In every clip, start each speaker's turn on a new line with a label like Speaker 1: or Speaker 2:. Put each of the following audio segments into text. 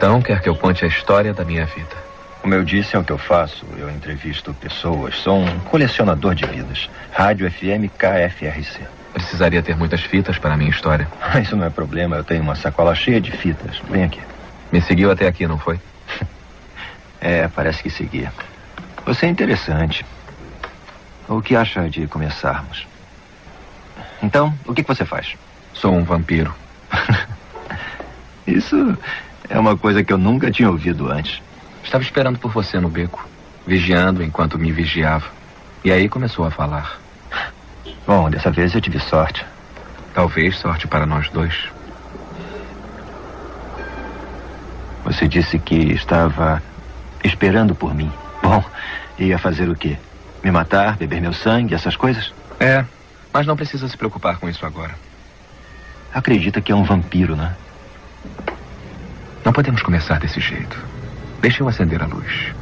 Speaker 1: Então, quer que eu conte a história da minha vida?
Speaker 2: Como eu disse, é o que eu faço. Eu entrevisto pessoas. Sou um colecionador de vidas. Rádio FM KFRC.
Speaker 1: Precisaria ter muitas fitas para a minha história.
Speaker 2: Isso não é problema. Eu tenho uma sacola cheia de fitas. Vem aqui.
Speaker 1: Me seguiu até aqui, não foi?
Speaker 2: é, parece que seguia. Você é interessante. O que acha de começarmos? Então, o que, que você faz?
Speaker 1: Sou um vampiro.
Speaker 2: Isso é uma coisa que eu nunca tinha ouvido antes.
Speaker 1: Estava esperando por você no beco, vigiando enquanto me vigiava. E aí começou a falar.
Speaker 2: Bom, dessa vez eu tive sorte.
Speaker 1: Talvez sorte para nós dois.
Speaker 2: Você disse que estava esperando por mim. Bom, ia fazer o quê? Me matar, beber meu sangue, essas coisas?
Speaker 1: É, mas não precisa se preocupar com isso agora.
Speaker 2: Acredita que é um vampiro, né?
Speaker 1: Não podemos começar desse jeito. Deixa eu acender a luz.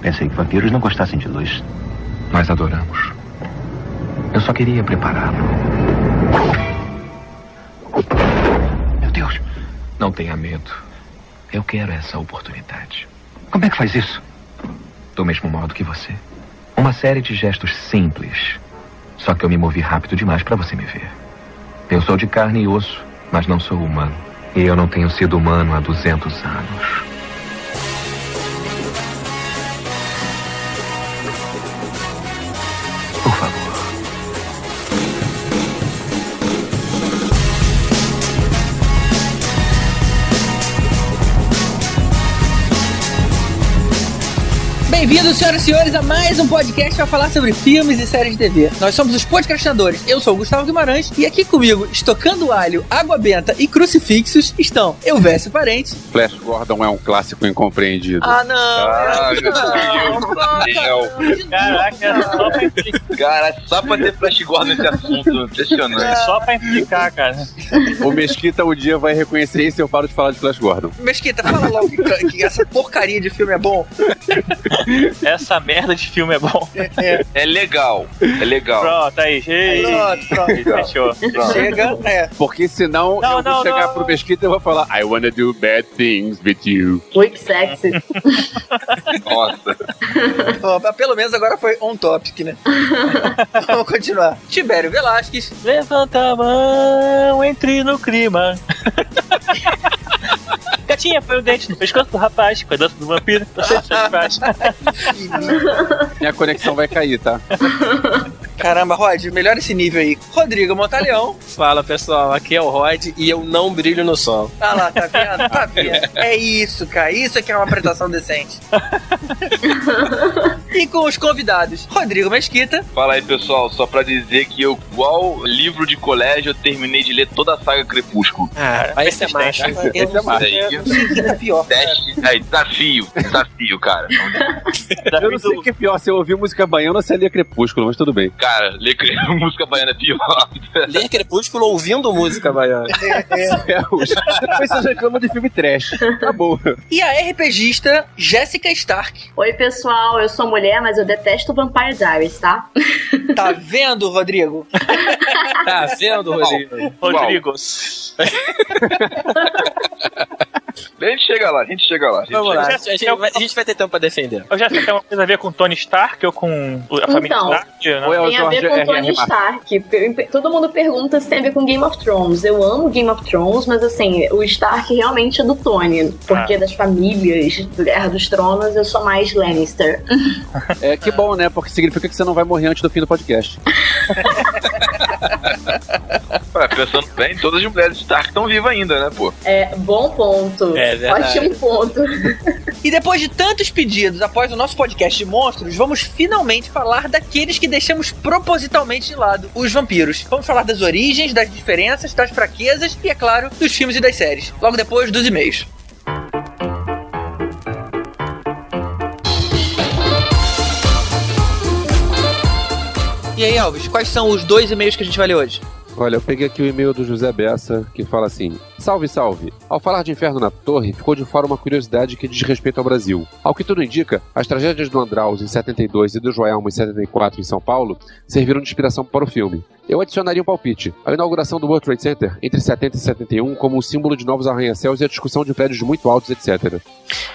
Speaker 2: Pensei que vampiros não gostassem de luz.
Speaker 1: Nós adoramos. Eu só queria prepará-lo.
Speaker 2: Meu Deus.
Speaker 1: Não tenha medo. Eu quero essa oportunidade.
Speaker 2: Como é que faz isso?
Speaker 1: Do mesmo modo que você. Uma série de gestos simples. Só que eu me movi rápido demais para você me ver. Eu sou de carne e osso, mas não sou humano. E eu não tenho sido humano há 200 anos.
Speaker 3: Bem-vindos, senhoras e senhores, a mais um podcast para falar sobre filmes e séries de TV. Nós somos os podcastinadores. Eu sou o Gustavo Guimarães e aqui comigo, estocando alho, água benta e crucifixos, estão Elvésio Parente.
Speaker 4: Flash Gordon é um clássico incompreendido.
Speaker 3: Ah, não!
Speaker 5: Ah,
Speaker 3: não,
Speaker 5: Caraca, só pra implicar. Cara, só pra ter Flash Gordon nesse assunto. Impressionante.
Speaker 6: Só pra implicar, cara.
Speaker 4: O Mesquita um dia vai reconhecer isso e eu paro de falar de Flash Gordon.
Speaker 3: Mesquita, fala logo que, que essa porcaria de filme é bom.
Speaker 6: Essa merda de filme é bom.
Speaker 3: É,
Speaker 5: É legal. É legal.
Speaker 6: Pronto, aí. Ei,
Speaker 3: pronto, pronto.
Speaker 6: Fechou.
Speaker 3: Chega, é.
Speaker 4: Porque senão
Speaker 6: Não,
Speaker 4: eu
Speaker 6: não,
Speaker 4: vou chegar
Speaker 6: não.
Speaker 4: pro Mesquita e vou falar I wanna do bad things with you.
Speaker 7: Muito sexy.
Speaker 5: Nossa.
Speaker 3: Mas pelo menos agora foi on topic, né? Vamos continuar. Tibério Velasquez.
Speaker 6: Levanta a mão, entre no clima. Gatinha foi o dente no pescoço do rapaz, com a dança do vampiro. Você satisfaz.
Speaker 4: Minha conexão vai cair, tá?
Speaker 3: Caramba, Rod, melhora esse nível aí. Rodrigo Montalhão.
Speaker 8: Fala pessoal, aqui é o Rod e eu não brilho no sol.
Speaker 3: Tá lá, tá vendo? Tá vendo? É isso, cara. Isso aqui é uma apresentação decente. e com os convidados, Rodrigo Mesquita.
Speaker 5: Fala aí, pessoal. Só pra dizer que eu, igual livro de colégio, eu terminei de ler toda a saga Crepúsculo.
Speaker 8: Ah, vai ser macho.
Speaker 4: Esse é mais.
Speaker 5: Aí,
Speaker 3: Tá pior.
Speaker 5: teste. Aí, desafio. Desafio, cara.
Speaker 4: Eu não sei o que é pior, se eu ouvir música baiana ou se é ler Crepúsculo, mas tudo bem.
Speaker 5: Cara, ler cre- música baiana é pior.
Speaker 8: Ler Crepúsculo ouvindo música baiana.
Speaker 4: É, os- Depois vocês reclamam de filme trash. Tá bom.
Speaker 3: E a RPGista Jéssica Stark.
Speaker 7: Oi, pessoal, eu sou mulher, mas eu detesto Vampire Diaries, tá?
Speaker 3: Tá vendo, Rodrigo?
Speaker 8: Tá vendo, Rodrigo?
Speaker 6: Rodrigo.
Speaker 5: A gente chega lá, a gente chega lá. A gente
Speaker 8: Vamos
Speaker 5: chega
Speaker 8: lá, a gente, vai, a gente vai ter tempo pra defender.
Speaker 6: Eu já sei que tem uma coisa a ver com Tony Stark ou com o- a família
Speaker 7: Então.
Speaker 6: Stark? Não?
Speaker 4: Ou é o
Speaker 7: Tem a ver com
Speaker 4: R. R.
Speaker 7: Tony
Speaker 4: Martin.
Speaker 7: Stark. Todo mundo pergunta se tem a ver com Game of Thrones. Eu amo Game of Thrones, mas assim, o Stark realmente é do Tony. Porque
Speaker 6: Ah.
Speaker 7: das famílias do Guerra dos Tronos, eu sou mais Lannister.
Speaker 4: É que bom, né? Porque significa que você não vai morrer antes do fim do podcast.
Speaker 5: Ué, pensando bem, todas as mulheres de Stark estão vivas ainda, né, pô?
Speaker 7: É, bom ponto.
Speaker 8: É verdade.
Speaker 7: Ótimo ponto.
Speaker 3: E depois de tantos pedidos após o nosso podcast de monstros, vamos finalmente falar daqueles que deixamos propositalmente de lado, os vampiros. Vamos falar das origens, das diferenças, das fraquezas e, é claro, dos filmes e das séries. Logo depois dos e-mails. E aí, Alves, quais são os dois e-mails que a gente vai ler hoje?
Speaker 4: Olha, eu peguei aqui o e-mail do José Bessa, que fala assim: Salve, salve! Ao falar de Inferno na Torre, ficou de fora uma curiosidade que diz respeito ao Brasil. Ao que tudo indica, as tragédias do Andraus em 72 e do Joelma em 74 em São Paulo serviram de inspiração para o filme. Eu adicionaria um palpite. A inauguração do World Trade Center entre 70 e 71 como um símbolo de novos arranha-céus e a discussão de prédios muito altos, etc.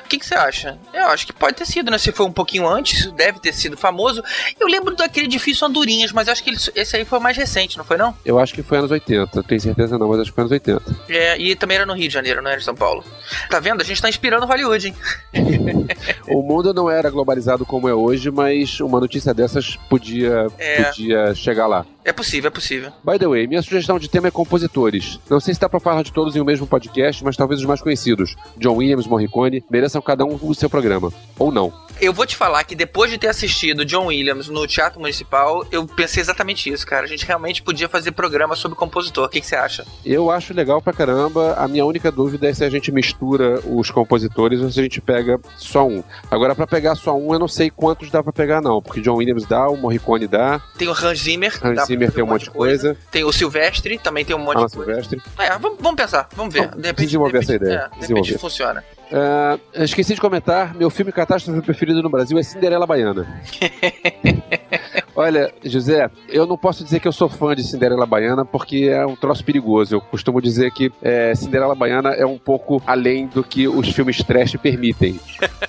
Speaker 3: O que, que você acha? Eu acho que pode ter sido, né? Se foi um pouquinho antes, deve ter sido famoso. Eu lembro daquele edifício Andorinhas, mas acho que ele- esse aí foi mais recente, não foi não?
Speaker 4: Eu acho que foi anos 80, tenho certeza não, mas acho que foi anos 80.
Speaker 3: É, e também era no Rio de Janeiro, não era em São Paulo. Tá vendo? A gente tá inspirando Hollywood, hein?
Speaker 4: O mundo não era globalizado como é hoje, mas uma notícia dessas podia,
Speaker 3: É.
Speaker 4: podia chegar lá.
Speaker 3: É possível, é possível.
Speaker 4: By the way, minha sugestão de tema é compositores. Não sei se dá pra falar de todos em um mesmo podcast, mas talvez os mais conhecidos, John Williams, Morricone, mereçam cada um o seu programa. Ou não.
Speaker 3: Eu vou te falar que depois de ter assistido John Williams no Teatro Municipal, eu pensei exatamente isso, cara. A gente realmente podia fazer programa sobre compositor. O que, que você acha?
Speaker 4: Eu acho legal pra caramba. A minha única dúvida é se a gente mistura os compositores ou se a gente pega só um. Agora, pra pegar só um, eu não sei quantos dá pra pegar, não. Porque John Williams dá, o Morricone dá,
Speaker 3: Tem o Hans Zimmer. dá
Speaker 4: Hans
Speaker 3: pra
Speaker 4: Zimmer tem um monte de coisa,
Speaker 3: Tem o Silvestre, também tem um monte
Speaker 4: Alan
Speaker 3: de coisa.
Speaker 4: Silvestre.
Speaker 3: É, vamos, vamos pensar, vamos ver.
Speaker 4: Vamos
Speaker 3: De repente,
Speaker 4: desenvolver
Speaker 3: de repente,
Speaker 4: essa ideia,
Speaker 3: É, de repente funciona.
Speaker 4: Ah, esqueci de comentar, meu filme catástrofe preferido no Brasil é Cinderela Baiana. Olha, José, eu não posso dizer que eu sou fã de Cinderela Baiana porque é um troço perigoso. Eu costumo dizer que é, Cinderela Baiana é um pouco além do que os filmes trash permitem.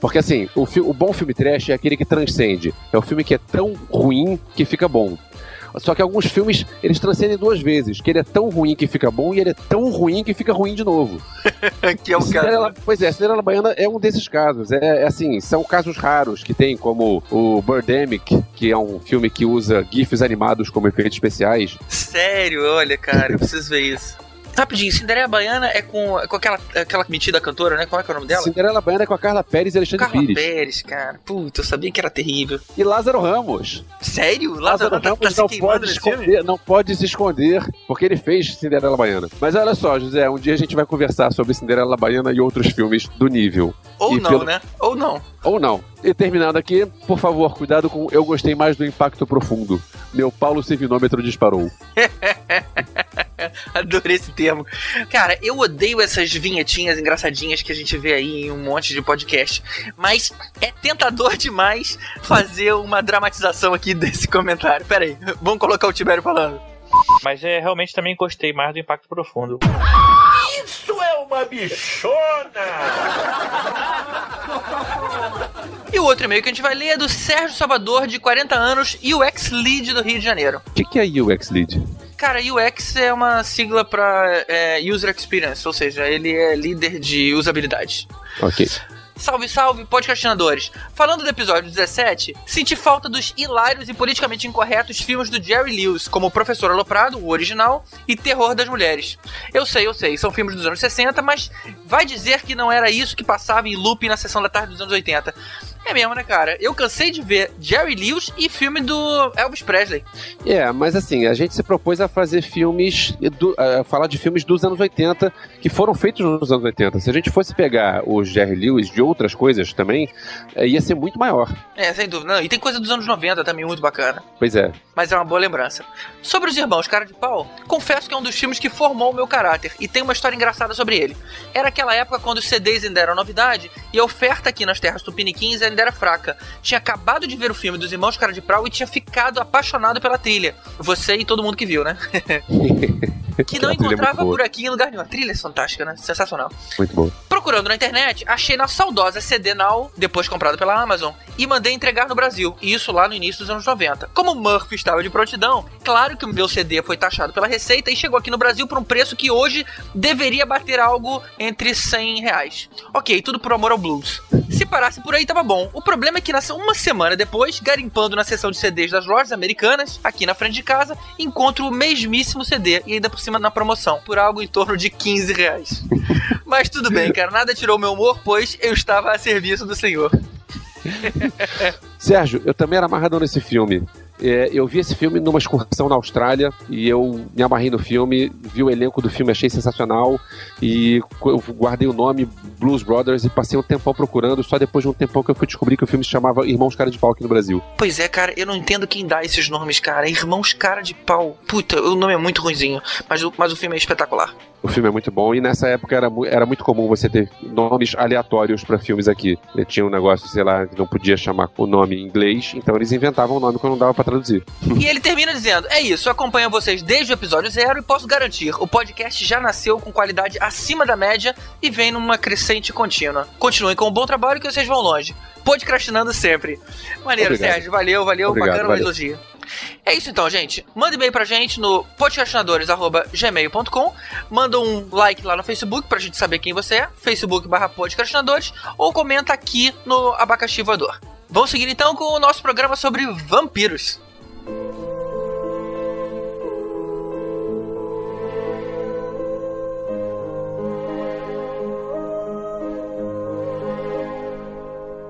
Speaker 4: Porque assim, o, o bom filme trash é aquele que transcende. É o filme que é tão ruim que fica bom. Só que alguns filmes, eles transcendem duas vezes. Que ele é tão ruim que fica bom e ele é tão ruim que fica ruim de novo.
Speaker 3: que é o
Speaker 4: Cinderela,
Speaker 3: cara.
Speaker 4: pois é, Cinderela Baiana é um desses casos. É, é assim, são casos raros que tem, como o Birdemic, que é um filme que usa GIFs animados como efeitos especiais.
Speaker 3: Sério, olha, cara, eu preciso ver isso. Rapidinho, Cinderela Baiana é com, é com aquela, aquela metida cantora, né? Qual é, que é o nome dela?
Speaker 4: Cinderela Baiana é com a Carla Pérez e Alexandre
Speaker 3: Carla
Speaker 4: Pires.
Speaker 3: Pérez, cara. Puta, eu sabia que era terrível.
Speaker 4: E Lázaro Ramos.
Speaker 3: Sério?
Speaker 4: Lázaro,
Speaker 3: Lázaro tá, tá
Speaker 4: Ramos
Speaker 3: se
Speaker 4: não pode,
Speaker 3: filme?
Speaker 4: esconder, não pode se esconder, porque ele fez Cinderela Baiana. Mas olha só, José, um dia a gente vai conversar sobre Cinderela Baiana e outros filmes do nível.
Speaker 3: Ou
Speaker 4: E
Speaker 3: não,
Speaker 4: pelo-
Speaker 3: né? Ou não.
Speaker 4: Ou não. E terminando aqui, por favor, cuidado com Eu gostei mais do impacto profundo. Meu Paulo Civinômetro disparou.
Speaker 3: Adorei esse termo. Cara, eu odeio essas vinhetinhas engraçadinhas que a gente vê aí em um monte de podcast. Mas é tentador demais fazer uma dramatização aqui desse comentário. Pera aí, vamos colocar o Tibério falando.
Speaker 6: Mas é, realmente também gostei mais do Impacto Profundo.
Speaker 9: Isso é uma bichona!
Speaker 3: E o outro e-mail que a gente vai ler é do Sérgio Salvador, de 40 anos, e o ex-lead do Rio de Janeiro.
Speaker 4: O que, que é UX Lead?
Speaker 3: Cara, UX é uma sigla para User Experience, ou seja, ele é líder de usabilidade.
Speaker 4: Ok.
Speaker 3: Salve, salve, podcastinadores! Falando do episódio 17, senti falta dos hilários e politicamente incorretos filmes do Jerry Lewis, como Professor Aloprado, o original, e Terror das Mulheres. Eu sei, eu sei, são filmes dos anos 60, mas vai dizer que não era isso que passava em loop na sessão da tarde dos anos 80. É mesmo, né, cara? Eu cansei de ver Jerry Lewis e filme do Elvis Presley.
Speaker 4: É, mas assim, a gente se propôs a fazer filmes, do, a falar de filmes dos anos 80 que foram feitos nos anos 80. Se a gente fosse pegar o Jerry Lewis de outras coisas também, é, ia ser muito maior.
Speaker 3: É, sem dúvida. Não, e tem coisa dos anos 90 também muito bacana.
Speaker 4: Pois é.
Speaker 3: mas é uma boa lembrança. Sobre os irmãos Cara de Pau, confesso que é um dos filmes que formou o meu caráter e tem uma história engraçada sobre ele. Era aquela época quando os CDs ainda eram novidade e a oferta aqui nas terras tupiniquins ainda era fraca. Tinha acabado de ver o filme dos irmãos Cara de Pau e tinha ficado apaixonado pela trilha. Você e todo mundo que viu, né? que não
Speaker 4: é
Speaker 3: encontrava
Speaker 4: boa.
Speaker 3: por aqui em lugar nenhum. A trilha é fantástica, né? Sensacional.
Speaker 4: Muito bom.
Speaker 3: Procurando na internet, achei na saudosa CD Now, depois comprada pela Amazon, e mandei entregar no Brasil, e isso lá no início dos anos 90. Como Murphy estava de prontidão, claro que o meu CD foi taxado pela Receita e chegou aqui no Brasil por um preço que hoje deveria bater algo entre 100 reais. Ok, tudo por amor ao blues. Se parasse por aí, tava bom. O problema é que na- uma semana depois, garimpando na seção de CDs das lojas americanas, aqui na frente de casa, encontro o mesmíssimo CD, e ainda por cima na promoção, por algo em torno de 15 reais. Mas tudo bem, cara, nada tirou meu humor, pois eu estava a serviço do senhor.
Speaker 4: Sérgio, eu também era amarradão nesse filme. É, eu vi esse filme numa excursão na Austrália e eu me amarrei no filme, vi o elenco do filme, achei sensacional e eu guardei o nome Blues Brothers e passei um tempão procurando, só depois de um tempão que eu fui descobrir que o filme se chamava Irmãos Cara de Pau aqui no Brasil.
Speaker 3: Pois é, cara, eu não entendo quem dá esses nomes, cara. Irmãos Cara de Pau. Puta, o nome é muito ruinzinho, mas o, mas o filme é espetacular.
Speaker 4: O filme é muito bom e nessa época era, era muito comum você ter nomes aleatórios pra filmes aqui. Tinha um negócio, sei lá, que não podia chamar o nome em inglês, então eles inventavam um nome que não dava pra traduzir.
Speaker 3: E ele termina dizendo: É isso, acompanho vocês desde o episódio zero e posso garantir: o podcast já nasceu com qualidade acima da média e vem numa crescente contínua. Continuem com o bom trabalho que vocês vão longe. Podcastinando sempre. Maneiro,
Speaker 4: Obrigado.
Speaker 3: Sérgio. Valeu, valeu.
Speaker 4: Obrigado,
Speaker 3: bacana o
Speaker 4: valeu.
Speaker 3: elogio. É isso então, gente. Manda e-mail pra gente no podcastinadores.gmail.com. Manda um like lá no Facebook pra gente saber quem você é. Facebook barra podcastinadores. Ou comenta aqui no Abacaxi Voador. Vamos seguir então com o nosso programa sobre vampiros.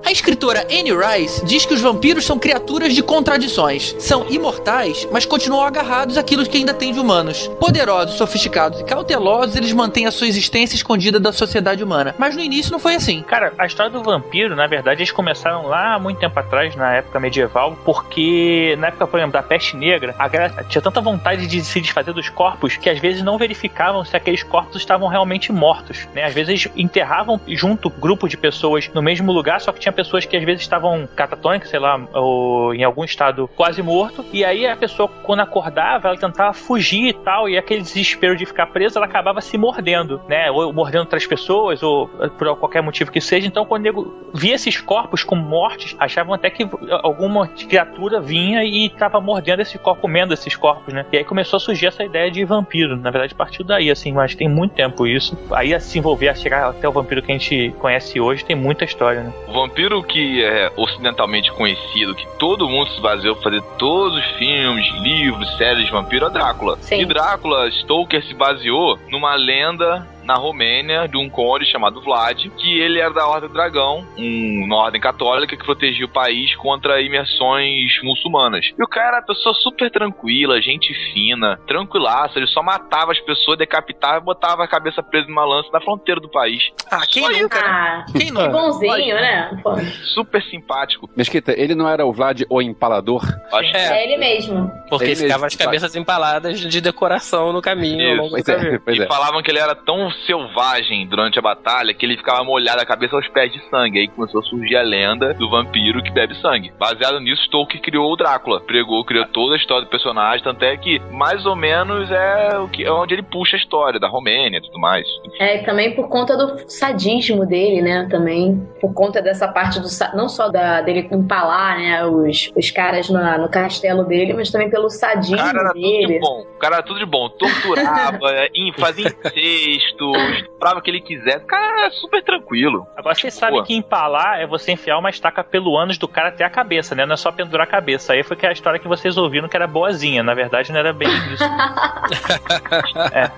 Speaker 3: A escritora Anne Rice diz que os vampiros são criaturas de contradições. São imortais, mas continuam agarrados àquilo que ainda tem de humanos. Poderosos, sofisticados e cautelosos, eles mantêm a sua existência escondida da sociedade humana. Mas no início não foi assim.
Speaker 6: Cara, a história do vampiro, na verdade, eles começaram lá muito tempo atrás, na época medieval, porque na época, por exemplo, da peste negra, a galera tinha tanta vontade de se desfazer dos corpos que às vezes não verificavam se aqueles corpos estavam realmente mortos, né? Às vezes enterravam junto grupo de pessoas no mesmo lugar, só que tinha pessoas que às vezes estavam catatônicas, sei lá, ou em algum estado quase morto, e aí a pessoa, quando acordava, ela tentava fugir e tal, e aquele desespero de ficar presa, ela acabava se mordendo, né? Ou mordendo outras pessoas, ou eh, por qualquer motivo que seja. Então, quando o nego via esses corpos como mortes, achavam até que alguma criatura vinha e estava mordendo esse corpo, comendo esses corpos, né? E aí começou a surgir essa ideia de vampiro. Na verdade, partiu daí, assim, mas tem muito tempo isso. Aí a se envolver, a chegar até o vampiro que a gente conhece hoje, tem muita história, né?
Speaker 5: O vampiro que é ocidentalmente conhecido, que todo mundo se baseou pra fazer todos os filmes, livros, séries de vampiro, é Drácula.
Speaker 7: Sim.
Speaker 5: E Drácula, Stoker se baseou numa lenda na Romênia de um conde chamado Vlad, que ele era da Ordem do Dragão, um- uma ordem católica que protegia o país contra imersões muçulmanas. E o cara era uma pessoa super tranquila, gente fina, tranquilaça, ele só matava as pessoas, decapitava e botava a cabeça presa numa lança na fronteira do país.
Speaker 3: Ah, quem
Speaker 5: Só
Speaker 3: nunca, né?
Speaker 7: Ah,
Speaker 3: Quem
Speaker 7: que
Speaker 3: nunca?
Speaker 7: bonzinho, né? Pô,
Speaker 5: Super simpático.
Speaker 4: Mesquita, ele não era o Vlad o Empalador?
Speaker 5: Acho que
Speaker 7: é ele mesmo.
Speaker 8: Porque
Speaker 4: Ele
Speaker 8: ficavam
Speaker 4: mesmo,
Speaker 8: as cabeças empaladas de decoração no caminho ao
Speaker 5: Isso.
Speaker 8: longo do
Speaker 4: Pois é,
Speaker 5: e
Speaker 4: é.
Speaker 5: falavam que ele era tão selvagem durante a batalha que ele ficava molhado a cabeça aos pés de sangue. Aí começou a surgir a lenda do vampiro que bebe sangue. Baseado nisso, Tolkien criou o Drácula. Pregou, criou toda a história do personagem, tanto é que mais ou menos é o que é onde ele puxa a história da Romênia e tudo mais.
Speaker 7: É, e também por conta do sadismo dele, né? Também. Por conta dessa parte do. Não só da, dele empalar, né? Os, os caras na- no castelo dele, mas também pelo
Speaker 5: O
Speaker 7: sadismo
Speaker 5: cara era tudo
Speaker 7: dele.
Speaker 5: de bom. O cara era tudo de bom. Torturava, em- fazia incesto, estuprava o que ele quisesse. O cara era super tranquilo.
Speaker 6: Agora vocês sabem
Speaker 5: Boa.
Speaker 6: que empalar é você enfiar uma estaca pelo ânus do cara até a cabeça, né? Não é só pendurar a cabeça. Aí foi que a história que vocês ouviram que era boazinha. Na verdade, não era bem isso.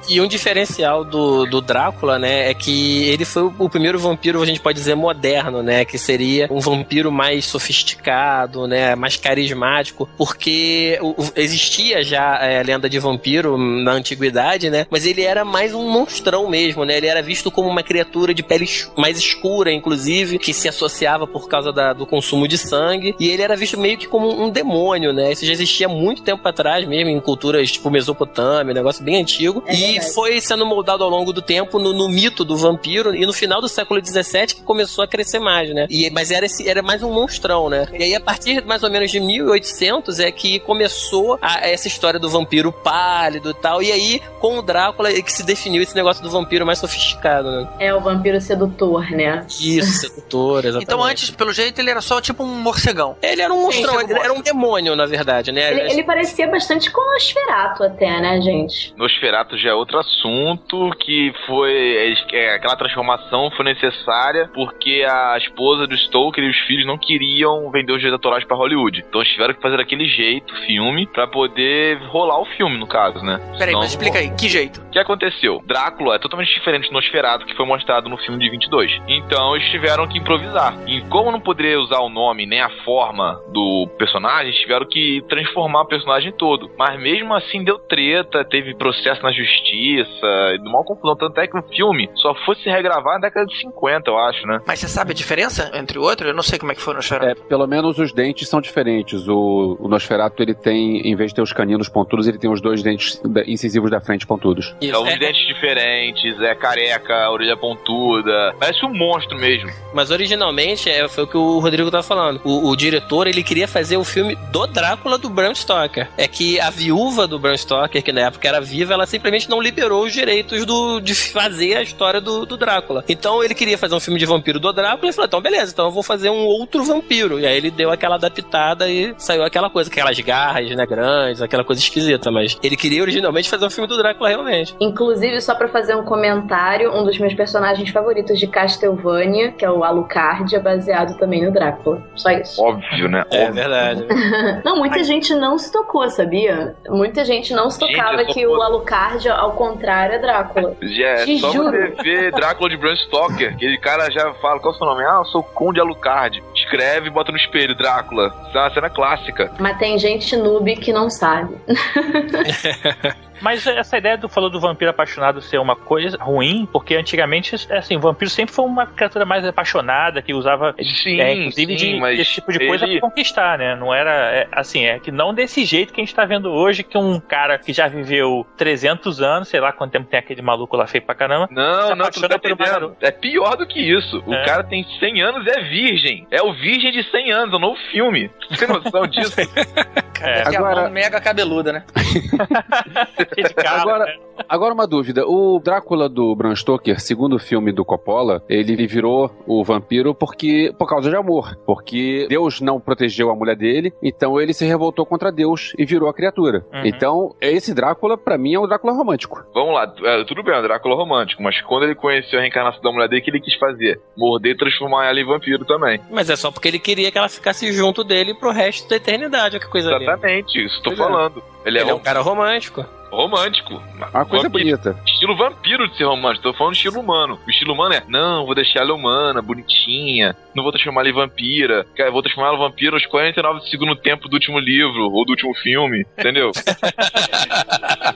Speaker 8: E um diferencial do, do Drácula, né, é que ele foi o, primeiro vampiro, a gente pode dizer, moderno, né, que seria um vampiro mais sofisticado, né, mais carismático, porque existia já é, a lenda de vampiro na antiguidade, né, mas ele era mais um monstrão mesmo, né, ele era visto como uma criatura de pele mais escura, inclusive, que se associava por causa da- do consumo de sangue, e ele era visto meio que como um demônio, né, isso já existia muito tempo atrás mesmo, em culturas tipo Mesopotâmia, um negócio bem antigo,
Speaker 7: É
Speaker 8: e
Speaker 7: verdade.
Speaker 8: foi sendo moldado ao longo do tempo no, no mito do vampiro e no final do século XVII que começou a crescer mais, né? E, mas era, esse, era mais um monstrão, né? E aí a partir mais ou menos de 1800 é que começou a- essa história do vampiro pálido e tal. E aí com o Drácula é que se definiu esse negócio do vampiro mais sofisticado, né?
Speaker 7: É o vampiro sedutor, né?
Speaker 8: Isso, sedutor, exatamente.
Speaker 3: Então antes, pelo jeito, ele era só tipo um morcegão.
Speaker 8: Ele era um monstrão,
Speaker 3: Sim,
Speaker 8: ele era um demônio, na verdade, né?
Speaker 7: Ele, ele parecia bastante com o Nosferato até, né, gente?
Speaker 5: Nosferatu já é outro assunto que foi eles- é, aquela transformação foi necessária porque a esposa do Stoker e os filhos não queriam vender os direitos autorais para Hollywood. Então eles tiveram que fazer daquele jeito o filme pra poder rolar o filme, no caso, né?
Speaker 3: Peraí,
Speaker 5: Senão
Speaker 3: mas explica aí, que jeito?
Speaker 5: o que aconteceu? Drácula é totalmente diferente do Nosferatu, que foi mostrado no filme de 22. Então eles tiveram que improvisar. E como não poderia usar o nome nem a forma do personagem, eles tiveram que transformar o personagem todo. Mas mesmo assim deu treta, teve processo na justiça, e uma confusão. Tanto é que o filme só fosse regravar na década de 50, eu acho, né?
Speaker 3: Mas você sabe a diferença entre o outro? Eu não sei como é que foi no Nosferatu.
Speaker 4: É, pelo menos os dentes são diferentes. O, o Nosferatu, ele tem, em vez de ter os caninos pontudos, ele tem os dois dentes incisivos da frente pontudos.
Speaker 5: É
Speaker 8: Isso,
Speaker 5: os
Speaker 8: é-
Speaker 5: dentes diferentes, é careca, orelha pontuda. Parece um monstro mesmo.
Speaker 8: Mas originalmente é, foi o que o Rodrigo tá falando. O, o diretor ele queria fazer o filme do Drácula do Bram Stoker. É que a viúva do Bram Stoker, que na época era viva, ela simplesmente não liberou os direitos do, de fazer a história do, do Drácula. Então ele queria fazer um filme de vampiro do Drácula e falou: então beleza, então eu vou fazer um outro vampiro. E aí ele deu aquela adaptada e saiu aquela coisa, aquelas garras, né, grandes, aquela coisa esquisita. Mas ele queria originalmente fazer um filme do Drácula realmente.
Speaker 7: Inclusive, só pra fazer um comentário, um dos meus personagens favoritos de Castlevania, que é o Alucard, é baseado também no Drácula. Só isso.
Speaker 5: Óbvio, né?
Speaker 8: É
Speaker 5: Óbvio.
Speaker 8: verdade.
Speaker 7: Não, muita gente não se tocou, sabia? Muita gente não se
Speaker 5: Gente,
Speaker 7: tocava
Speaker 5: tô
Speaker 7: que o Alucard, ao contrário, é Drácula.
Speaker 5: Já é
Speaker 7: Te
Speaker 5: só
Speaker 7: juro.
Speaker 5: você ver Drácula de Bram Stoker, aquele cara já fala, qual é o seu nome? Ah, eu sou o Conde Alucard. Escreve e bota no espelho, Drácula. Isso é uma cena clássica.
Speaker 7: Mas tem gente noob que não sabe.
Speaker 6: Mas essa ideia do falou do vampiro apaixonado ser uma coisa ruim, porque antigamente, assim, o vampiro sempre foi uma criatura mais apaixonada, que usava,
Speaker 5: Sim,
Speaker 6: é, inclusive,
Speaker 5: sim,
Speaker 6: de,
Speaker 5: mas
Speaker 6: esse tipo de coisa
Speaker 5: ele-
Speaker 6: pra conquistar, né? Não era, é, assim, é que não desse jeito que a gente tá vendo hoje, que um cara que já viveu 300 anos, sei lá quanto tempo tem aquele maluco lá feio pra caramba,
Speaker 5: Não,
Speaker 6: Se
Speaker 5: não, tu não tá
Speaker 6: por uma.
Speaker 5: É pior do que isso. O
Speaker 6: É.
Speaker 5: cara tem 100 anos e é virgem. É o Virgem de 100 anos, é um novo filme. Tu tem noção disso?
Speaker 6: é,
Speaker 3: Que é a
Speaker 4: Agora-
Speaker 3: mão mega cabeluda, né?
Speaker 6: cara,
Speaker 4: Agora-
Speaker 6: né?
Speaker 4: Agora uma dúvida, o Drácula do Bram Stoker, segundo o filme do Coppola, ele virou o vampiro porque por causa de amor, porque Deus não protegeu a mulher dele, então ele se revoltou contra Deus e virou a criatura.
Speaker 6: Uhum.
Speaker 4: Então, esse Drácula pra mim é o Drácula romântico.
Speaker 5: Vamos lá, é, tudo bem, é um Drácula romântico, mas quando ele conheceu a reencarnação da mulher dele, o que ele quis fazer? Morder e transformar ela em vampiro também.
Speaker 8: Mas é só porque ele queria que ela ficasse junto dele pro resto da eternidade, que coisa linda.
Speaker 5: Exatamente, isso tô
Speaker 4: Pois é.
Speaker 5: falando. Ele é,
Speaker 8: Ele é um
Speaker 5: rom-
Speaker 8: cara romântico.
Speaker 5: Romântico.
Speaker 4: Uma coisa
Speaker 5: Vampiro.
Speaker 4: bonita.
Speaker 5: Estilo vampiro de ser romântico, tô falando estilo humano. O estilo humano é, não, vou deixar ela humana, bonitinha, não vou transformar ela em vampira, cara, vou transformar ela em vampiro aos 49 do segundo tempo do último livro, ou do último filme, entendeu?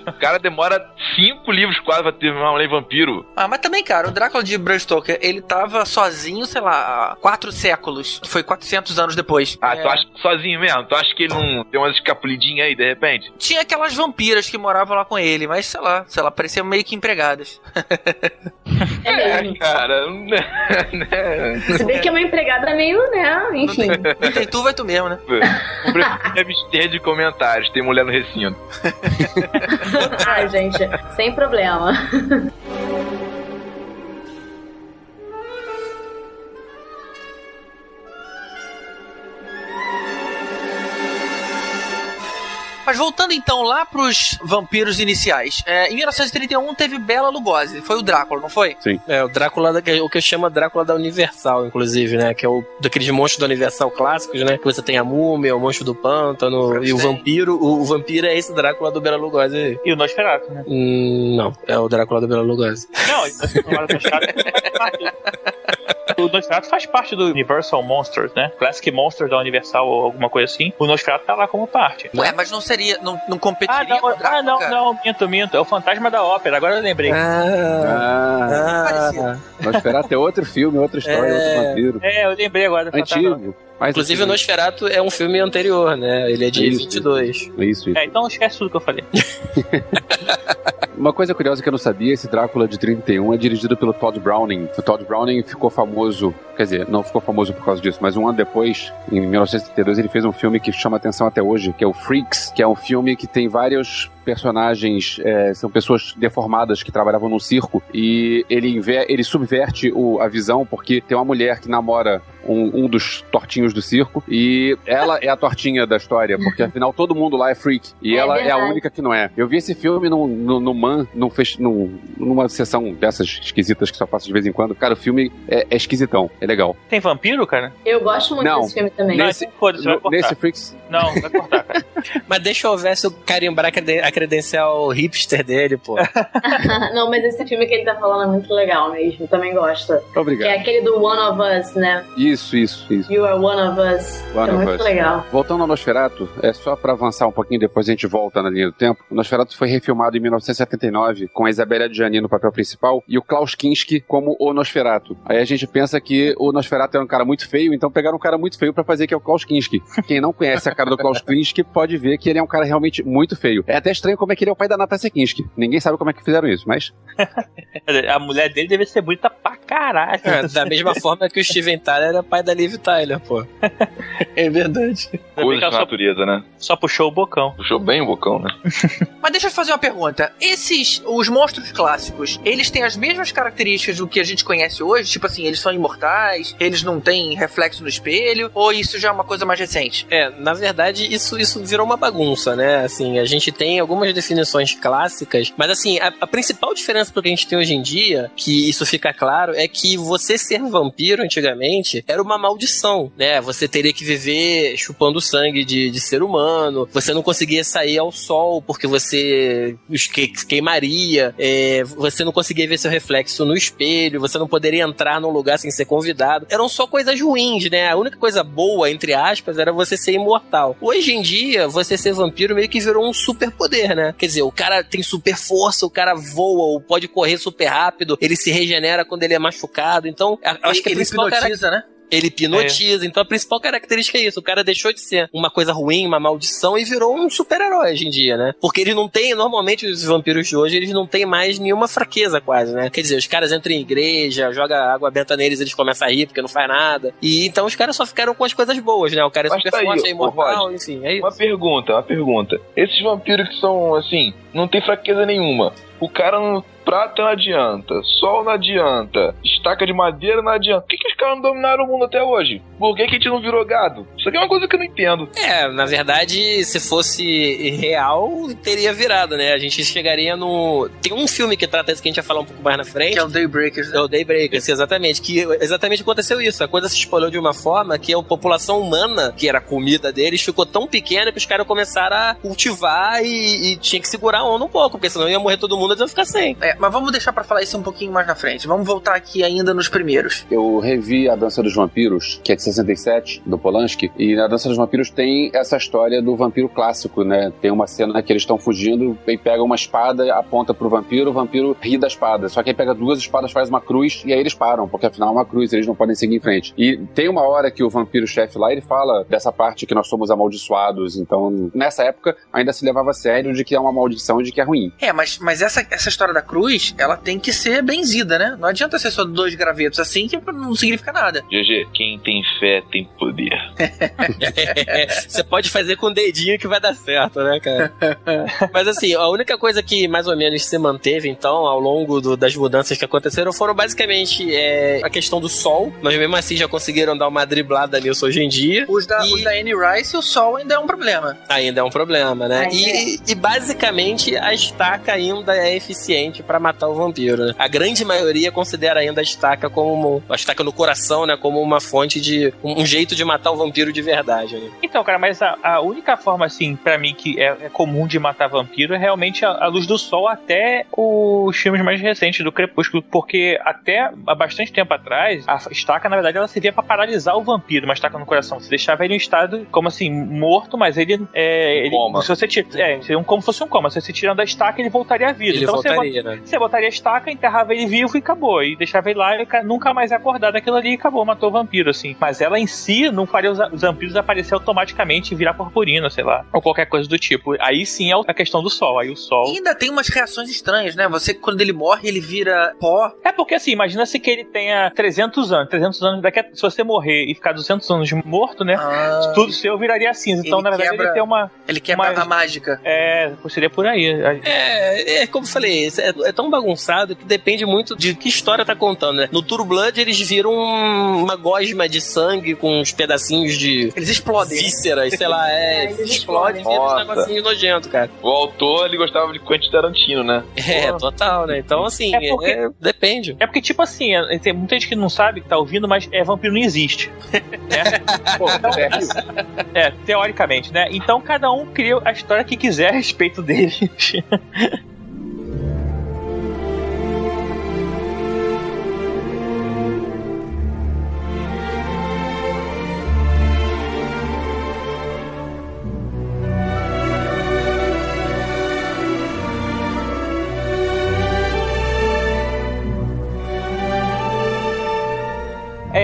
Speaker 5: o cara demora cinco livros quase pra transformar uma mulher em vampiro.
Speaker 3: Ah, mas também, cara, o Drácula de Bram Stoker, ele tava sozinho, sei lá, há quatro séculos. Foi 400 anos depois.
Speaker 5: Ah,
Speaker 3: É.
Speaker 5: tu acha que sozinho mesmo? Tu acha que ele não tem umas escapulidinhas aí, de repente?
Speaker 3: Tinha aquelas vampiras que moravam lá com ele, mas sei lá, sei lá, pareciam meio que empregadas.
Speaker 7: É mesmo.
Speaker 5: Cara, né?
Speaker 7: Se bem que é uma empregada meio, né? Enfim.
Speaker 3: Não tem tu, vai tu mesmo, né?
Speaker 5: Eu prefiro me abster de comentários, tem mulher no recinto.
Speaker 7: Ai, gente, sem problema.
Speaker 3: Mas voltando então lá pros vampiros iniciais. É, em 1931 teve Bela Lugosi, foi o Drácula, não foi?
Speaker 8: É, o Drácula, da- o que eu chamo Drácula da Universal, inclusive, né? Que é o daqueles monstros da Universal clássicos, né? Que você tem a múmia, o monstro do pântano e o vampiro. O, o vampiro é esse Drácula do Bela Lugosi aí.
Speaker 6: E o Nosferatu, né?
Speaker 8: Hum, não, é o Drácula do Bela Lugosi.
Speaker 6: Não, o Nosferatu faz parte. O Nosferatu faz parte do Universal Monsters, né? Classic Monsters da Universal ou alguma coisa assim. O Nosferatu tá lá como parte.
Speaker 3: Ué, mas não seria, não, não
Speaker 6: Ah,
Speaker 3: competiria
Speaker 6: não,
Speaker 3: com o Drácula,
Speaker 6: ah, não, não, minto, minto. É o Fantasma da Ópera, agora eu lembrei.
Speaker 8: Ah,
Speaker 4: Ah,
Speaker 3: Parecido.
Speaker 4: Nosferatu é outro filme, outra história,
Speaker 8: É.
Speaker 4: outro vampiro.
Speaker 6: É, eu lembrei agora do Fantasma
Speaker 8: Inclusive, o
Speaker 4: antigo.
Speaker 8: Nosferatu é um filme anterior, né? Ele é de
Speaker 4: Isso,
Speaker 8: 22.
Speaker 4: Isso, isso.
Speaker 6: É, então esquece tudo que eu falei.
Speaker 4: Uma coisa curiosa que eu não sabia, esse Drácula de 31 é dirigido pelo Todd Browning. O Todd Browning ficou famoso, quer dizer, não ficou famoso por causa disso, mas um ano depois, em 1932, ele fez um filme que chama atenção até hoje, que é o Freaks, que é um filme que tem vários personagens, é, são pessoas deformadas que trabalhavam num circo, e ele, ele subverte o- a visão, porque tem uma mulher que namora um, um dos tortinhos do circo. E ela é a tortinha da história, porque afinal todo mundo lá é freak. E
Speaker 7: É
Speaker 4: ela é a
Speaker 7: verdade.
Speaker 4: única que não é. Eu vi esse filme no, no, no Man, num fech- num- numa sessão dessas esquisitas que só passa de vez em quando. Cara, o filme é, é esquisitão, é legal.
Speaker 6: Tem vampiro, cara?
Speaker 7: Eu gosto muito
Speaker 4: Não.
Speaker 7: desse filme também.
Speaker 6: Não,
Speaker 4: Nesse-
Speaker 6: então
Speaker 4: No-
Speaker 6: cortar.
Speaker 4: nesse Freaks.
Speaker 6: Não, vai cortar, cara.
Speaker 8: Mas deixa eu ver se eu carimbar a creden- a credencial hipster dele, pô.
Speaker 7: não, mas esse filme que ele tá falando é muito legal mesmo. Também gosto. Que é
Speaker 4: Obrigado.
Speaker 7: aquele do One of Us, né?
Speaker 4: Isso, isso, isso.
Speaker 7: You are one of us.
Speaker 4: One
Speaker 7: é
Speaker 4: of
Speaker 7: muito
Speaker 4: Us.
Speaker 7: legal.
Speaker 4: Voltando ao Nosferatu, é só pra avançar um pouquinho, depois a gente volta na linha do tempo. O Nosferatu foi refilmado em 1979 com a Isabelle Adjani no papel principal e o Klaus Kinski como o Nosferatu. Aí a gente pensa que o Nosferatu era um cara muito feio, então pegaram um cara muito feio pra fazer que é o Klaus Kinski. Quem não conhece a cara do Klaus Kinski pode ver que ele é um cara realmente muito feio. É até estranho como é que ele é o pai da Natasha Kinski. Ninguém sabe como é que fizeram isso, mas
Speaker 6: A mulher dele deve ser bonita pra caralho.
Speaker 8: É, da mesma forma que o Steven Tyler era pai da Liv Tyler, pô. É verdade.
Speaker 5: Da
Speaker 6: só,
Speaker 5: natureza, né?
Speaker 6: só puxou o bocão.
Speaker 5: Puxou bem o bocão, né?
Speaker 3: Mas deixa eu fazer uma pergunta. Esses, os monstros clássicos, eles têm as mesmas características do que a gente conhece hoje? Tipo assim, eles são imortais, eles não têm reflexo no espelho, ou isso já é uma coisa mais recente?
Speaker 8: É, na verdade, isso, isso virou uma bagunça, né? Assim, a gente tem algumas definições clássicas, mas assim, a, a principal diferença pro que a gente tem hoje em dia, que isso fica claro, é que você ser vampiro antigamente era uma maldição, né? Você teria que viver chupando sangue de, de ser humano, você não conseguia sair ao sol porque você que- queimaria, é, você não conseguia ver seu reflexo no espelho, você não poderia entrar num lugar sem ser convidado. Eram só coisas ruins, né? A única coisa boa, entre aspas, era você ser imortal. Hoje em dia, você ser vampiro meio que virou um superpoder, né? Quer dizer, o cara tem super força, o cara voa, ou pode correr super rápido, ele se regenera quando ele é machucado. Então, acho que a
Speaker 3: ele
Speaker 8: principal cara-
Speaker 3: hipnotiza, né?
Speaker 8: Ele hipnotiza. Então a principal característica é isso. O cara deixou de ser uma coisa ruim, uma maldição e virou um super-herói hoje em dia, né? Porque ele não tem, normalmente os vampiros de hoje, eles não têm mais nenhuma fraqueza quase, né? Quer dizer, os caras entram em igreja, joga água benta neles, eles começam a rir porque não faz nada. E então os caras só ficaram com as coisas boas, né? O cara é
Speaker 5: Mas
Speaker 8: super
Speaker 5: tá aí,
Speaker 8: forte, é
Speaker 5: ô,
Speaker 8: imortal, enfim, é isso.
Speaker 5: Uma pergunta, uma pergunta. Esses vampiros que são, assim, não tem fraqueza nenhuma. O cara no prata não adianta, sol não adianta, estaca de madeira não adianta. Por que, que os caras não dominaram o mundo até hoje? Por que, que a gente não virou gado? Isso aqui é uma coisa que eu não entendo.
Speaker 8: É, na verdade, se fosse real, teria virado, né? A gente chegaria no. Tem um filme que trata isso que a gente vai falar um pouco mais na frente.
Speaker 3: Que é o Daybreakers, né?
Speaker 8: É o Daybreakers, exatamente. Que exatamente aconteceu isso. A coisa se espalhou de uma forma que a população humana, que era a comida deles, ficou tão pequena que os caras começaram a cultivar e, e tinha que segurar a onda um pouco, porque senão ia morrer todo mundo e eles iam ficar sem.
Speaker 3: É, mas vamos deixar pra falar isso um pouquinho mais na frente. Vamos voltar aqui ainda nos primeiros.
Speaker 4: Eu revi A Dança dos Vampiros, que é de 67, do Polanski, e na Dança dos Vampiros tem essa história do vampiro clássico, né? Tem uma cena que eles estão fugindo e pega uma espada, aponta pro vampiro, o vampiro ri da espada. Só que aí pega duas espadas, faz uma cruz e aí eles param, porque afinal é uma cruz, eles não podem seguir em frente. E tem uma hora que o vampiro-chefe lá, ele fala dessa parte que nós somos amaldiçoados, então nessa época ainda se levava a sério de que é uma maldição e de que é ruim.
Speaker 3: É, mas, mas essa, essa história da cruz, ela tem que ser benzida, né? Não adianta ser só dois gravetos assim, que não significa nada.
Speaker 5: GG, quem tem fé tem poder.
Speaker 8: Você pode fazer com o dedinho que vai dar certo, né, cara? Mas assim, a única coisa que mais ou menos se manteve, então, ao longo do- das mudanças que aconteceram foram basicamente é, a questão do sol, mas mesmo assim já conseguiram dar uma driblada nisso hoje em dia.
Speaker 3: Os da,
Speaker 8: E-
Speaker 3: os da Anne Rice, o sol ainda é um problema.
Speaker 8: Ainda é um problema, né? E, e basicamente a estaca ainda é eficiente pra matar o vampiro, né? A grande maioria considera ainda a estaca como uma- a estaca no coração, né? Como uma fonte de um, um jeito de matar o vampiro de verdade, né?
Speaker 6: Então, cara, mas a, a única forma, assim, pra mim, que é, é comum de matar vampiro é realmente a, a luz do sol até os filmes mais recentes do Crepúsculo, porque até há bastante tempo atrás, a estaca, na verdade, ela servia pra paralisar o vampiro, uma estaca no coração. Você deixava ele em estado, como assim, morto, mas ele. É, ele
Speaker 5: Coma.
Speaker 6: Se você tira. É, seria um, como fosse um coma. Se você tirando da estaca, ele voltaria à vida.
Speaker 8: Ele
Speaker 6: então você
Speaker 8: voltaria, né?
Speaker 6: você botaria a estaca, enterrava ele vivo e acabou. E deixava ele lá e nunca mais ia acordar daquilo ali e acabou, matou o vampiro, assim. Mas ela em si não faria os, os vampiros aparecer automaticamente e virar purpurina, sei lá. Ou qualquer coisa do tipo. Aí sim é a questão do sol. Aí o sol.
Speaker 3: E ainda tem umas reações estranhas, né? Você, quando ele morre, ele vira pó.
Speaker 6: É porque assim, imagina-se que ele tenha 300 anos. 300 anos, daqui a, se você morrer e ficar 200 anos morto, né?
Speaker 3: Ah,
Speaker 6: Tudo seu viraria cinza. Então, na verdade,
Speaker 3: quebra-
Speaker 6: ele tem uma.
Speaker 3: ele quebra
Speaker 6: Mas-
Speaker 3: a mágica.
Speaker 6: É, seria por aí.
Speaker 8: É, é como como eu falei, é, é, tão bagunçado que depende muito de que história tá contando, né? No True Blood eles viram uma gosma de sangue com uns pedacinhos de.
Speaker 3: Eles explodem.
Speaker 8: Vísceras, sei lá, é.
Speaker 7: É, eles
Speaker 8: explodem e viram uns negocinhos nojentos, cara.
Speaker 5: O autor, ele gostava de Quentin Tarantino, né?
Speaker 8: É, total, né? Então, assim,
Speaker 6: É porque-
Speaker 8: é- depende.
Speaker 6: É porque, tipo assim, é- tem muita gente que não sabe, que tá ouvindo, mas é, vampiro não existe.
Speaker 4: Pô, é,
Speaker 6: É, teoricamente, né? Então cada um cria a história que quiser a respeito deles.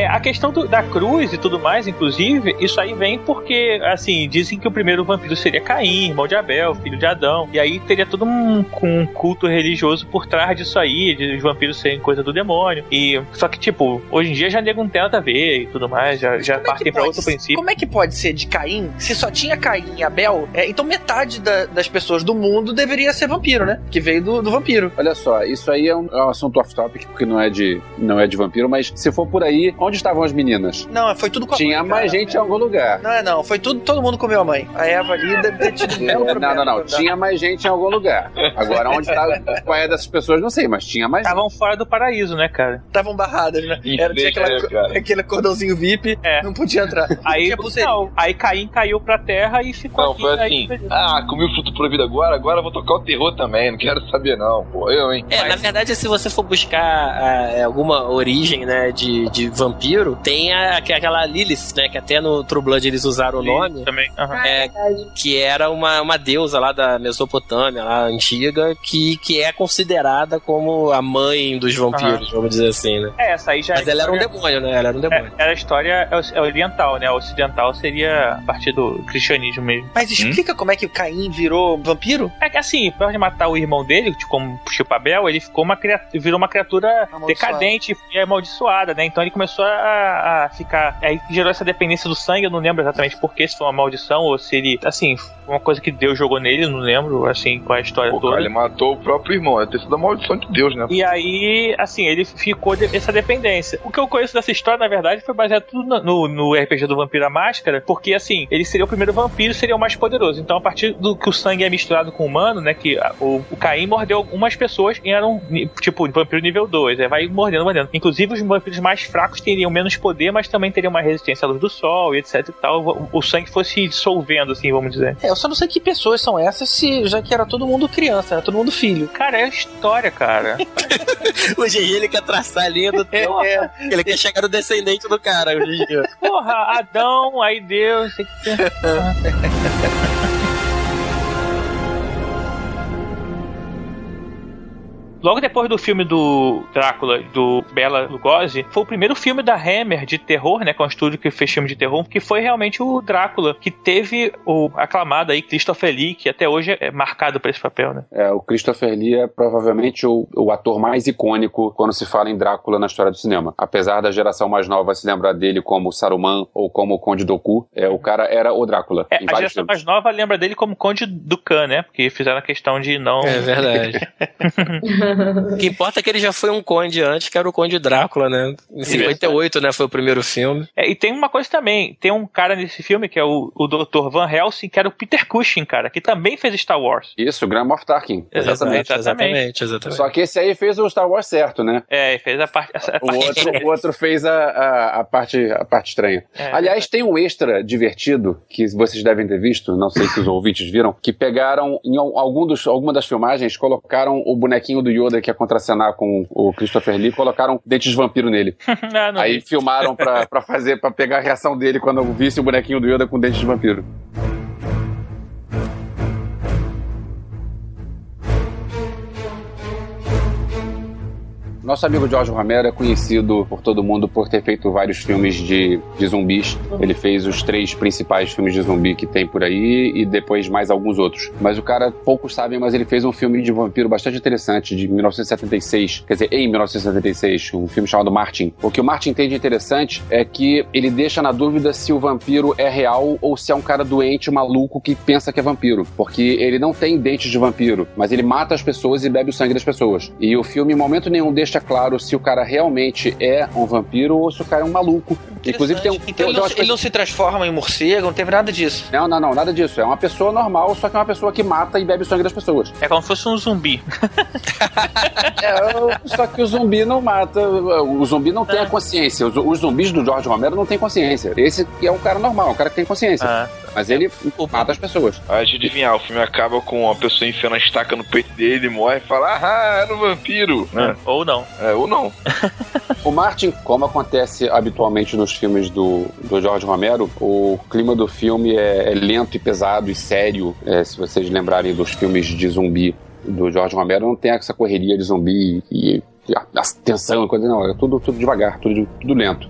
Speaker 6: É, a questão do- da cruz e tudo mais, inclusive, isso aí vem porque, assim, dizem que o primeiro vampiro seria Caim, irmão de Abel, filho de Adão. E aí teria todo um, um culto religioso por trás disso aí, de os vampiros serem coisa do demônio. E só que, tipo, hoje em dia já nego não tem nada a ver e tudo mais, já, já
Speaker 3: é
Speaker 6: partem pra
Speaker 3: pode
Speaker 6: outro princípio.
Speaker 3: Como é que pode ser de Caim se só tinha Caim e Abel? É, então metade da- das pessoas do mundo deveria ser vampiro, né? Que veio do, do vampiro.
Speaker 4: Olha só, isso aí é um, é um assunto off-topic, porque não é, de, não é de vampiro, mas se for por aí, onde estavam as meninas?
Speaker 3: Não, foi tudo com a
Speaker 4: Tinha
Speaker 3: mãe,
Speaker 4: mais
Speaker 3: cara.
Speaker 4: gente em algum lugar.
Speaker 3: Não, é não, foi tudo, todo mundo comeu a mãe. A Eva ali deve ter tido
Speaker 4: É, não, não, não. Tinha mais gente em algum lugar. Agora, onde tá, qual é dessas pessoas, não sei, mas tinha mais
Speaker 6: Estavam fora do paraíso, né, cara?
Speaker 3: Estavam barradas, né? Era, tinha aquela,
Speaker 5: cara.
Speaker 3: aquele cordãozinho VIP,
Speaker 6: É.
Speaker 3: não podia entrar.
Speaker 6: Aí, não, aí Caim caiu pra terra e ficou
Speaker 5: Não,
Speaker 6: aqui,
Speaker 5: foi
Speaker 6: aí-
Speaker 5: assim. Ah, comi o fruto proibido agora, agora eu vou tocar o terror também. Não quero saber, não, pô. Eu, hein?
Speaker 8: É, na verdade, se você for buscar ah, alguma origem, né, de, de vampiro, tem a, que- aquela Lilith, né, que até no True Blood eles usaram o nome,
Speaker 6: também.
Speaker 7: Ah,
Speaker 8: É.
Speaker 7: é
Speaker 8: que era uma, uma deusa lá da Mesopotâmia, lá antiga, que, que é considerada como a mãe dos vampiros, vamos dizer assim, né?
Speaker 6: É, essa aí já
Speaker 8: Mas
Speaker 6: é
Speaker 8: ela era um
Speaker 6: história-
Speaker 8: demônio, né? Ela era um demônio.
Speaker 6: É, era a história é oriental, né? A ocidental seria a partir do cristianismo mesmo.
Speaker 3: Mas explica como é que o Caim virou vampiro?
Speaker 6: É que assim, pra de matar o irmão dele, tipo, como tipo Abel, ele ficou uma criatura, virou uma criatura decadente e amaldiçoada, né? Então ele começou a, a ficar. Aí gerou essa dependência do sangue, eu não lembro exatamente por que, se foi uma maldição ou se ele. Assim, uma coisa que Deus jogou nele, não lembro, assim, com a história
Speaker 5: Pô,
Speaker 6: toda.
Speaker 5: cara, ele matou o próprio irmão. Deve ter sido a maldição de Deus, né?
Speaker 6: E aí, assim, ele ficou de- essa dependência. O que eu conheço dessa história, na verdade, foi baseado tudo no, no- no RPG do Vampiro à Máscara, porque, assim, ele seria o primeiro vampiro seria o mais poderoso. Então, a partir do que o sangue é misturado com o humano, né, que a- o, o Caim mordeu algumas pessoas e eram, tipo, vampiro nível 2, aí vai mordendo, mordendo. Inclusive, os vampiros mais fracos teriam menos poder, mas também teriam mais resistência à luz do sol e etc e tal. O, o sangue fosse dissolvendo, assim, vamos dizer.
Speaker 3: É, eu só não sei que pessoas são essas, se, já que era todo mundo criança, era todo mundo filho.
Speaker 6: Cara, é história, cara.
Speaker 8: O GG ele quer traçar a linha do
Speaker 3: É,
Speaker 8: tempo.
Speaker 3: é.
Speaker 8: Ele quer chegar no descendente do cara, o GG.
Speaker 6: Porra, Adão, aí Deus, tem que Logo depois do filme do Drácula, do Bela Lugosi, foi o primeiro filme da Hammer de terror, né, com o estúdio que fez filme de terror, que foi realmente o Drácula, que teve o aclamado aí Christopher Lee, que até hoje é marcado por esse papel, né?
Speaker 4: É, o Christopher Lee é provavelmente o, o ator mais icônico quando se fala em Drácula na história do cinema. Apesar da geração mais nova se lembrar dele como Saruman ou como o Conde Doku, é, o cara era o Drácula
Speaker 6: É,
Speaker 4: em
Speaker 6: a geração
Speaker 4: filmes.
Speaker 6: mais nova lembra dele como Conde Ducan, né? Porque fizeram a questão de não.
Speaker 8: É verdade. o que importa é que ele já foi um conde antes, que era o Conde Drácula, né? Em 58, né? Foi o primeiro filme.
Speaker 6: É, e tem uma coisa também, tem um cara nesse filme que é o, o Dr. Van Helsing, que era o Peter Cushing, cara, que também fez Star Wars.
Speaker 4: Isso, Graham of Tarkin.
Speaker 6: Exatamente.
Speaker 8: exatamente, exatamente.
Speaker 4: Só que esse aí fez o Star Wars certo, né?
Speaker 6: É, e fez a parte. a
Speaker 4: O
Speaker 6: parte-
Speaker 4: outro, o outro fez a, a, a parte, a parte estranha.
Speaker 6: É,
Speaker 4: Aliás, tem um extra divertido que vocês devem ter visto, não sei se os ouvintes viram, que pegaram em al- algum dos, alguma das filmagens, colocaram o bonequinho do Yoda que ia contracenar com o Christopher Lee, colocaram dentes de vampiro nele.
Speaker 6: Ah, não
Speaker 4: Aí
Speaker 6: vi.
Speaker 4: filmaram pra, pra fazer, para pegar a reação dele quando eu visse o bonequinho do Yoda com dentes de vampiro. Nosso amigo George Romero é conhecido por todo mundo por ter feito vários filmes de, de zumbis. Ele fez os três principais filmes de zumbi que tem por aí e depois mais alguns outros. Mas o cara, poucos sabem, mas ele fez um filme de vampiro bastante interessante de 1976. Quer dizer, em 1976, um filme chamado Martin. O que o Martin tem de interessante é que ele deixa na dúvida se o vampiro é real ou se é um cara doente, maluco que pensa que é vampiro. Porque ele não tem dentes de vampiro, mas ele mata as pessoas e bebe o sangue das pessoas. E o filme, em momento nenhum, deixa claro se o cara realmente é um vampiro ou se o cara é um maluco. Inclusive tem um.
Speaker 3: Então
Speaker 4: tem-
Speaker 3: ele não, ele não se transforma em morcego, não teve nada disso.
Speaker 4: Não, não, não, nada disso. É uma pessoa normal, só que é uma pessoa que mata e bebe o sangue das pessoas.
Speaker 6: É como se fosse um zumbi.
Speaker 4: É, só que o zumbi não mata. O zumbi não tem a consciência. Os, os zumbis do George Romero não têm consciência. Esse é um cara normal, um cara que tem consciência.
Speaker 6: Ah.
Speaker 4: Mas ele mata as pessoas.
Speaker 5: Ah, deixa eu adivinhar, o filme acaba com a pessoa enfiando a estaca no peito dele, ele morre e fala, ah, era um vampiro. né?
Speaker 6: Ou não.
Speaker 5: É, ou não.
Speaker 4: O Martin, como acontece habitualmente nos filmes do, do George Romero, o clima do filme é, é lento e pesado e sério. É, se vocês lembrarem dos filmes de zumbi do George Romero, não tem essa correria de zumbi e, e a, a tensão, coisa não. É tudo, tudo devagar, tudo, tudo lento.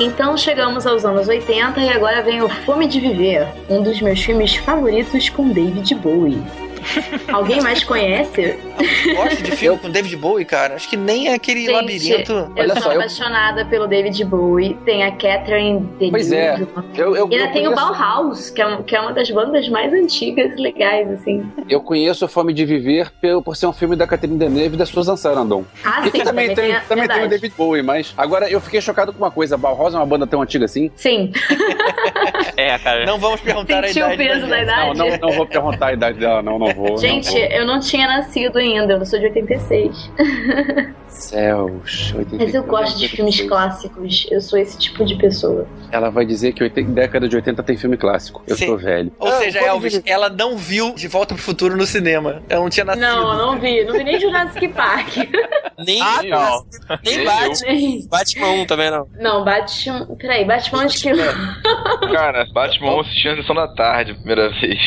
Speaker 7: Então chegamos aos anos 80 e agora vem o Fome de Viver, um dos meus filmes favoritos com David Bowie. Alguém mais conhece?
Speaker 3: Gosto de filme com David Bowie, cara. Acho que nem aquele
Speaker 7: Gente,
Speaker 3: labirinto.
Speaker 7: Eu
Speaker 4: Olha
Speaker 7: sou
Speaker 4: só, eu-
Speaker 7: apaixonada pelo David Bowie. Tem a Catherine Deneuve.
Speaker 4: Pois é. Eu, eu,
Speaker 7: E ainda
Speaker 4: eu
Speaker 7: tem o
Speaker 4: conheço-
Speaker 7: Bauhaus, que é, um- que é uma das bandas mais antigas e legais, assim.
Speaker 4: Eu conheço Fome de Viver pelo, por ser um filme da Catherine Deneuve e da Susan Sarandon.
Speaker 7: Ah,
Speaker 4: E
Speaker 7: sim,
Speaker 4: que também, tem,
Speaker 7: a-
Speaker 4: também tem o. David Bowie, mas agora eu fiquei chocado com uma coisa. Bauhaus é uma banda tão antiga assim?
Speaker 7: Sim,
Speaker 6: É, cara.
Speaker 3: Não vamos perguntar
Speaker 7: sentiu
Speaker 3: a
Speaker 7: o
Speaker 3: idade.
Speaker 7: peso da idade.
Speaker 4: Não, não, não vou perguntar a idade dela, não, não vou.
Speaker 7: Gente,
Speaker 4: não vou.
Speaker 7: eu não tinha nascido ainda, eu sou de 86.
Speaker 4: Céus. 80,
Speaker 7: Mas eu gosto de filmes
Speaker 4: 86.
Speaker 7: clássicos, eu sou esse tipo de pessoa.
Speaker 4: Ela vai dizer que 80, década de 80 tem filme clássico. Eu
Speaker 3: Sim.
Speaker 4: tô velho.
Speaker 3: Ou
Speaker 4: Ah,
Speaker 3: seja,
Speaker 4: de
Speaker 3: Elvis,
Speaker 4: Viver.
Speaker 3: ela não viu De Volta pro Futuro no cinema. Ela não tinha nascido.
Speaker 7: Não, eu não vi, não vi nem Jurassic Park.
Speaker 8: Nem,
Speaker 6: Ah, não.
Speaker 8: nem
Speaker 5: Nem
Speaker 8: bate.
Speaker 7: Nem-
Speaker 8: Batman 1 também não.
Speaker 7: Não, Batman. Peraí, Batman acho que.
Speaker 5: Cara, Batman 1 assisti na sessão da tarde, a primeira vez.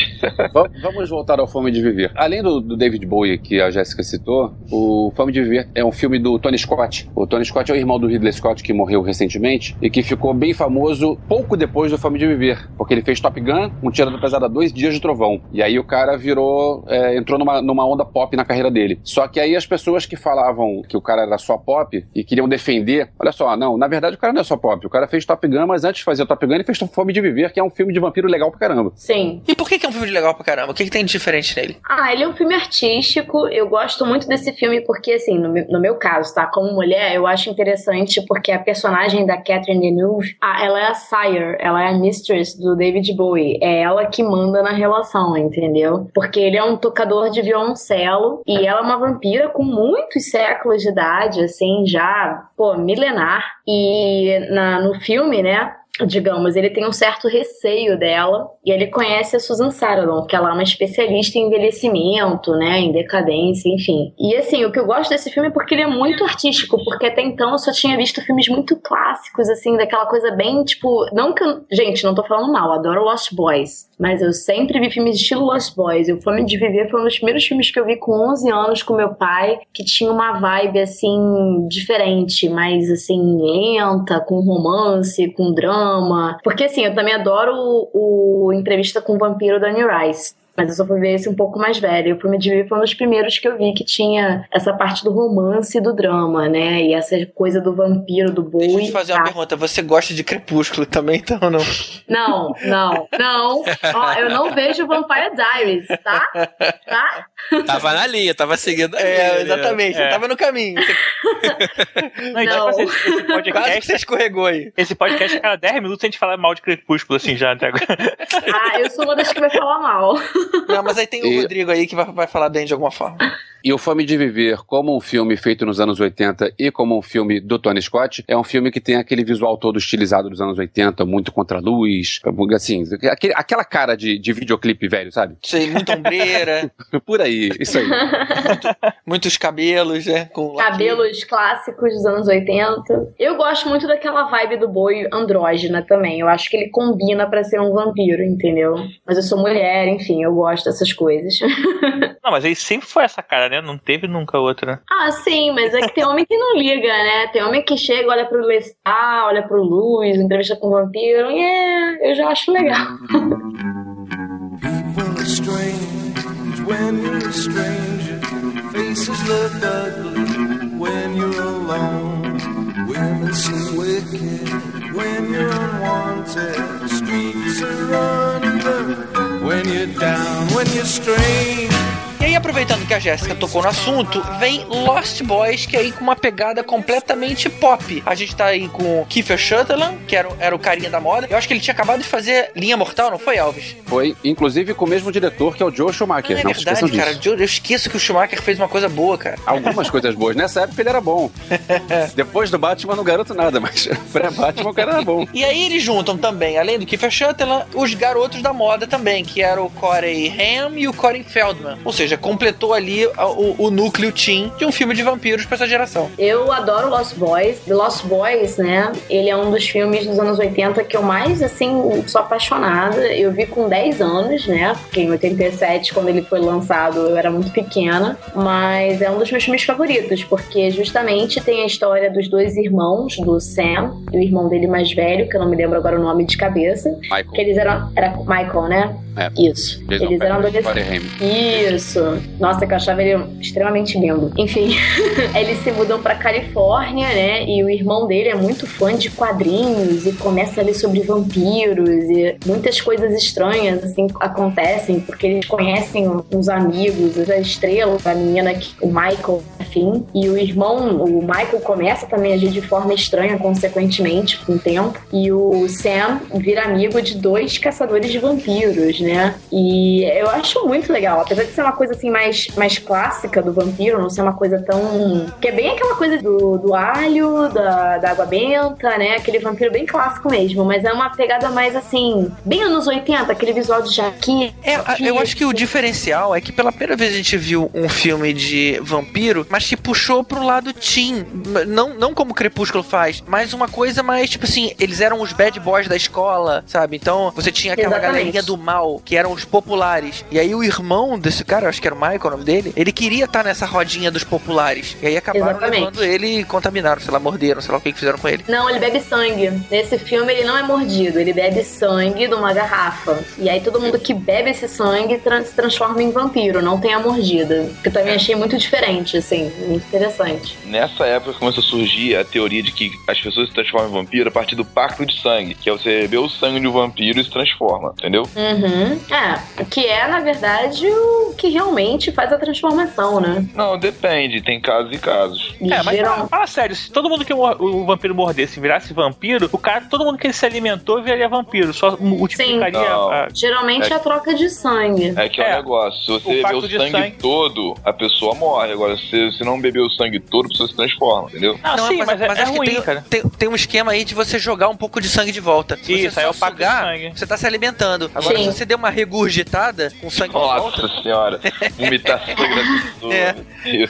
Speaker 4: Va- Vamos voltar ao Fome de Viver. Além do, do David Bowie, que a Jéssica citou, o Fome de Viver é um filme do Tony Scott. O Tony Scott é o irmão do Ridley Scott, que morreu recentemente, e que ficou bem famoso pouco depois do Fome de Viver, porque ele fez Top Gun, Um Tiro da Pesada 2, Dias de Trovão. E aí o cara virou, é, entrou numa, numa onda pop na carreira dele. Só que aí as pessoas que falavam que o cara era só pop e queriam defender, olha só, não, na verdade o cara não é só pop, o cara fez Top Gun, mas antes de fazer Top Gun ele fez Fome de Viver, que é um filme de vampiro legal pra caramba.
Speaker 7: Sim.
Speaker 3: E por que, que é um filme legal pra caramba? O que, que tem de diferente nele?
Speaker 7: Ah, ele é um filme artístico. Eu gosto muito desse filme porque, assim, no meu, no meu caso, tá? Como mulher, eu acho interessante porque a personagem da Catherine Deneuve, ah, ela é a sire, ela é a mistress do David Bowie. É ela que manda na relação, entendeu? Porque ele é um tocador de violoncelo e ela é uma vampira com muitos séculos de idade, assim, já, pô, milenar. E na, no filme, né? Digamos, ele tem um certo receio dela e ele conhece a Susan Sarandon, que ela é uma especialista em envelhecimento, né, em decadência, enfim. E assim, o que eu gosto desse filme é porque ele é muito artístico, porque até então eu só tinha visto filmes muito clássicos, assim, daquela coisa bem, tipo, não que eu... Gente, não tô falando mal, adoro Lost Boys, mas eu sempre vi filmes estilo Lost Boys. O Fome de Viver foi um dos primeiros filmes que eu vi com 11 anos com meu pai, que tinha uma vibe, assim, diferente, mais, assim, lenta, com romance, com drama. Porque, assim, eu também adoro o, o Entrevista com o Vampiro da Rice. Mas eu só fui ver esse um pouco mais velho. O Filme de foi um dos primeiros que eu vi que tinha essa parte do romance e do drama, né? E essa coisa do vampiro, do Bowie.
Speaker 3: Deixa eu te fazer uma
Speaker 7: tá?
Speaker 3: pergunta. Você gosta de Crepúsculo também, então, ou não?
Speaker 7: Não, não, não. Ó, eu não vejo Vampire Diaries, tá? Tá?
Speaker 8: Tava na linha, tava seguindo a linha,
Speaker 3: É, exatamente.
Speaker 6: É.
Speaker 3: Eu tava no caminho.
Speaker 6: Não, e tipo
Speaker 7: Não.
Speaker 6: assim, esse
Speaker 3: Quase que
Speaker 6: podcast,
Speaker 3: você escorregou aí.
Speaker 6: esse podcast, cada 10 minutos a gente fala mal de Crepúsculo, assim, já até agora.
Speaker 7: Ah, eu sou uma das que vai falar mal.
Speaker 3: Não, mas aí tem o
Speaker 4: E-
Speaker 3: Rodrigo aí que vai, vai falar bem de alguma forma.
Speaker 4: E O Fome de Viver, como um filme feito nos anos 80 e como um filme do Tony Scott, é um filme que tem aquele visual todo estilizado dos anos 80, muito contra a luz, assim, aquele- aquela cara de, de videoclipe velho, sabe?
Speaker 3: Sei, muita ombreira,
Speaker 4: Por aí, isso aí.
Speaker 3: muitos cabelos, né?
Speaker 7: Cabelos clássicos dos anos 80. Eu gosto muito daquela vibe do boi andrógena também. Eu acho que ele combina pra ser um vampiro, entendeu? Mas eu sou mulher, enfim, eu gosto dessas coisas.
Speaker 6: Não, mas ele sempre foi essa cara, né? Não teve nunca outra.
Speaker 7: ah, sim, mas é que tem homem que não liga, né? Tem homem que chega, olha pro Lestat, olha pro Luz, entrevista com o vampiro, e é, eu já acho legal.
Speaker 10: People are strange when you're a stranger. Faces look ugly when you're alone. Women seem wicked when you're unwanted. Streets are uneven when you're down, when you're strange.
Speaker 3: Aproveitando que a Jéssica tocou no assunto, vem Lost Boys, que é aí com uma pegada completamente pop. A gente tá aí com o Kiefer Sutherland, que era, o- era o carinha da moda. Eu acho que ele tinha acabado de fazer Linha Mortal, não foi, Alves?
Speaker 4: Foi, inclusive, com o mesmo diretor, que é o Joe Schumacher.
Speaker 3: é
Speaker 4: não se esqueçam
Speaker 3: verdade,
Speaker 4: disso.
Speaker 3: cara. Eu, eu esqueço que o Schumacher fez uma coisa boa, cara.
Speaker 4: Algumas coisas boas. Nessa época ele era bom. Depois do Batman não garanto nada, mas pré-Batman o cara era bom.
Speaker 3: E aí eles juntam também, além do Kiefer Sutherland, os garotos da moda também, que era o Corey Haim e o Corey Feldman. Ou seja, completou ali a- o, o núcleo teen de um filme de vampiros pra essa geração.
Speaker 7: Eu adoro Lost Boys. The Lost Boys, né? Ele é um dos filmes dos anos 80 que eu mais, assim, sou apaixonada. Eu vi com 10 anos, né? Porque em 87, quando ele foi lançado, eu era muito pequena. Mas é um dos meus filmes favoritos, porque justamente tem a história dos dois irmãos, do Sam e o irmão dele mais velho, que eu não me lembro agora o nome de cabeça.
Speaker 4: Michael.
Speaker 7: Que eles eram. Era Michael, né?
Speaker 4: É.
Speaker 7: Isso.
Speaker 4: Jason
Speaker 7: eles eram adolescentes.
Speaker 4: Corey
Speaker 7: Nossa, que eu achava ele extremamente lindo. Enfim, eles se mudam pra Califórnia, né? E o irmão dele é muito fã de quadrinhos e começa a ler sobre vampiros e muitas coisas estranhas assim acontecem porque eles conhecem uns amigos, a estrela, a menina que o Michael, enfim, e o irmão, o Michael começa também a agir de forma estranha consequentemente com o tempo e o Sam vira amigo de dois caçadores de vampiros, né? E eu acho muito legal, apesar de ser uma coisa assim mais, mais clássica do vampiro, não ser uma coisa tão. que é bem aquela coisa do, do alho, da, da água benta, né? Aquele vampiro bem clássico mesmo, mas é uma pegada mais assim, bem anos 80, aquele visual de jaqueta.
Speaker 3: É, eu acho que o diferencial é que pela primeira vez a gente viu um filme de vampiro, mas que puxou pro lado teen. Não, não como Crepúsculo faz, mas uma coisa mais, tipo assim, eles eram os bad boys da escola, sabe? Então você tinha aquela
Speaker 7: Exatamente.
Speaker 3: galerinha do mal, que eram os populares. E aí o irmão desse cara, eu acho que era o Michael o nome dele, ele queria estar nessa rodinha dos populares. E aí acabaram
Speaker 7: Exatamente.
Speaker 3: levando ele e contaminaram, sei lá, morderam, sei lá o que que fizeram com ele.
Speaker 7: Não, ele bebe sangue. Nesse filme ele não é mordido, ele bebe sangue de uma garrafa. E aí todo mundo que bebe esse sangue tran- se transforma em vampiro, não tem a mordida. Que eu também achei muito diferente, assim, muito interessante.
Speaker 5: Nessa época começou a surgir a teoria de que as pessoas se transformam em vampiro a partir do pacto de sangue, que é você beber o sangue de um vampiro e se transforma, entendeu?
Speaker 7: Uhum. É, que é, na verdade, o que realmente faz a transformação, né?
Speaker 5: Não, depende, tem casos e casos.
Speaker 7: E
Speaker 6: É, mas
Speaker 7: geral-
Speaker 6: fala, fala sério, se todo mundo que mor- o vampiro mordesse virasse vampiro, o cara, todo mundo que ele se alimentou viraria vampiro. Só multiplicaria
Speaker 5: Não.
Speaker 6: a.
Speaker 7: Geralmente é a troca de sangue.
Speaker 5: É que é,
Speaker 6: É,
Speaker 5: um negócio, se você
Speaker 6: o
Speaker 5: beber o sangue,
Speaker 6: sangue.
Speaker 5: todo, a pessoa morre. Agora, se você não beber o sangue todo, a pessoa se transforma, entendeu?
Speaker 6: Ah, sim, mas, é, é
Speaker 3: acho que
Speaker 6: ruim,
Speaker 3: tem,
Speaker 6: cara.
Speaker 3: Tem, tem um esquema aí de você jogar um pouco de sangue de volta. Se
Speaker 6: Isso,
Speaker 3: você
Speaker 6: aí é o sangue.
Speaker 3: você tá se alimentando. Agora,
Speaker 7: Sim.
Speaker 3: se você der uma regurgitada com sangue de volta,
Speaker 5: Nossa senhora, vomitar sangue da pessoa.
Speaker 3: É.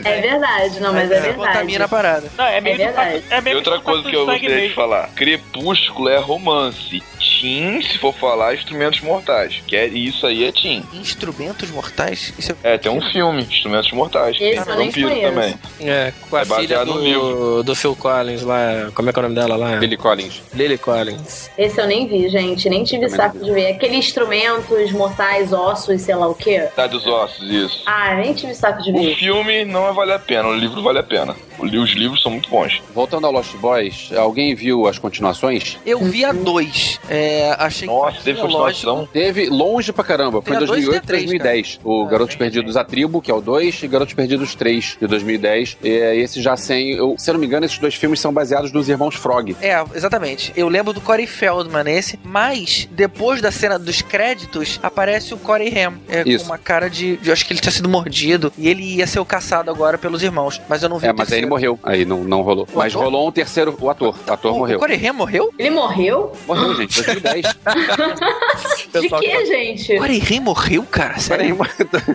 Speaker 7: É verdade, não, mas é
Speaker 3: você
Speaker 7: verdade.
Speaker 3: contamina a parada.
Speaker 6: Não, é meio
Speaker 7: É verdade.
Speaker 6: é
Speaker 5: E outra
Speaker 6: que
Speaker 5: coisa que eu gostaria de falar: Crepúsculo é romance. Teen, se for falar, instrumentos mortais. Que é, isso aí é Teen.
Speaker 3: Instrumentos mortais? Isso é...
Speaker 5: É, tem um filme, Instrumentos Mortais.
Speaker 7: Esse
Speaker 5: Tem
Speaker 7: eu nem
Speaker 5: vampiro
Speaker 7: conheço.
Speaker 5: também.
Speaker 8: É, com a
Speaker 5: É
Speaker 8: filha
Speaker 5: baseado no
Speaker 8: do,
Speaker 5: livro.
Speaker 8: do Phil Collins lá. Como é que é o nome dela lá?
Speaker 4: Billy Collins.
Speaker 8: Lily Collins.
Speaker 7: Esse eu nem vi, gente. Nem tive
Speaker 4: Também
Speaker 7: saco de ver. Aquele instrumentos mortais, ossos, sei lá o quê.
Speaker 5: Tá dos ossos, isso.
Speaker 7: Ah, nem tive saco de
Speaker 5: O
Speaker 7: ver.
Speaker 5: filme não vale a pena, o livro vale a pena. O Os livros são muito bons.
Speaker 4: Voltando ao Lost Boys, alguém viu as continuações?
Speaker 3: Eu vi a dois. É, É, achei
Speaker 5: Nossa,
Speaker 3: que
Speaker 5: teve continuação.
Speaker 4: Teve longe pra caramba. Foi em
Speaker 3: a dois e
Speaker 4: 2008
Speaker 3: tem a três,
Speaker 4: 2010. O
Speaker 3: É,
Speaker 4: Garotos Perdidos A Tribo, que é o 2, e Garotos Perdidos 3, de 2010. E esse já sem. Eu, se eu não me engano, esses dois filmes são baseados nos irmãos Frog.
Speaker 3: É, exatamente. Eu lembro do Corey Feldman nesse, mas depois da cena dos créditos aparece o Corey Haim. É, com
Speaker 4: Isso.
Speaker 3: uma cara de. Eu acho que ele tinha sido mordido e ele ia ser o caçado agora pelos irmãos. Mas eu não vi
Speaker 4: É,
Speaker 3: o
Speaker 4: mas aí ele morreu. Aí não, não rolou.
Speaker 3: O
Speaker 4: mas
Speaker 3: ator?
Speaker 4: rolou um terceiro. O ator. O ator
Speaker 3: O,
Speaker 4: morreu.
Speaker 3: o Corey Haim morreu?
Speaker 7: Ele morreu?
Speaker 4: Morreu, gente. 2010.
Speaker 7: De que, gente?
Speaker 3: O Corey Haim morreu, cara? Sério?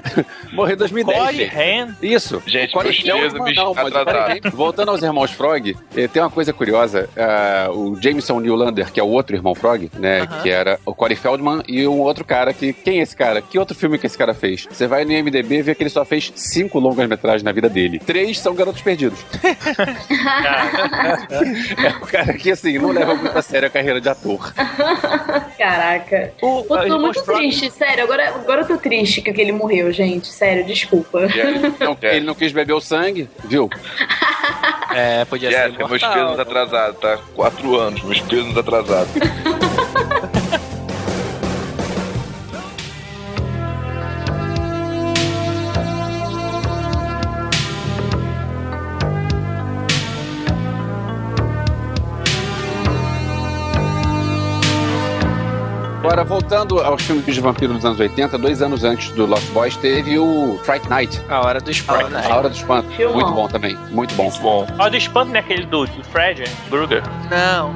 Speaker 4: morreu em 2010.
Speaker 6: Corey
Speaker 4: gente.
Speaker 6: Haim.
Speaker 4: Isso.
Speaker 5: Gente,
Speaker 4: Corey não, mas
Speaker 5: atrasaram.
Speaker 4: peraí, Voltando aos irmãos Frog, eh, tem uma coisa curiosa. ah, o Jameson Newlander, que é o outro irmão Frog, né?
Speaker 3: Aham.
Speaker 4: Que era o Corey Feldman e um outro cara que. Quem é esse cara? Que outro filme que esse cara fez? Você vai no IMDB e vê que ele só fez cinco longas-metragens na vida dele. Três são Garotos Perdidos. é o cara que, assim, não leva muito a sério a carreira de ator.
Speaker 7: Caraca.
Speaker 6: O,
Speaker 7: Pô,
Speaker 6: a
Speaker 7: tô muito
Speaker 6: Frog-
Speaker 7: triste, sério. Agora, agora eu tô triste que ele morreu, gente. Sério, desculpa.
Speaker 4: Não,
Speaker 5: É.
Speaker 4: Ele não quis beber o sangue, viu?
Speaker 8: É, podia ser
Speaker 5: Jéssica, meus pesos atrasados, tá? Quatro anos, meus pesos atrasados.
Speaker 4: Agora, voltando aos filmes de vampiro dos anos 80, dois anos antes do Lost Boys, teve o Fright Night,
Speaker 8: A hora do espanto.
Speaker 4: A Hora do Espanto.
Speaker 7: Filmão.
Speaker 4: Muito bom também, muito bom.
Speaker 5: Bom,
Speaker 6: Ó, do espanto, né? Aquele do, do Fred Bruger.
Speaker 3: Não.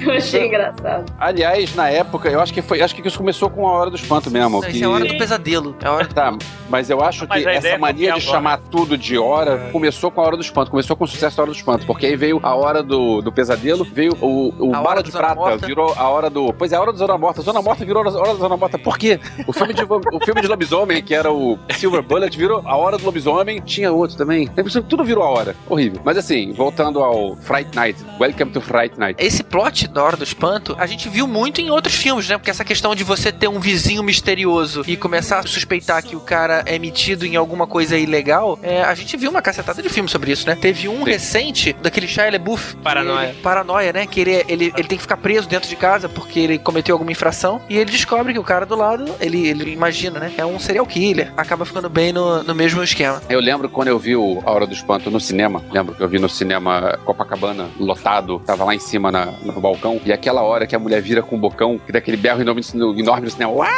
Speaker 7: Eu achei engraçado.
Speaker 4: Aliás, na época, eu acho que foi, acho que isso começou com a Hora do Espanto mesmo.
Speaker 3: Não,
Speaker 4: que...
Speaker 3: Isso é a hora do pesadelo. É a hora...
Speaker 4: Tá, mas eu acho
Speaker 6: Mas
Speaker 4: que
Speaker 6: a
Speaker 4: essa
Speaker 6: é
Speaker 4: mania de
Speaker 6: agora.
Speaker 4: chamar tudo de hora começou com a Hora do Espanto, começou com o sucesso da Hora do Espanto, porque aí veio a Hora do, do Pesadelo, veio o, o
Speaker 3: A Hora
Speaker 4: Bala de Prata,
Speaker 3: Morta.
Speaker 4: virou a Hora do... Pois é, a Hora do Zona Morta. Zona Morta virou a Hora da Zona Morta. Por quê? O filme de, o filme de lobisomem, que era o Silver Bullet, virou a Hora do Lobisomem. Tinha outro também. Tudo virou a hora. Horrível. Mas assim, voltando ao Fright Night. Welcome to Fright Night.
Speaker 3: Esse plot da Hora do Espanto, a gente viu muito em outros filmes, né? Porque essa questão de você ter um vizinho misterioso e começar a suspeitar que o cara é metido em alguma coisa ilegal, é, a gente viu uma cacetada de filmes sobre isso, né? Teve um
Speaker 4: Sim.
Speaker 3: recente, daquele Shia LaBeouf.
Speaker 8: Paranoia.
Speaker 3: ele- paranoia, né? Que ele, ele, ele tem que ficar preso dentro de casa porque ele cometeu alguma infração e ele descobre que o cara do lado, ele, ele imagina, né? É um serial killer. Acaba ficando bem no, no mesmo esquema.
Speaker 4: Eu lembro quando eu vi o A Hora do Espanto no cinema. Lembro que eu vi no cinema Copacabana, lotado. Tava lá em cima na- no balcão. E aquela hora que a mulher vira com o bocão, que dá aquele berro enorme, no- enorme no cinema. Uá!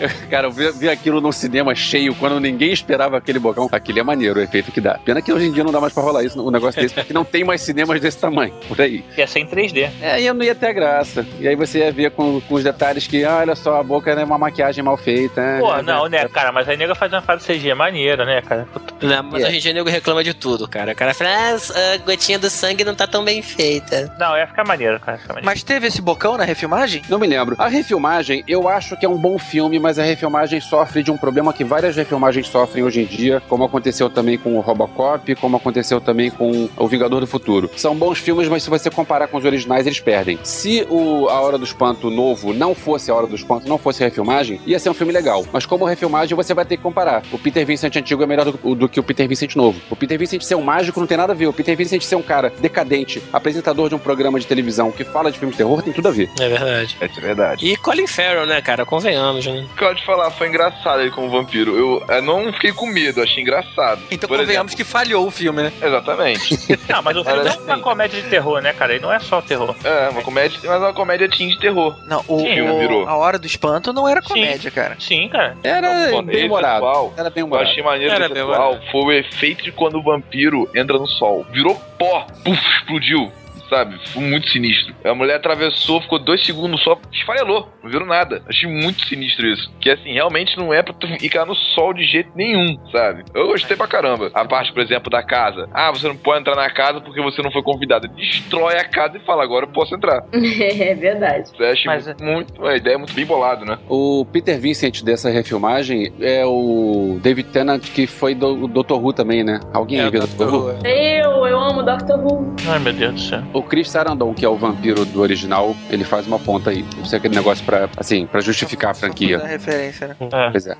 Speaker 4: Cara, eu vi, vi aquilo no cinema cheio, quando ninguém esperava aquele bocão. Aquilo é maneiro, o efeito que dá. Pena que hoje em dia não dá mais pra rolar isso, um negócio desse, porque não tem mais cinemas desse tamanho, por aí.
Speaker 6: Ia ser em 3D.
Speaker 4: É, aí eu não ia ter graça. E aí você ia ver com, com os detalhes que, ah, olha só, a boca é uma maquiagem mal feita.
Speaker 6: Pô,
Speaker 4: é,
Speaker 6: não,
Speaker 4: é,
Speaker 6: né, cara? Mas aí nega faz uma fase CG maneira, né, cara?
Speaker 8: Né, mas
Speaker 4: É.
Speaker 8: hoje em dia o nego reclama de tudo, cara. O cara fala, ah, a gotinha do sangue não tá tão bem feita.
Speaker 6: Não, ia ficar maneiro, cara. ficar maneiro.
Speaker 3: Mas teve esse bocão na refilmagem?
Speaker 4: Não me lembro. A refilmagem, eu acho que é um bom filme, mas a refilmagem sofre de um problema que várias refilmagens sofrem hoje em dia, como aconteceu também com o Robocop, como aconteceu também com o Vingador do Futuro. São bons filmes, mas se você comparar com os originais, eles perdem. Se o A Hora do Espanto novo não fosse A Hora do Espanto, não fosse refilmagem, ia ser um filme legal. Mas como refilmagem, você vai ter que comparar. O Peter Vincent antigo é melhor do, do que o Peter Vincent novo. O Peter Vincent ser um mágico não tem nada a ver. O Peter Vincent ser um cara decadente, apresentador de um programa de televisão que fala de filmes de terror, tem tudo a ver.
Speaker 8: É verdade.
Speaker 5: é verdade.
Speaker 8: E Colin Farrell, né, cara? Convenhamos, né?
Speaker 5: O que eu ia te falar, foi engraçado ele como vampiro. Eu, eu não fiquei com medo, achei engraçado.
Speaker 3: Então
Speaker 5: Por
Speaker 3: convenhamos que falhou o filme, né?
Speaker 5: exemplo, Exatamente.
Speaker 6: Não, mas o filme não é uma
Speaker 5: assim.
Speaker 6: comédia de terror, né, cara? Ele não é só terror.
Speaker 5: É, uma comédia, mas uma comédia teen de terror.
Speaker 3: Não, o,
Speaker 6: Sim,
Speaker 3: o-
Speaker 5: virou.
Speaker 3: a Hora do Espanto não era
Speaker 6: Sim.
Speaker 3: comédia, cara.
Speaker 6: Sim, cara.
Speaker 4: Era
Speaker 5: Não,
Speaker 4: bem
Speaker 5: atual,
Speaker 4: Era bem
Speaker 5: Eu
Speaker 4: humorado.
Speaker 5: achei maneiro
Speaker 8: Era
Speaker 5: desse
Speaker 8: bem
Speaker 5: atual
Speaker 8: barato.
Speaker 5: foi o efeito de quando o vampiro entra no sol. Virou pó, puf, explodiu. Sabe? Foi muito sinistro. A mulher atravessou, ficou dois segundos só, esfarelou. Não viram nada. Achei muito sinistro isso. Que assim, realmente não é pra tu ficar no sol de jeito nenhum, sabe? Eu gostei pra caramba. A parte, por exemplo, da casa. Ah, você não pode entrar na casa porque você não foi convidado. Destrói a casa e fala, agora eu posso entrar.
Speaker 7: é verdade.
Speaker 5: Eu achei
Speaker 6: Mas-
Speaker 5: muito, muito- a ideia é muito bem bolada, né?
Speaker 4: O Peter Vincent dessa refilmagem é o David Tennant, que foi do Dr. Who também, né? Alguém
Speaker 8: É,
Speaker 4: aí viu Dr.
Speaker 8: Dr.
Speaker 4: Who?
Speaker 8: Who.
Speaker 7: Eu, eu amo Doctor Who.
Speaker 6: Ai, meu Deus do céu.
Speaker 4: O Chris Sarandon, que é o vampiro do original, ele faz uma ponta aí. Isso é aquele negócio pra, assim, pra justificar a franquia.
Speaker 3: dar referência, né?
Speaker 6: É.
Speaker 4: Pois é.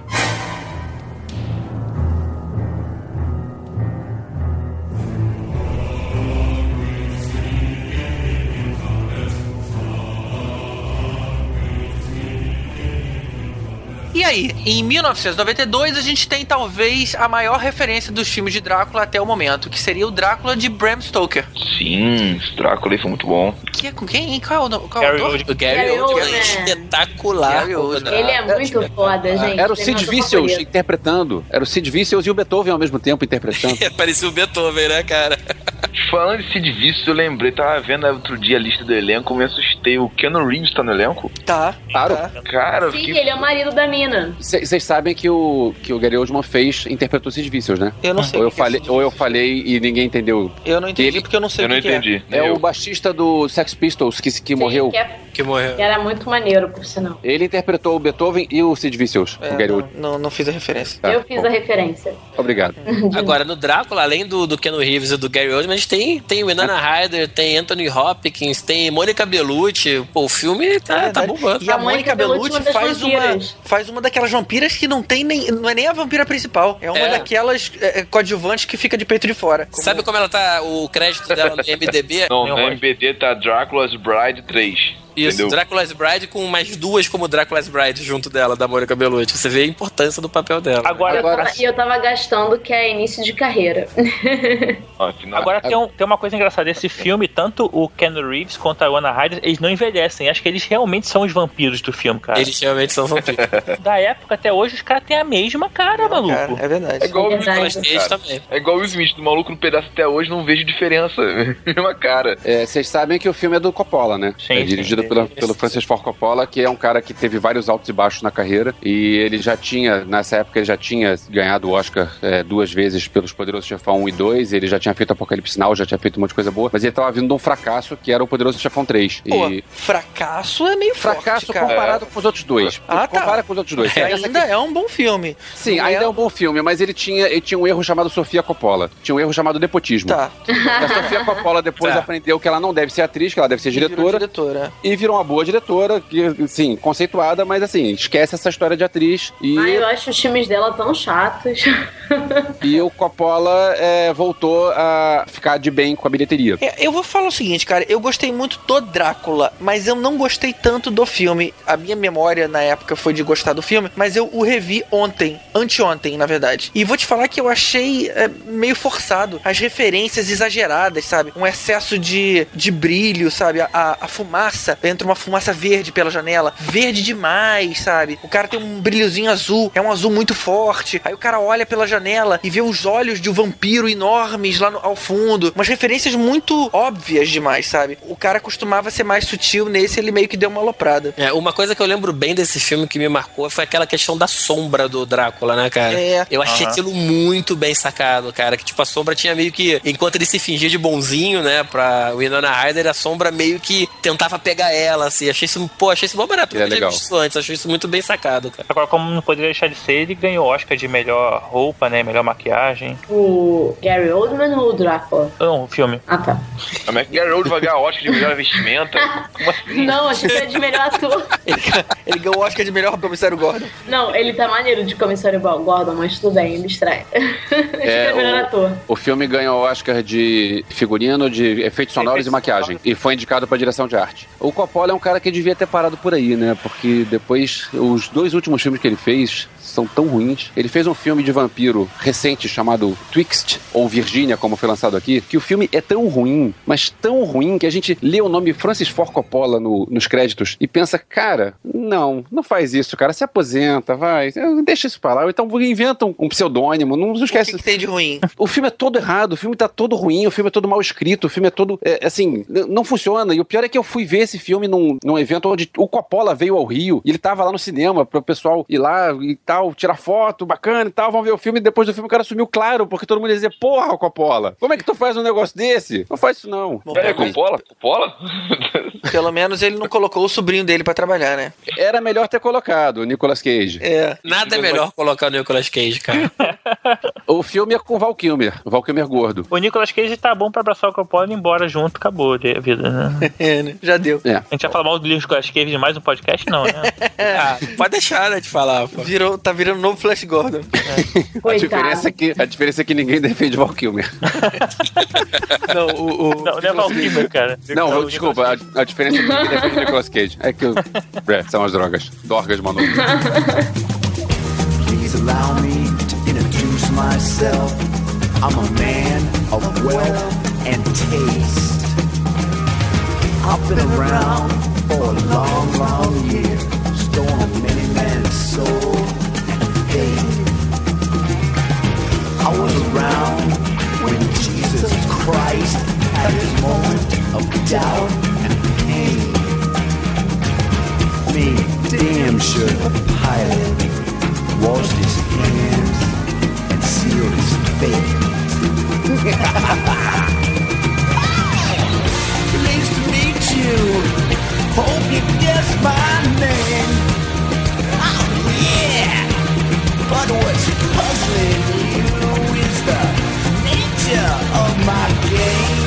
Speaker 3: Aí, em 1992 a gente tem talvez a maior referência dos filmes de Drácula até o momento, que seria o Drácula de Bram Stoker.
Speaker 5: Sim, esse Drácula aí foi muito bom.
Speaker 3: Que é com quem? hein? Qual é o, nome- qual é o
Speaker 6: Gary
Speaker 3: autor?
Speaker 6: Oldman.
Speaker 8: O Gary Oldman é espetacular.
Speaker 3: Gary Oldman.
Speaker 7: Ele é muito foda, gente.
Speaker 4: Era o
Speaker 7: é
Speaker 4: Sid Vicious interpretando. Era o Sid Vicious e o Beethoven ao mesmo tempo interpretando.
Speaker 8: Parecia o Beethoven, né, cara?
Speaker 5: Falando de Sid Vicious, eu lembrei, tava vendo outro dia a lista do elenco, me assustei. O Keanu Reeves tá no elenco?
Speaker 3: Tá.
Speaker 4: Claro.
Speaker 3: tá.
Speaker 5: Cara,
Speaker 7: Sim,
Speaker 5: fiquei...
Speaker 7: ele é o marido da mina.
Speaker 4: Vocês sabem que o, que o Gary Oldman fez, interpretou Sid Vicious, né?
Speaker 3: Eu não sei.
Speaker 4: Ou eu,
Speaker 3: que que é
Speaker 4: falei, ou eu falei e ninguém entendeu.
Speaker 3: Eu não entendi
Speaker 4: Ele-
Speaker 3: porque eu não sei
Speaker 5: Eu
Speaker 3: o
Speaker 5: não
Speaker 3: que que é.
Speaker 5: entendi.
Speaker 4: É
Speaker 5: eu.
Speaker 4: o baixista do Sex Pistols que, que
Speaker 7: Sim,
Speaker 4: morreu.
Speaker 7: Que, é-
Speaker 8: Que morreu.
Speaker 7: que era muito maneiro, por sinal.
Speaker 4: Ele interpretou o Beethoven e o Sid Vicious,
Speaker 3: É,
Speaker 4: o Gary
Speaker 3: não,
Speaker 4: Oldman.
Speaker 3: não, não fiz a referência.
Speaker 4: Tá,
Speaker 7: eu fiz
Speaker 4: bom.
Speaker 7: a referência.
Speaker 4: Obrigado.
Speaker 8: Agora, no Drácula, além do, do Keanu Reeves e do Gary Oldman, a gente tem, tem Winona Ryder, tem Anthony Hopkins, tem Mônica Bellucci. Pô, o filme tá,
Speaker 3: É
Speaker 8: tá
Speaker 3: verdade.
Speaker 8: bombando.
Speaker 3: E a
Speaker 7: A
Speaker 3: Mônica
Speaker 7: Bellucci
Speaker 3: Bellucci
Speaker 7: é uma das
Speaker 3: faz uma, faz uma daquelas vampiras que não tem nem. Não é nem a vampira principal. É uma
Speaker 8: É.
Speaker 3: daquelas é, é, coadjuvantes que fica de peito de fora. Como-
Speaker 8: Sabe como ela tá, o crédito dela no MDB?
Speaker 5: Não, no. MBD tá Drácula's Bride 3.
Speaker 8: Isso,
Speaker 5: entendeu?
Speaker 8: Drácula's Bride com mais duas como Drácula's Bride junto dela, da Mônica Bellucci. Você vê a importância do papel dela.
Speaker 6: Agora,
Speaker 7: Eu tava- E eu tava gastando que é início de carreira.
Speaker 5: Afinal,
Speaker 6: agora tem, um- tem uma coisa engraçada. Esse filme, tanto o Ken Reeves quanto a Winona Ryder, eles não envelhecem. Acho que eles realmente são os vampiros do filme, cara.
Speaker 8: Eles realmente são vampiros.
Speaker 6: Da época até hoje, os caras têm a mesma cara, maluco.
Speaker 3: Cara, é verdade.
Speaker 5: é igual o Will
Speaker 7: Verdade.
Speaker 5: Smith,
Speaker 8: Eles
Speaker 5: cara.
Speaker 8: também.
Speaker 5: É igual o Will Smith, do maluco no pedaço até hoje, não vejo diferença. Mesma cara.
Speaker 4: É, Vocês sabem que o filme é do Coppola, né?
Speaker 6: Sim,
Speaker 4: é dirigido pela- pelo Francis Ford Coppola, que é um cara que teve vários altos e baixos na carreira. E ele já tinha, nessa época, ele já tinha ganhado o Oscar é, duas vezes pelos Poderosos Chefão 1 e 2. Ele já tinha feito Apocalipse Now, já tinha feito um monte de coisa boa. Mas ele tava vindo de um fracasso, que era o Poderoso Chefão 3.
Speaker 3: Pô,
Speaker 4: E
Speaker 3: fracasso é meio
Speaker 4: fracasso
Speaker 3: forte,
Speaker 4: comparado com os outros dois.
Speaker 3: Ah, tá.
Speaker 4: Compara com os outros dois. Essa
Speaker 3: Ainda é um bom filme.
Speaker 4: Sim,
Speaker 3: Não
Speaker 4: ainda é um bom filme, mas ele tinha, ele tinha um erro chamado Sofia Coppola. Tinha um erro chamado nepotismo.
Speaker 3: Tá.
Speaker 4: A Sofia Coppola depois
Speaker 8: Tá.
Speaker 4: aprendeu que ela não deve ser atriz, que ela deve ser diretora.
Speaker 3: diretora.
Speaker 4: E virou uma boa diretora, que, sim, conceituada, mas assim, esquece essa história de atriz. E,
Speaker 7: Ai, eu acho os filmes dela tão chatos.
Speaker 4: e o Coppola é, voltou a ficar de bem com a bilheteria.
Speaker 3: É, Eu vou falar o seguinte, cara, eu gostei muito do Drácula, mas eu não gostei tanto do filme. A minha memória na época foi de gostar do filme, mas eu o revi ontem, anteontem, na verdade. E vou te falar que eu achei é, meio forçado. As referências exageradas, sabe? Um excesso de, de brilho, sabe? A, a- a fumaça, entra uma fumaça verde pela janela, verde demais, sabe? O cara tem um brilhozinho azul, é um azul muito forte. Aí o cara olha pela janela e vê os olhos de um vampiro enormes lá no- ao fundo. Umas referências muito óbvias demais, sabe? O cara costumava ser mais sutil nesse, ele meio que deu uma aloprada.
Speaker 8: É, uma coisa que eu lembro bem desse filme que me marcou foi aquela questão da sombra do Drácula, né, cara?
Speaker 3: É.
Speaker 8: Eu achei
Speaker 6: Aham.
Speaker 8: aquilo muito bem sacado, cara. Que tipo, a sombra tinha meio que. Enquanto ele se fingia de bonzinho, né, pra Winona Ryder, a sombra meio que tentava pegar ela, assim. Achei isso, pô, achei isso bom barato.
Speaker 4: É legal.
Speaker 8: antes. Achei isso muito bem sacado, cara.
Speaker 6: Agora, como não poderia deixar de ser, ele ganhou o Oscar de melhor roupa, né? Melhor maquiagem.
Speaker 7: o Gary Oldman ou o Drácula?
Speaker 6: Não, o filme.
Speaker 7: Ah, tá.
Speaker 5: Como é que Gary Oldman vai ganhar Oscar de melhor vestimenta? Como assim?
Speaker 7: Não, achei que era de melhor ator.
Speaker 3: Ele, ele ganhou o Oscar de melhor comissário Gordon.
Speaker 7: Não, ele tá maneiro de comissário Gordon, mas tudo bem, me distrai. Acho que é melhor
Speaker 4: o-
Speaker 7: ator.
Speaker 4: O filme ganhou o Oscar de figurino, de efeitos sonoros
Speaker 6: Efeitos
Speaker 4: e maquiagem. E foi indicado pra direção de arte. O Coppola é um cara que devia ter parado por aí, né? Porque depois, os dois últimos filmes que ele fez são tão ruins. Ele fez um filme de vampiro recente chamado Twixt, ou Virgínia, como foi lançado aqui, que o filme é tão ruim, mas tão ruim, que a gente lê o nome Francis Ford Coppola no- nos créditos e pensa, cara, não, não faz isso, cara, se aposenta, vai, deixa isso pra lá, ou então inventa um, um pseudônimo, não
Speaker 3: O que,
Speaker 4: esquece.
Speaker 3: que tem de ruim?
Speaker 4: O filme é todo errado, o filme tá todo ruim, o filme é todo mal escrito, o filme é todo. é, assim, não funciona. E o pior é que eu fui ver esse filme num, num evento onde o Coppola veio ao Rio e ele tava lá no cinema pro pessoal ir lá e tal, tirar foto, bacana e tal, vão ver o filme. E depois do filme o cara sumiu claro, porque todo mundo ia dizer: Porra, Coppola, como é que tu faz um negócio desse? Não faz isso não.
Speaker 3: Bom,
Speaker 5: É, Coppola? Coppola?
Speaker 3: Pelo menos ele não colocou o sobrinho dele pra trabalhar, né?
Speaker 4: Era melhor ter colocado o Nicolas Cage.
Speaker 3: É.
Speaker 8: Nada é melhor colocar o Nicolas Cage, cara.
Speaker 4: O filme é com o Val Kilmer, o Val Kilmer gordo.
Speaker 6: O Nicolas Cage tá bom pra abraçar o Coppola e ir embora junto, acabou a vida, né?
Speaker 3: É, né? Já deu.
Speaker 4: É.
Speaker 6: A gente vai falar mal do Nicolas Cage de mais um podcast? Não, né?
Speaker 8: Ah, pode deixar, né, de falar, pô.
Speaker 3: Virou, tá virando novo Flash Gordon.
Speaker 4: A diferença, é que, a diferença é que ninguém defende o Val Kilmer.
Speaker 3: Não, o. o
Speaker 6: Não, não é Val Kilmer, cara.
Speaker 4: Não,
Speaker 6: o
Speaker 4: desculpa, a, a diferença é que ninguém defende o Nicolas Cage. É que o- é, são as drogas. Dorgas, mano.
Speaker 10: myself. I'm a man of wealth and taste. I've been around for a long, long year, stolen many men's soul faith. I was around when Jesus Christ had his moment of doubt and pain. Me, damn sure pilot washed his hands and sealed his fate. Pleased to meet you. Hope you guess my name. But what's puzzling you is the nature of my game.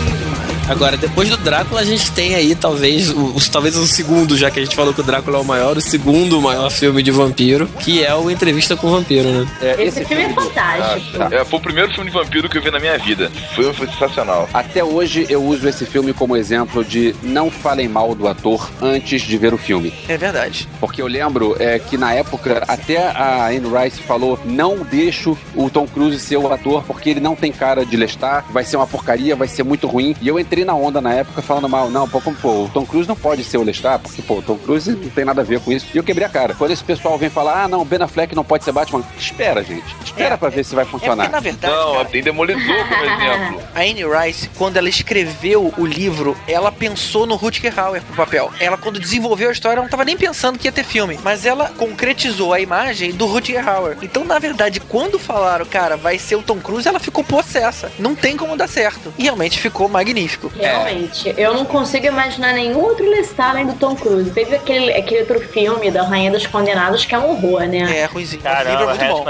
Speaker 8: Agora, depois do Drácula, a gente tem aí talvez o, talvez o segundo, já que a gente falou que o Drácula é o maior, o segundo maior filme de vampiro, que é o Entrevista com o Vampiro, né?
Speaker 7: Esse, filme é fantástico.
Speaker 5: É, foi o primeiro filme de vampiro que eu vi na minha vida. Foi, foi sensacional.
Speaker 4: Até hoje eu uso esse filme como exemplo de não falem mal do ator antes de ver o filme.
Speaker 3: É verdade.
Speaker 4: Porque eu lembro é, que na época até a Anne Rice falou: não deixo o Tom Cruise ser o ator porque ele não tem cara de Lestat, vai ser uma porcaria, vai ser muito ruim. E eu entrei na onda na época falando mal, não, pô, como, pô, o Tom Cruise não pode ser o Lestat, porque pô, o Tom Cruise não tem nada a ver com isso. E eu quebrei a cara. Quando esse pessoal vem falar: ah, não, Ben Affleck não pode ser Batman, espera, gente. Espera pra ver se vai
Speaker 3: É porque,
Speaker 4: funcionar.
Speaker 3: na verdade,
Speaker 5: Não,
Speaker 3: cara,
Speaker 5: tem Demolidor como exemplo.
Speaker 3: a Anne Rice, quando ela escreveu o livro, ela pensou no Rutger Hauer pro papel. Ela, quando desenvolveu a história, ela não tava nem pensando que ia ter filme. Mas ela concretizou a imagem do Rutger Hauer. Então, na verdade, quando falaram, cara, vai ser o Tom Cruise, ela ficou possessa. Não tem como dar certo. E realmente ficou magnífico.
Speaker 7: Realmente, eu não consigo imaginar nenhum outro Lestat além do Tom Cruise. Teve aquele, aquele outro filme da Rainha dos Condenados que é um horror, né?
Speaker 3: É, ruimzinho. Mas o
Speaker 6: Caramba,
Speaker 3: livro é muito bom.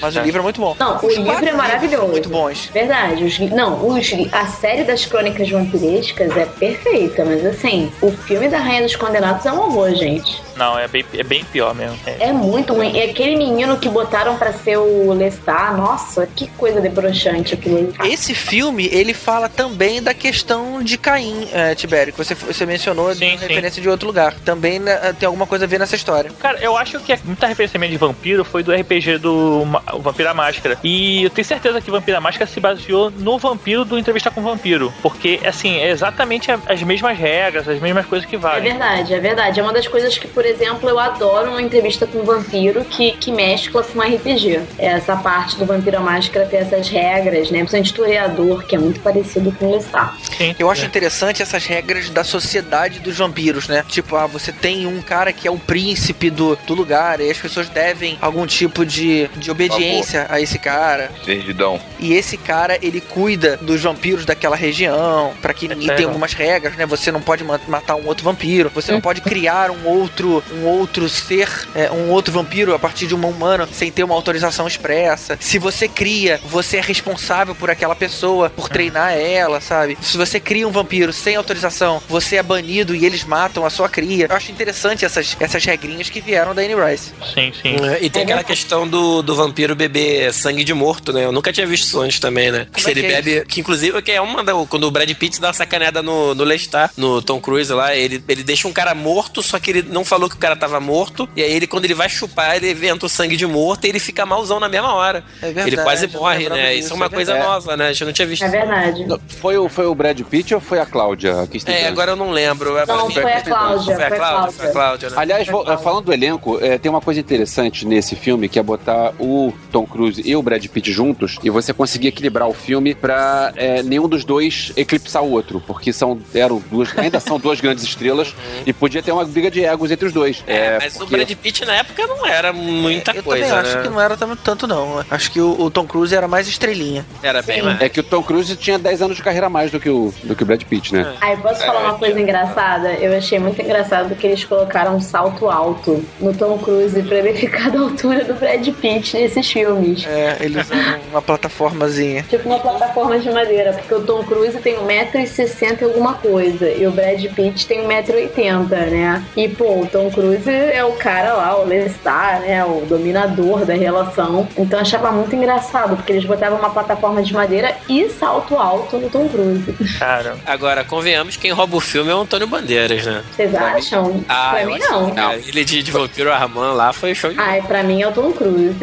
Speaker 3: Mas o
Speaker 6: né?
Speaker 3: livro é muito bom.
Speaker 7: Não, o
Speaker 3: Os
Speaker 7: livro
Speaker 3: quatro
Speaker 7: é maravilhoso.
Speaker 3: livros são Muito bons.
Speaker 7: Verdade. Os, não, os, a série das crônicas vampirescas é perfeita, mas assim, o filme da Rainha dos Condenados é um horror, gente.
Speaker 6: Não, é bem, é bem pior mesmo. É.
Speaker 7: É muito ruim. E aquele menino que botaram pra ser o Lestat, nossa, que coisa debrochante aquilo ali.
Speaker 3: Esse filme, ele fala também da questão de Caim, é, Tibério, que você, você mencionou
Speaker 6: Sim,
Speaker 3: de
Speaker 6: sim.
Speaker 3: referência de outro lugar. Também né, tem alguma coisa a ver nessa história.
Speaker 6: Cara, eu acho que muita referência de vampiro foi do RPG do Ma- o Vampiro à Máscara. E eu tenho certeza que Vampiro à Máscara se baseou no vampiro do Entrevista com o Vampiro. Porque, assim, é exatamente as mesmas regras, as mesmas coisas que
Speaker 7: É
Speaker 6: valem.
Speaker 7: verdade, é verdade. É uma das coisas que, por exemplo, eu adoro uma entrevista com um vampiro que, que mescla com RPG. É Essa parte do Vampiro à Máscara ter essas regras, né? Principalmente historiador, que é muito parecido com o Lestat.
Speaker 6: Sim.
Speaker 3: Eu acho interessante essas regras da sociedade dos vampiros, né? Tipo, ah, você tem um cara que é o príncipe do, do lugar e as pessoas devem algum tipo de, de obediência a esse cara.
Speaker 5: Servidão.
Speaker 3: E esse cara, ele cuida dos vampiros daquela região, para que e
Speaker 6: sério?
Speaker 3: tem algumas regras, né? Você não pode ma- matar um outro vampiro, você não pode criar um outro um outro ser, é, um outro vampiro a partir de uma humana sem ter uma autorização expressa. Se você cria, você é responsável por aquela pessoa, por treinar ela, sabe? Se você cria um vampiro sem autorização, você é banido e eles matam a sua cria. Eu acho interessante essas, essas regrinhas que vieram da Anne Rice.
Speaker 6: Sim, sim.
Speaker 8: É, E tem
Speaker 7: É
Speaker 8: aquela questão do, do vampiro beber sangue de morto, né? Eu nunca tinha visto isso antes também, né? Que
Speaker 3: Como é
Speaker 8: ele
Speaker 3: que é
Speaker 8: bebe. Que inclusive que é uma da. Quando o Brad Pitt dá uma sacaneada no, no Lestat, no Tom Cruise lá, ele, ele deixa um cara morto, só que ele não falou que o cara tava morto. E aí ele, quando ele vai chupar, ele inventa o sangue de morto e ele fica malzão na mesma hora.
Speaker 3: É verdade,
Speaker 8: ele quase
Speaker 3: não
Speaker 8: morre,
Speaker 3: lembrava
Speaker 8: né?
Speaker 3: disso,
Speaker 8: Isso é uma
Speaker 3: é
Speaker 8: coisa nova, né? A gente não tinha visto.
Speaker 7: É verdade.
Speaker 4: Não, Foi o, foi o Brad Pitt ou foi a Cláudia? que
Speaker 8: É, agora eu não lembro. É
Speaker 7: Não, foi a Cláudia.
Speaker 8: Foi a Cláudia, foi a Cláudia, né?
Speaker 4: Aliás, vou- falando do elenco, é, tem uma coisa interessante nesse filme que é botar o Tom Cruise e o Brad Pitt juntos e você conseguir equilibrar o filme pra é, nenhum dos dois eclipsar o outro, porque são eram duas, ainda são duas grandes estrelas e podia ter uma briga de egos entre os dois.
Speaker 8: Uhum. É, mas
Speaker 4: porque-
Speaker 8: o Brad Pitt na época não era muita
Speaker 3: Eu
Speaker 8: coisa,
Speaker 3: também
Speaker 8: né?
Speaker 3: acho que não era tanto não. Acho que o, o Tom Cruise era mais estrelinha.
Speaker 8: Era bem
Speaker 7: Sim.
Speaker 8: mais.
Speaker 4: É que o Tom Cruise tinha 10 anos de carreira a mais do que o, do que o Brad Pitt, né?
Speaker 7: Aí, posso falar uma coisa engraçada? Eu achei muito engraçado que eles colocaram um salto alto no Tom Cruise pra ele ficar da altura do Brad Pitt nesses filmes.
Speaker 3: É, eles usaram uma plataformazinha.
Speaker 7: Tipo uma plataforma de madeira, porque o Tom Cruise tem 1,60m e alguma coisa, e o Brad Pitt tem 1,80m, né? E, pô, o Tom Tom Cruise é o cara lá, o Lestar, né? O dominador da relação. Então eu achava muito engraçado, porque eles botavam uma plataforma de madeira e salto alto no Tom Cruise.
Speaker 6: Cara,
Speaker 8: Agora, convenhamos, quem rouba o filme é o Antônio Bandeiras, né?
Speaker 7: Vocês acham?
Speaker 8: Ah,
Speaker 7: pra mim
Speaker 8: acho
Speaker 7: não.
Speaker 8: que, cara, Ele de, de vampiro Armand lá foi show de
Speaker 7: Ai, pra mim é o Tom Cruise.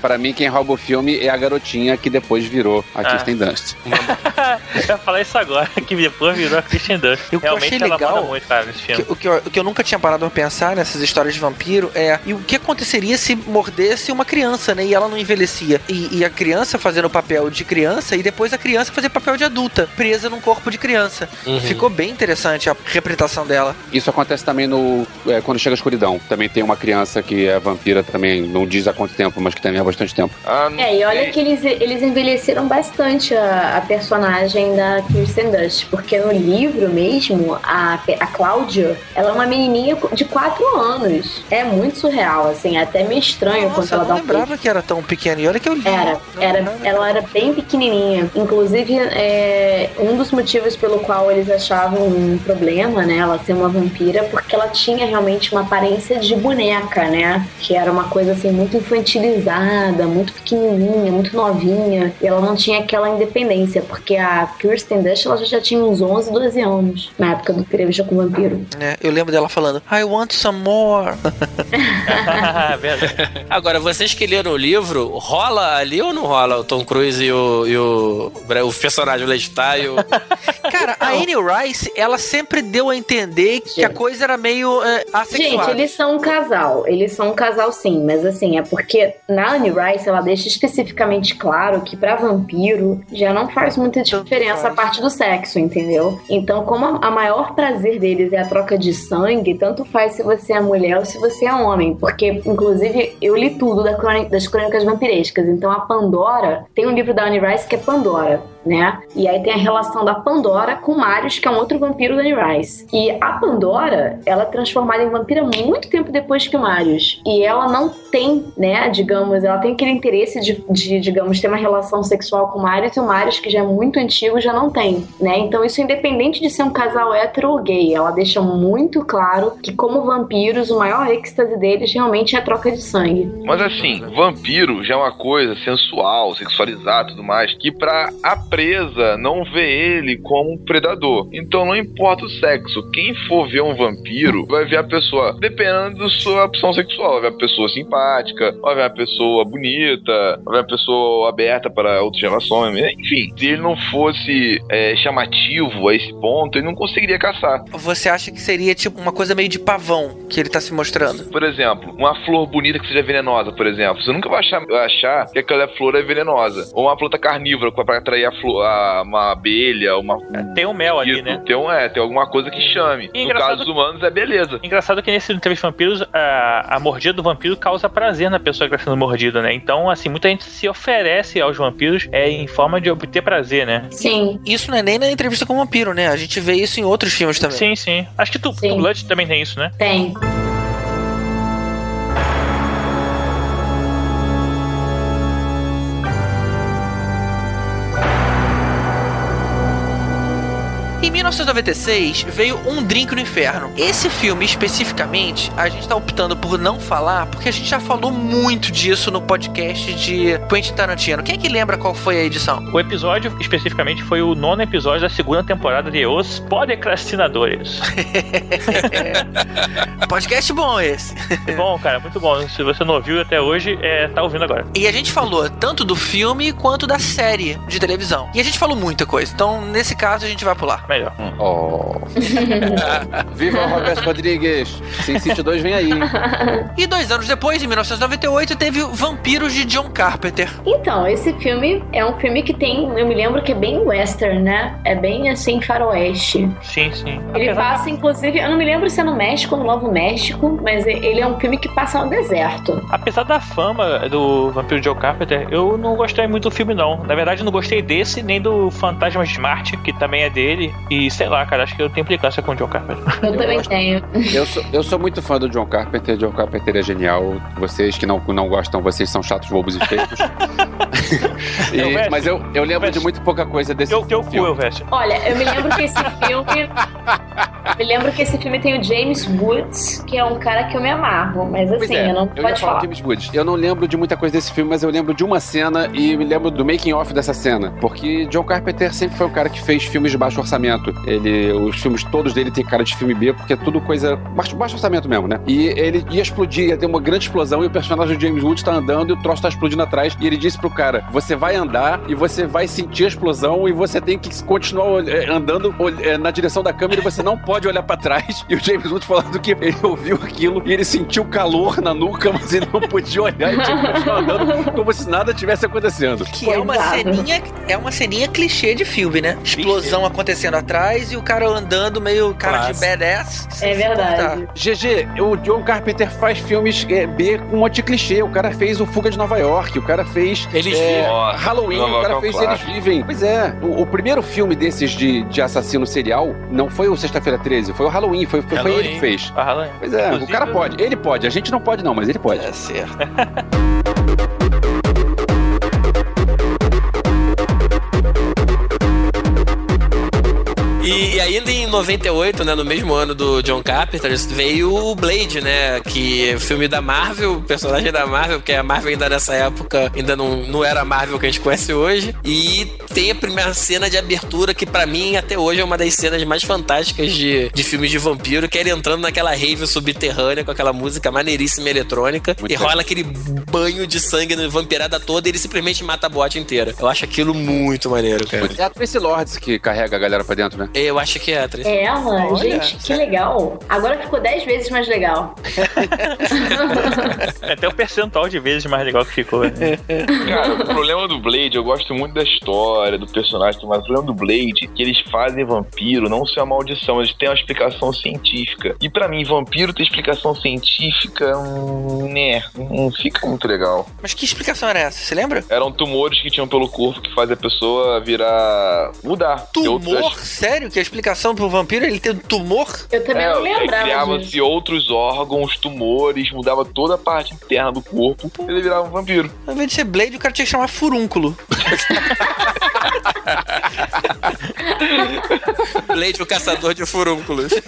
Speaker 4: Pra mim, quem rouba o filme é a garotinha que depois virou a
Speaker 6: Ah.
Speaker 4: Kirsten Dunst.
Speaker 6: eu ia falar isso agora, que depois virou a Christian Dunst.
Speaker 3: O que eu
Speaker 6: Realmente
Speaker 3: achei
Speaker 6: ela
Speaker 3: legal-
Speaker 6: manda muito, cara.
Speaker 3: Que- o, que eu, o que eu nunca tinha parado pra pensar nessas histórias de vampiro é e o que aconteceria se mordesse uma criança, né? E ela não envelhecia. E, e a criança fazendo o papel de criança e depois a criança fazer papel de adulta, presa num corpo de criança.
Speaker 8: Uhum.
Speaker 3: Ficou bem interessante a representação dela.
Speaker 4: Isso acontece também no é, quando chega a escuridão. Também tem uma criança que é vampira também, não diz há quanto tempo, mas que também há bastante tempo.
Speaker 5: Ah, não
Speaker 7: É, e olha que eles, eles envelheceram bastante a, a personagem da Kirsten Dunst, porque no livro mesmo, a, a Cláudia, ela é uma menininha de 4 anos. É muito surreal, assim, é até meio estranho quando
Speaker 3: Nossa, eu
Speaker 7: ela dá
Speaker 3: não
Speaker 7: um
Speaker 3: lembrava que era tão pequena. E olha que eu li.
Speaker 7: Era,
Speaker 3: Não
Speaker 7: era,
Speaker 3: lembrava.
Speaker 7: ela era bem pequenininha. Inclusive, é, um dos motivos pelo qual eles achavam um problema, né, ela ser uma vampira, porque ela tinha realmente uma aparência de boneca, né, que era uma coisa assim muito infantilizada, muito pequenininha, muito novinha, e ela não tinha aquela independência, porque a Kirsten Dunst ela já tinha uns 11, 12 anos na época do Entrevista com o Vampiro.
Speaker 3: É, eu lembro dela falando, I want some more.
Speaker 8: Agora, vocês que leram o livro, rola ali ou não rola o Tom Cruise e o, e o, o personagem Lestat e o...
Speaker 3: Cara, a Anne Rice, ela sempre deu a entender que a coisa era meio é, assexuada.
Speaker 7: Gente, eles são um casal. Eles são um casal sim, mas assim, é porque na Anne Rice ela deixa especificamente claro que pra vampiro já não faz muita diferença a parte do sexo, entendeu? Então, como a, a maior prazer deles é a troca de sangue, tanto faz se você é mulher ou se você é homem. Porque, inclusive, eu li tudo da crônica- das crônicas vampirescas. Então, a Pandora tem um livro da Anne Rice que é Pandora né? E aí tem a relação da Pandora com Marius, que é um outro vampiro da Rice. E a Pandora, ela é transformada em vampira muito tempo depois que Marius. E ela não tem, né, digamos, ela tem aquele interesse de, de, digamos, ter uma relação sexual com Marius, e o Marius, que já é muito antigo, já não tem, né? Então isso independente de ser um casal hétero ou gay, ela deixa muito claro que como vampiros, o maior êxtase deles realmente é a troca de sangue.
Speaker 5: Mas assim, vampiro já é uma coisa sensual, sexualizada tudo mais, que pra a presa não vê ele como um predador. Então não importa o sexo, quem for ver um vampiro vai ver a pessoa, dependendo da sua opção sexual, vai ver a pessoa simpática, vai ver a pessoa bonita, vai ver a pessoa aberta para outras relações, enfim. Se ele não fosse é, chamativo a esse ponto, ele não conseguiria caçar.
Speaker 3: Você acha que seria tipo uma coisa meio de pavão que ele tá se mostrando?
Speaker 5: Por exemplo, uma flor bonita que seja venenosa, por exemplo. Você nunca vai achar, achar que aquela flor é venenosa. Ou uma planta carnívora para atrair a flor, a- uma abelha, uma.
Speaker 6: Tem um mel ali, né?
Speaker 5: Tem, um, é, tem alguma coisa que chame.
Speaker 6: E
Speaker 5: no
Speaker 6: engraçado-
Speaker 5: caso dos humanos é beleza.
Speaker 6: Engraçado que nesse entrevista vampiros, a, a mordida do vampiro causa prazer na pessoa que está sendo mordida, né? Então, assim, muita gente se oferece aos vampiros é, em forma de obter prazer, né?
Speaker 7: Sim.
Speaker 3: Isso não é nem na entrevista com o vampiro, né? A gente vê isso em outros filmes também.
Speaker 6: Sim, sim. Acho que tu,
Speaker 7: Sim.
Speaker 6: tu Blood também tem isso, né?
Speaker 7: Tem.
Speaker 3: 1996 veio Um Drink no Inferno. Esse filme especificamente, a gente tá optando por não falar, porque a gente já falou muito disso no podcast de Quentin Tarantino. Quem é que lembra qual foi a edição?
Speaker 6: O episódio, especificamente, foi o nono episódio da segunda temporada de Os Podcastinadores.
Speaker 3: podcast bom esse.
Speaker 6: bom, cara, muito bom. Se você não ouviu até hoje, é, tá ouvindo agora.
Speaker 3: E a gente falou tanto do filme quanto da série de televisão. E a gente falou muita coisa. Então, nesse caso, a gente vai pular.
Speaker 6: Melhor.
Speaker 4: Oh. Viva o Roberto Rodrigues! Sin City 2 vem aí.
Speaker 3: E dois anos depois, em 1998, teve Vampiros de John Carpenter.
Speaker 7: Então, esse filme é um filme que tem, eu me lembro que é bem western, né? É bem assim, faroeste.
Speaker 6: Sim, sim.
Speaker 7: Ele
Speaker 6: Apesar-
Speaker 7: passa, inclusive, eu não me lembro se é no México ou no Novo México, mas ele é um filme que passa no deserto.
Speaker 6: Apesar da fama do Vampiro Joe Carpenter, eu não gostei muito do filme, não. Na verdade, eu não gostei desse, nem do Fantasmas de Marte, que também é dele. E sei lá, cara, acho que eu tenho implicância com o Joe Carpenter.
Speaker 7: Eu, também tenho.
Speaker 4: Eu sou, eu sou muito fã do John Carpenter. John Carpenter é genial. Vocês que não, não gostam, vocês são chatos, bobos e feios. E-
Speaker 6: Eu
Speaker 4: mas eu, eu lembro
Speaker 6: Eu
Speaker 4: de muito pouca coisa desse
Speaker 6: Teu, teu cu,
Speaker 4: filme.
Speaker 6: eu vejo.
Speaker 7: Olha, eu me lembro que esse filme. me lembro que esse filme tem o James Woods, que é um cara que eu me amarro, mas assim,
Speaker 4: é,
Speaker 7: eu não
Speaker 4: eu ia
Speaker 7: pode
Speaker 4: falar James Woods. Eu não lembro de muita coisa desse filme, mas eu lembro de uma cena e me lembro do making off dessa cena. Porque John Carpenter sempre foi um cara que fez filmes de baixo orçamento. Ele, os filmes todos dele tem cara de filme B, porque é tudo coisa baixo, baixo orçamento mesmo, né? E ele ia explodir, ia ter uma grande explosão e o personagem do James Woods tá andando e o troço tá explodindo atrás. E ele disse pro cara: você vai andar e você vai sentir a explosão e você tem que continuar eh, andando eh, na direção da câmera e você não pode olhar pra trás. E o James Woods falando que ele ouviu aquilo e ele sentiu calor na nuca, mas ele não podia olhar e tinha que continuar andando como se nada tivesse acontecendo.
Speaker 3: Que é uma ceninha, é uma ceninha clichê de filme, né? Explosão acontecendo atrás e o cara andando meio cara de
Speaker 8: Clássico.
Speaker 3: badass. sem
Speaker 7: É verdade.
Speaker 4: GG, o John Carpenter faz filmes eh, B com um monte de clichê. O cara fez o Fuga de Nova York, o cara fez
Speaker 8: Eles Vivem.
Speaker 5: Nossa,
Speaker 4: Halloween,
Speaker 5: Nova
Speaker 4: o cara
Speaker 5: é
Speaker 4: fez Eles. Vivem. Pois é, o, o primeiro filme desses de, de assassino serial não foi o Sexta-feira 13, foi o Halloween, foi, foi, foi ele
Speaker 8: Halloween.
Speaker 4: que fez.
Speaker 6: Ah, Halloween.
Speaker 4: Pois é, o
Speaker 6: Inclusive,
Speaker 4: cara pode, ele pode, a gente não pode não, mas ele pode.
Speaker 3: É certo.
Speaker 8: ainda em 98, né, no mesmo ano do John Carpenter, veio o Blade, né, que é o filme da Marvel, o personagem da Marvel, porque a Marvel ainda nessa época ainda não, não era a Marvel que a gente conhece hoje. E tem a primeira cena de abertura que pra mim até hoje é uma das cenas mais fantásticas de, de filmes de vampiro, que é ele entrando naquela rave subterrânea com aquela música maneiríssima eletrônica
Speaker 4: Muito
Speaker 8: e rola aquele banho de sangue na vampirada toda e ele simplesmente mata a boate inteira. Eu acho aquilo muito maneiro, cara.
Speaker 4: É a Tracy Lords que carrega a galera pra dentro, né?
Speaker 8: Eu acho que é.
Speaker 7: É, mano,
Speaker 3: Olha,
Speaker 7: gente, que legal. Agora ficou 10 vezes mais legal.
Speaker 6: É até o percentual de vezes mais legal que ficou. Né?
Speaker 5: Cara, o problema do Blade, eu gosto muito da história, do personagem, mas o problema do Blade é que eles fazem vampiro não ser uma maldição, eles têm uma explicação científica. E pra mim, vampiro ter explicação científica, hum, né, não fica muito legal.
Speaker 3: Mas que explicação era essa? Você lembra?
Speaker 5: Eram tumores que tinham pelo corpo que fazem a pessoa virar. mudar.
Speaker 3: Tumor?
Speaker 5: outras-
Speaker 3: Sério? Que a explicação pro vampiro ele ter um tumor?
Speaker 7: Eu também
Speaker 5: É,
Speaker 7: não lembrava disso.
Speaker 5: criavam-se outros órgãos, tumores, mudava toda a parte interna do corpo e ele virava um vampiro.
Speaker 3: Ao invés de ser Blade, o cara tinha que chamar furúnculo.
Speaker 8: Blade, o caçador de furúnculos.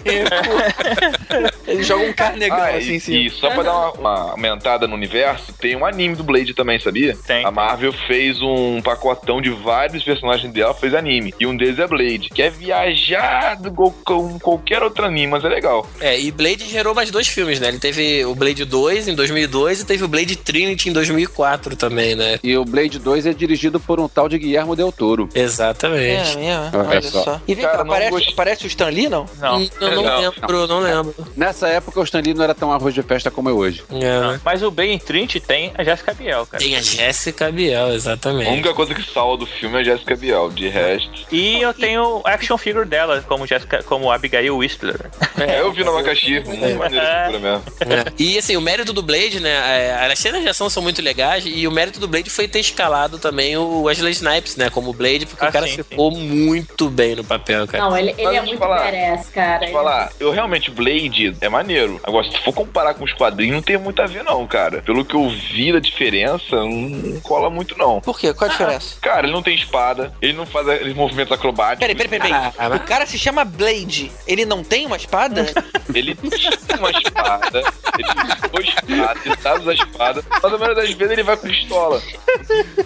Speaker 3: Ele joga um carnegão
Speaker 5: Ah,
Speaker 3: assim em
Speaker 5: e,
Speaker 3: cima.
Speaker 5: e só pra dar uma, uma aumentada no universo, tem um anime do Blade também, sabia?
Speaker 6: Tem.
Speaker 5: A Marvel fez um pacotão de vários personagens dela, fez anime. E um deles é Blade, que é viajado igual com qualquer outro anime, mas é legal.
Speaker 8: É, e Blade gerou mais dois filmes, né? Ele teve o Blade 2 em 2002 e teve o Blade Trinity em 2004 também, né?
Speaker 4: E o Blade 2 é dirigido por um tal de Guillermo Del Toro.
Speaker 8: Exatamente.
Speaker 3: É mesmo?
Speaker 4: Olha
Speaker 3: Olha
Speaker 4: só.
Speaker 3: só. E vem
Speaker 5: Cara,
Speaker 3: cá,
Speaker 5: não
Speaker 3: parece, parece o Stan Lee, não?
Speaker 6: Não.
Speaker 8: Hum, Eu não,
Speaker 5: Não,
Speaker 8: lembro, não lembro.
Speaker 4: Nessa época, o Stan Lee não era tão arroz de festa como é hoje.
Speaker 8: É.
Speaker 6: Mas o Blade Trinity tem a Jessica Biel, cara.
Speaker 8: Tem a Jéssica Biel,
Speaker 5: A
Speaker 8: exatamente.
Speaker 5: única coisa que salva do filme é a Jessica Biel. De resto.
Speaker 6: E eu tenho a action figure dela, como, Jessica, como Abigail Whistler.
Speaker 5: É, eu vi no abacaxi, muito maneiro mesmo.
Speaker 8: É. E assim, o mérito do Blade, né? é, As cenas de ação são muito legais e o mérito do Blade foi ter escalado também o Wesley Snipes, né? Como Blade, porque
Speaker 6: Ah,
Speaker 8: o cara
Speaker 6: sim,
Speaker 8: ficou muito bem no papel, cara.
Speaker 7: Não, ele, ele
Speaker 5: Mas
Speaker 7: é
Speaker 5: deixa eu
Speaker 7: muito
Speaker 5: falar.
Speaker 7: badass, cara.
Speaker 5: Falar, eu realmente, Blade é maneiro. Agora, se for comparar com os quadrinhos, não tem muito a ver, não, cara. Pelo que eu vi da diferença, não, cola muito, não.
Speaker 3: Por quê? Qual a diferença?
Speaker 5: Cara, ele não tem espada, ele não faz aqueles movimentos acrobáticos.
Speaker 3: Peraí, peraí, peraí. peraí.
Speaker 8: Ah,
Speaker 3: O cara se chama Blade. Ele não tem uma espada?
Speaker 5: Ele tem uma espada, ele usou espada, ele sabe usar espada, mas a maioria das vezes ele vai com pistola.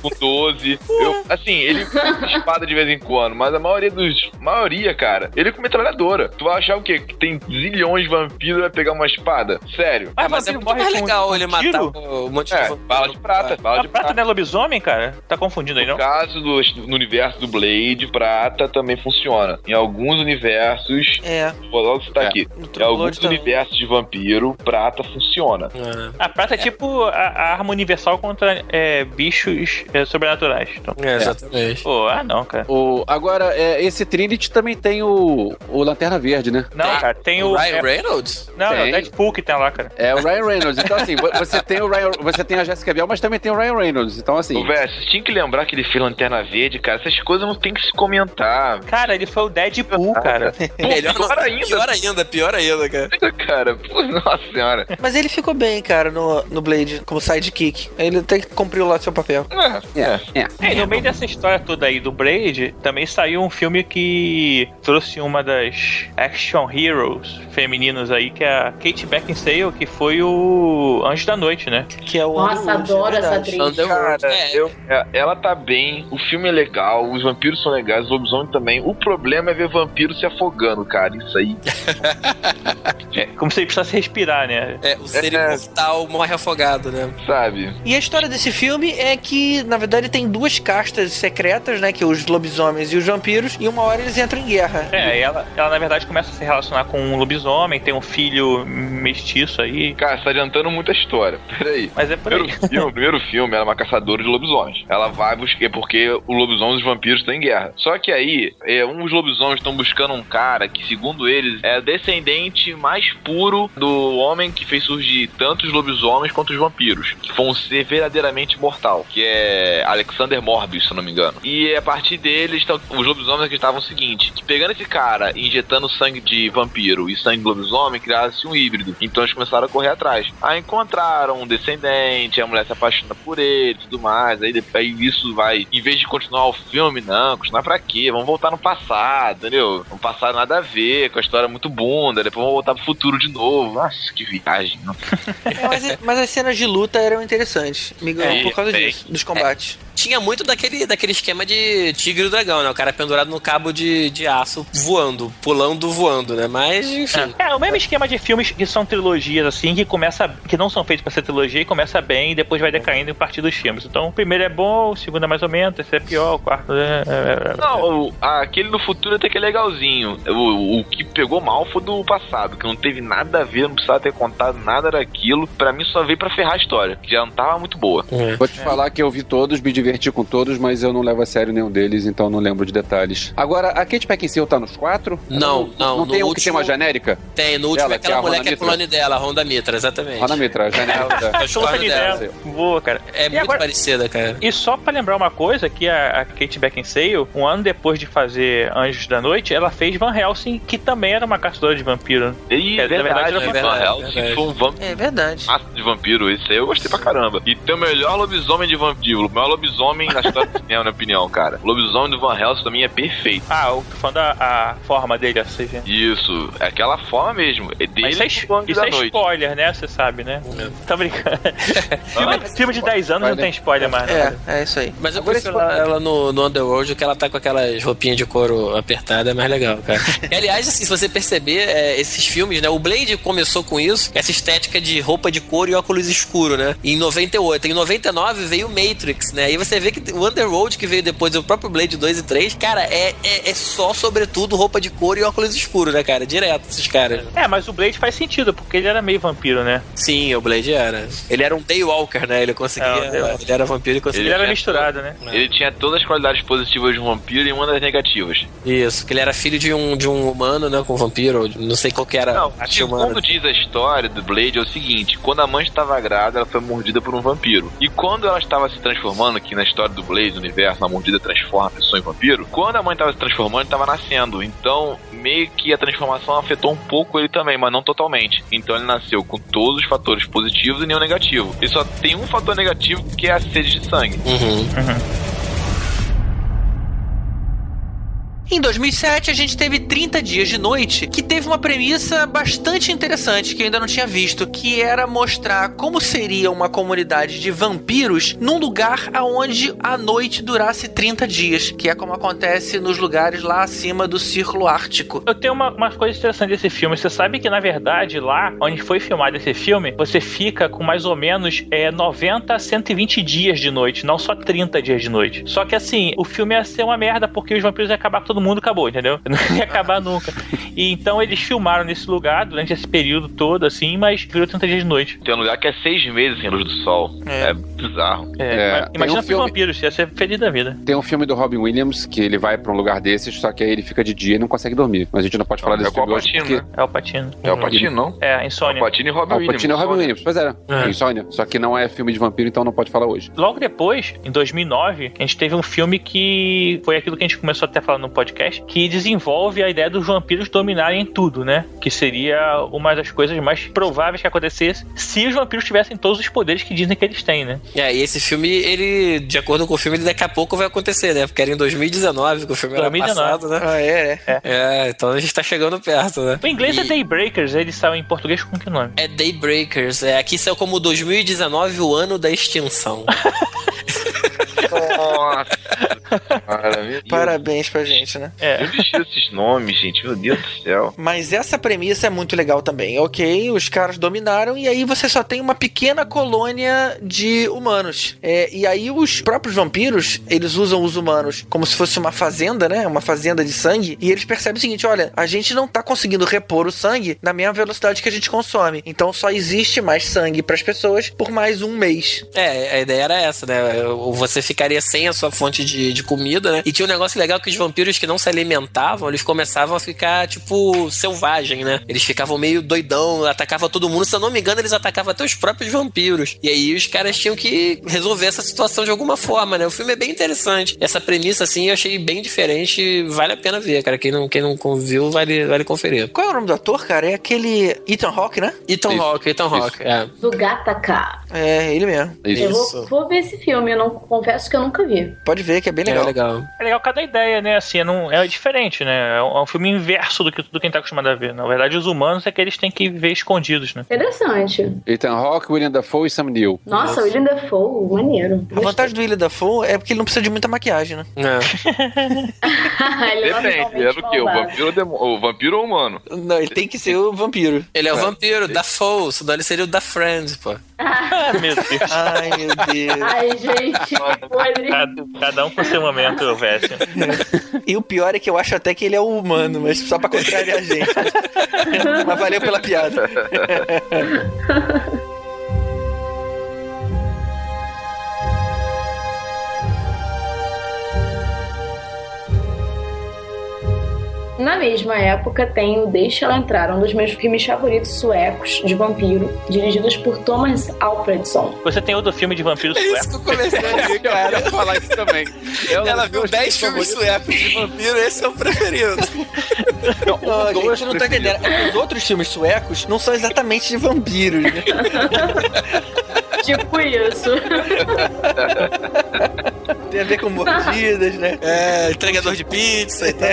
Speaker 5: Com 12. Eu, assim, ele com espada de vez em quando, mas a maioria dos. Maioria, cara, ele é com metralhadora. Tu vai achar o quê? Que tem zilhões de vampiros e vai pegar uma espada? Sério.
Speaker 8: Ah, mas é mais
Speaker 6: com-
Speaker 8: legal
Speaker 6: com
Speaker 8: ele
Speaker 6: tiro?
Speaker 8: matar o- um monte de
Speaker 5: É, bala de prata, bala
Speaker 6: A
Speaker 5: de
Speaker 6: prata
Speaker 5: prata.
Speaker 6: não é lobisomem, cara? Tá confundindo aí, não?
Speaker 5: No caso do no universo do Blade, prata também funciona. Em alguns universos,
Speaker 3: É.
Speaker 5: vou logo citar
Speaker 4: É.
Speaker 5: aqui. Em alguns universos de vampiro, prata funciona.
Speaker 8: É,
Speaker 6: A prata é tipo a, a arma universal contra é, bichos é, sobrenaturais. Então,
Speaker 8: é, exatamente.
Speaker 6: pô, ah não, cara.
Speaker 4: O, agora, é, esse Trinity também tem o, o Lanterna Verde, né?
Speaker 6: Não, cara, tem o.
Speaker 8: O Ryan
Speaker 6: é-
Speaker 8: Reynolds?
Speaker 6: não, é
Speaker 4: Tem.
Speaker 6: o Deadpool que tem lá, cara.
Speaker 4: É o Ryan Reynolds. Então, assim, vo- você tem, o Ryan, você tem a Jessica Biel, mas também tem o Ryan Reynolds. Então, assim.
Speaker 5: Ô, velho, vocês tinham que lembrar que ele fez Lanterna Verde, cara. Essas coisas não tem que se comentar.
Speaker 6: Cara, ele foi o Deadpool, cara.
Speaker 5: Pô,
Speaker 8: Melhor
Speaker 5: pior ainda.
Speaker 8: Pior ainda, pior ainda, cara.
Speaker 5: cara. Pô, nossa senhora.
Speaker 3: Mas ele ficou
Speaker 11: ficou bem, cara, no, no Blade, como sidekick. Ele até que cumpriu lá seu papel.
Speaker 5: É, é.
Speaker 4: É.
Speaker 6: É, no meio dessa história toda aí do Braid, também saiu um filme que trouxe uma das action heroes femininos aí, que é a Kate Beckinsale, que foi o Anjo da Noite, né?
Speaker 11: Que é o
Speaker 7: Nossa, adoro
Speaker 11: é
Speaker 7: essa atriz.
Speaker 5: Cara,
Speaker 8: É.
Speaker 5: eu- é, ela tá bem, o filme é legal, os vampiros são legais, os lobisomens também. O problema é ver vampiro se afogando, cara. Isso aí.
Speaker 6: É, como se ele precisasse respirar, né?
Speaker 8: É, o ser
Speaker 5: É.
Speaker 8: imortal morre afogado, né?
Speaker 5: Sabe?
Speaker 11: E a história desse filme é que, na verdade, tem duas castas secretas, né? Que é os lobisomens e os vampiros, e uma hora eles entram em guerra.
Speaker 6: É, ela, ela na verdade começa a se relacionar com um lobisomem, tem um filho mestiço aí.
Speaker 5: Cara, você tá adiantando muita história. Peraí.
Speaker 6: Mas é por aí.
Speaker 5: Primeiro filme, o primeiro filme ela é uma caçadora de lobisomens. Ela vai buscar é porque o lobisomem e os vampiros estão em guerra. Só que aí, é, uns lobisomens estão buscando um cara que, segundo eles, é descendente mais puro do homem que fez surgir tanto os lobisomens quanto os vampiros. Que foi um ser verdadeiramente mortal. Que é Alexander Morbius, se não me engano. E a partir deles, tão- os lobisomens acreditavam o seguinte: que pegando esse cara e injetando sangue de vampiro e sangue de lobisomem, criasse um híbrido. Então eles começaram a correr atrás. Aí encontraram um descendente, a mulher se apaixona por ele tudo mais. Aí, aí isso vai, em vez de continuar o filme, não, continuar pra quê? Vamos voltar no passado, entendeu? No passado nada a ver, com a história muito bunda, depois vamos voltar pro futuro de novo. Nossa, que viagem. não.
Speaker 11: Mas, mas as cenas de luta eram interessantes, me ganhou
Speaker 5: É,
Speaker 11: por causa disso, dos combates.
Speaker 8: Tinha muito daquele, daquele esquema de tigre e dragão, né? O cara pendurado no cabo de, de aço, voando, pulando, voando, né? Mas, enfim.
Speaker 6: É, o mesmo esquema de filmes que são trilogias, assim, que começa. que não são feitos pra ser trilogia e começa bem e depois vai decaindo em partir dos filmes. Então o primeiro é bom, o segundo é mais ou menos, o terceiro é pior, o quarto é. é- é-
Speaker 5: Não, o- aquele no futuro até que é legalzinho. O, o que pegou mal foi do passado, que não teve nada a ver, não precisava ter contado nada daquilo. Pra mim só veio pra ferrar a história, que já não tava muito boa.
Speaker 4: Vou te falar que eu vi todos, me diverti com todos, mas eu não levo a sério nenhum deles, então não lembro de detalhes. Agora, a Kate Beckinsale tá nos quatro?
Speaker 8: Não, não,
Speaker 4: Não
Speaker 8: no
Speaker 4: tem um que tem uma
Speaker 8: último-
Speaker 4: genérica?
Speaker 8: Tem, no último
Speaker 4: Ela,
Speaker 8: é
Speaker 4: que é
Speaker 8: aquela
Speaker 4: a
Speaker 8: mulher
Speaker 4: Honda
Speaker 8: que é clone dela, a Honda Mitra, exatamente.
Speaker 4: Ana Mitra, a genérica.
Speaker 8: É clone dela.
Speaker 6: dela. Boa, cara.
Speaker 8: É
Speaker 6: E
Speaker 8: muito
Speaker 6: agora-
Speaker 8: parecida, cara.
Speaker 6: E só pra lembrar uma coisa, que a, a Kate Beckinsale, um ano depois de fazer Anjos da Noite, ela fez Van Helsing, que também era uma caçadora de vampiro.
Speaker 5: E
Speaker 6: É, na verdade,
Speaker 5: verdade,
Speaker 6: é
Speaker 5: Van
Speaker 8: verdade,
Speaker 5: Helsing
Speaker 8: verdade.
Speaker 5: foi um vampiro.
Speaker 11: É verdade.
Speaker 5: Massa de vampiro, esse aí eu gostei pra caramba. E tem o melhor lobisomem de vampiro, o melhor lobisomem na história do cinema, na minha opinião, cara. O lobisomem do Van Helsing mim é perfeito.
Speaker 6: Ah, eu tô falando da a forma dele, ou seja.
Speaker 5: Isso, é aquela forma mesmo. É dele
Speaker 6: Mas isso é, isso
Speaker 5: da
Speaker 6: é
Speaker 5: noite.
Speaker 6: spoiler, né? Você sabe, né? Tá brincando. filme, filme de 10 anos não tem spoiler mais,
Speaker 11: É,
Speaker 6: né?
Speaker 11: é isso aí.
Speaker 8: Mas eu
Speaker 4: Agora
Speaker 8: prefiro ela, ela no, no Underworld, que ela tá com aquelas roupinhas de couro apertada, é mais legal, cara. e, aliás, assim, se você perceber, é, esses filmes, né? O Blade começou com isso, essa estética de roupa de couro e óculos escuro, né? Em 98. Em 99 veio o Matrix, né? E você vê que o Underworld, que veio depois do próprio Blade 2 e 3, cara, é, é, é só, sobretudo, roupa de couro e óculos escuro, né, cara? Direto, esses caras.
Speaker 6: É, mas o Blade faz sentido, porque ele era meio vampiro, né?
Speaker 8: Sim, o Blade era. Ele era um Daywalker, né? Ele conseguia.
Speaker 6: É, um
Speaker 8: ele era vampiro e conseguia.
Speaker 6: Ele era
Speaker 5: é
Speaker 6: misturado, né?
Speaker 5: Ele tinha todas as qualidades positivas de um vampiro e uma das negativas.
Speaker 8: Isso, que ele era filho de um, de um humano, né? Com um vampiro, não sei qual que era
Speaker 5: Não,
Speaker 8: a raça humana.
Speaker 5: segundo diz a história do Blade é o seguinte: quando a mãe estava grávida, ela foi mordida por um vampiro. E quando ela estava se transformando, que na história do Blade, no universo, a mordida transforma a pessoa em vampiro, quando a mãe estava se transformando, ele estava nascendo. Então, meio que a transformação afetou um pouco ele também, mas não totalmente. Então ele nasceu com todos os fatores positivos e nenhum negativo. Ele só tem um fator negativo que é a sede de sangue.
Speaker 8: Uhum.
Speaker 11: Em 2007, a gente teve 30 Dias de Noite, que teve uma premissa bastante interessante que eu ainda não tinha visto, que era mostrar como seria uma comunidade de vampiros num lugar aonde a noite durasse 30 dias, que é como acontece nos lugares lá acima do Círculo Ártico.
Speaker 6: Eu tenho uma, uma coisa interessante desse filme. Você sabe que, na verdade, lá onde foi filmado esse filme, você fica com mais ou menos é, 90 a 120 dias de noite, não só 30 dias de noite. Só que assim, o filme ia ser uma merda porque os vampiros iam acabar com todo mundo, acabou, entendeu? Não ia acabar nunca. E então eles filmaram nesse lugar durante esse período todo, assim, mas virou 30 dias de noite.
Speaker 5: Tem um lugar que é seis meses sem luz do sol.
Speaker 11: É.
Speaker 5: É, bizarro.
Speaker 6: É,
Speaker 4: É,
Speaker 6: imagina
Speaker 4: um filme-
Speaker 6: vampiros, ia ser feliz da vida.
Speaker 4: Tem um filme do Robin Williams que ele vai pra um lugar desses, só que aí ele fica de dia e não consegue dormir. Mas a gente não pode falar
Speaker 5: é
Speaker 4: desse filme hoje
Speaker 5: Palpatine,
Speaker 4: porque...
Speaker 5: né?
Speaker 6: É o Patino.
Speaker 5: É o Patino, não?
Speaker 6: É,
Speaker 5: É o
Speaker 6: Insônia.
Speaker 5: Patino e Robin
Speaker 4: o
Speaker 5: Williams.
Speaker 4: Patino é o Robin
Speaker 5: Insônia.
Speaker 4: Williams, pois é.
Speaker 8: É.
Speaker 4: Insônia. Só que não é filme de vampiro, então não pode falar hoje.
Speaker 6: Logo depois, em 2009, a gente teve um filme que foi aquilo que a gente começou até a falar no podcast, que desenvolve a ideia dos vampiros dominarem tudo, né? Que seria uma das coisas mais prováveis que acontecesse se os vampiros tivessem todos os poderes que dizem que eles têm, né?
Speaker 8: É, e esse filme, ele, de acordo com o filme, ele daqui a pouco vai acontecer, né? Porque era em 2019 que o filme
Speaker 6: 2019.
Speaker 8: era passado, né?
Speaker 3: Ah, é, é.
Speaker 8: É, então a gente tá chegando perto, né?
Speaker 6: O inglês
Speaker 8: E-
Speaker 6: é Daybreakers, eles são em português com que nome?
Speaker 8: É Daybreakers, é, aqui saiu como 2019, o ano da extinção.
Speaker 5: Nossa.
Speaker 3: Parabéns pra gente, né?
Speaker 6: É.
Speaker 5: Eu vesti esses nomes, gente. Meu Deus do céu.
Speaker 3: Mas essa premissa é muito legal também. Ok, os caras dominaram e aí você só tem uma pequena colônia de humanos. É, e aí os próprios vampiros, eles usam os humanos como se fosse uma fazenda, né? Uma fazenda de sangue. E eles percebem o seguinte: olha, a gente não tá conseguindo repor o sangue na mesma velocidade que a gente consome. Então só existe mais sangue pras pessoas por mais um mês.
Speaker 8: É, a ideia era essa, né? Você ficaria sem a sua fonte de, de comida, né? E tinha um negócio legal que os vampiros que não se alimentavam, eles começavam a ficar, tipo, selvagem, né? Eles ficavam meio doidão, atacavam todo mundo. Se eu não me engano, eles atacavam até os próprios vampiros. E aí os caras tinham que resolver essa situação de alguma forma, né? O filme é bem interessante. Essa premissa, assim, eu achei bem diferente. Vale a pena ver, cara. Quem não, quem não viu, vale, vale conferir.
Speaker 3: Qual é o nome do ator, cara? É aquele Ethan Hawke, né?
Speaker 8: Ethan
Speaker 4: Isso,
Speaker 8: Hawke, Ethan
Speaker 4: isso.
Speaker 8: Hawke, é.
Speaker 7: Do Gataca.
Speaker 3: É, ele mesmo.
Speaker 7: Eu vou, vou ver esse filme, eu não confesso que eu nunca vi.
Speaker 3: Pode ver que é bem
Speaker 8: É
Speaker 3: legal.
Speaker 8: legal.
Speaker 6: É legal cada ideia, né? Assim, é, não, é diferente, né? É um, é um filme inverso do que tudo quem tá acostumado a ver. Na verdade, os humanos é que eles têm que viver escondidos, né?
Speaker 7: Interessante.
Speaker 4: Ethan Hawke, William Dafoe e Sam Neill.
Speaker 7: Nossa, William Dafoe, maneiro.
Speaker 3: A vantagem do William Dafoe é porque ele não precisa de muita maquiagem, né?
Speaker 8: É.
Speaker 7: Ele é
Speaker 5: Depende, é do que? O vampiro, ou demo- o vampiro ou o humano?
Speaker 3: Não, ele tem que ser o vampiro.
Speaker 8: Ele é o vampiro, da Foe, senão ele seria o da Friends, pô.
Speaker 6: Ah, meu Deus.
Speaker 3: Ai, meu Deus.
Speaker 7: Ai, gente.
Speaker 6: Cada, cada um com seu momento, Vécio.
Speaker 3: E o pior é que eu acho até que ele é o humano, mas só pra contrariar a gente. mas valeu pela piada.
Speaker 7: Na mesma época tem o Deixa Ela Entrar, um dos meus filmes favoritos suecos de vampiro, dirigidos por Thomas Alfredson.
Speaker 6: Você tem outro filme de vampiro
Speaker 8: É
Speaker 6: sueco?
Speaker 8: isso que eu comecei a dizer, cara.
Speaker 4: Eu ia falar isso também. Ela,
Speaker 8: Ela viu 10 filmes suecos de vampiro, esse é o preferido.
Speaker 3: Não, a
Speaker 5: dois
Speaker 3: gente não tá entendendo. É os outros filmes suecos não são exatamente de vampiros, né?
Speaker 7: tipo isso.
Speaker 3: Tem a ver com mordidas, né?
Speaker 8: É, entregador de pizza e tal.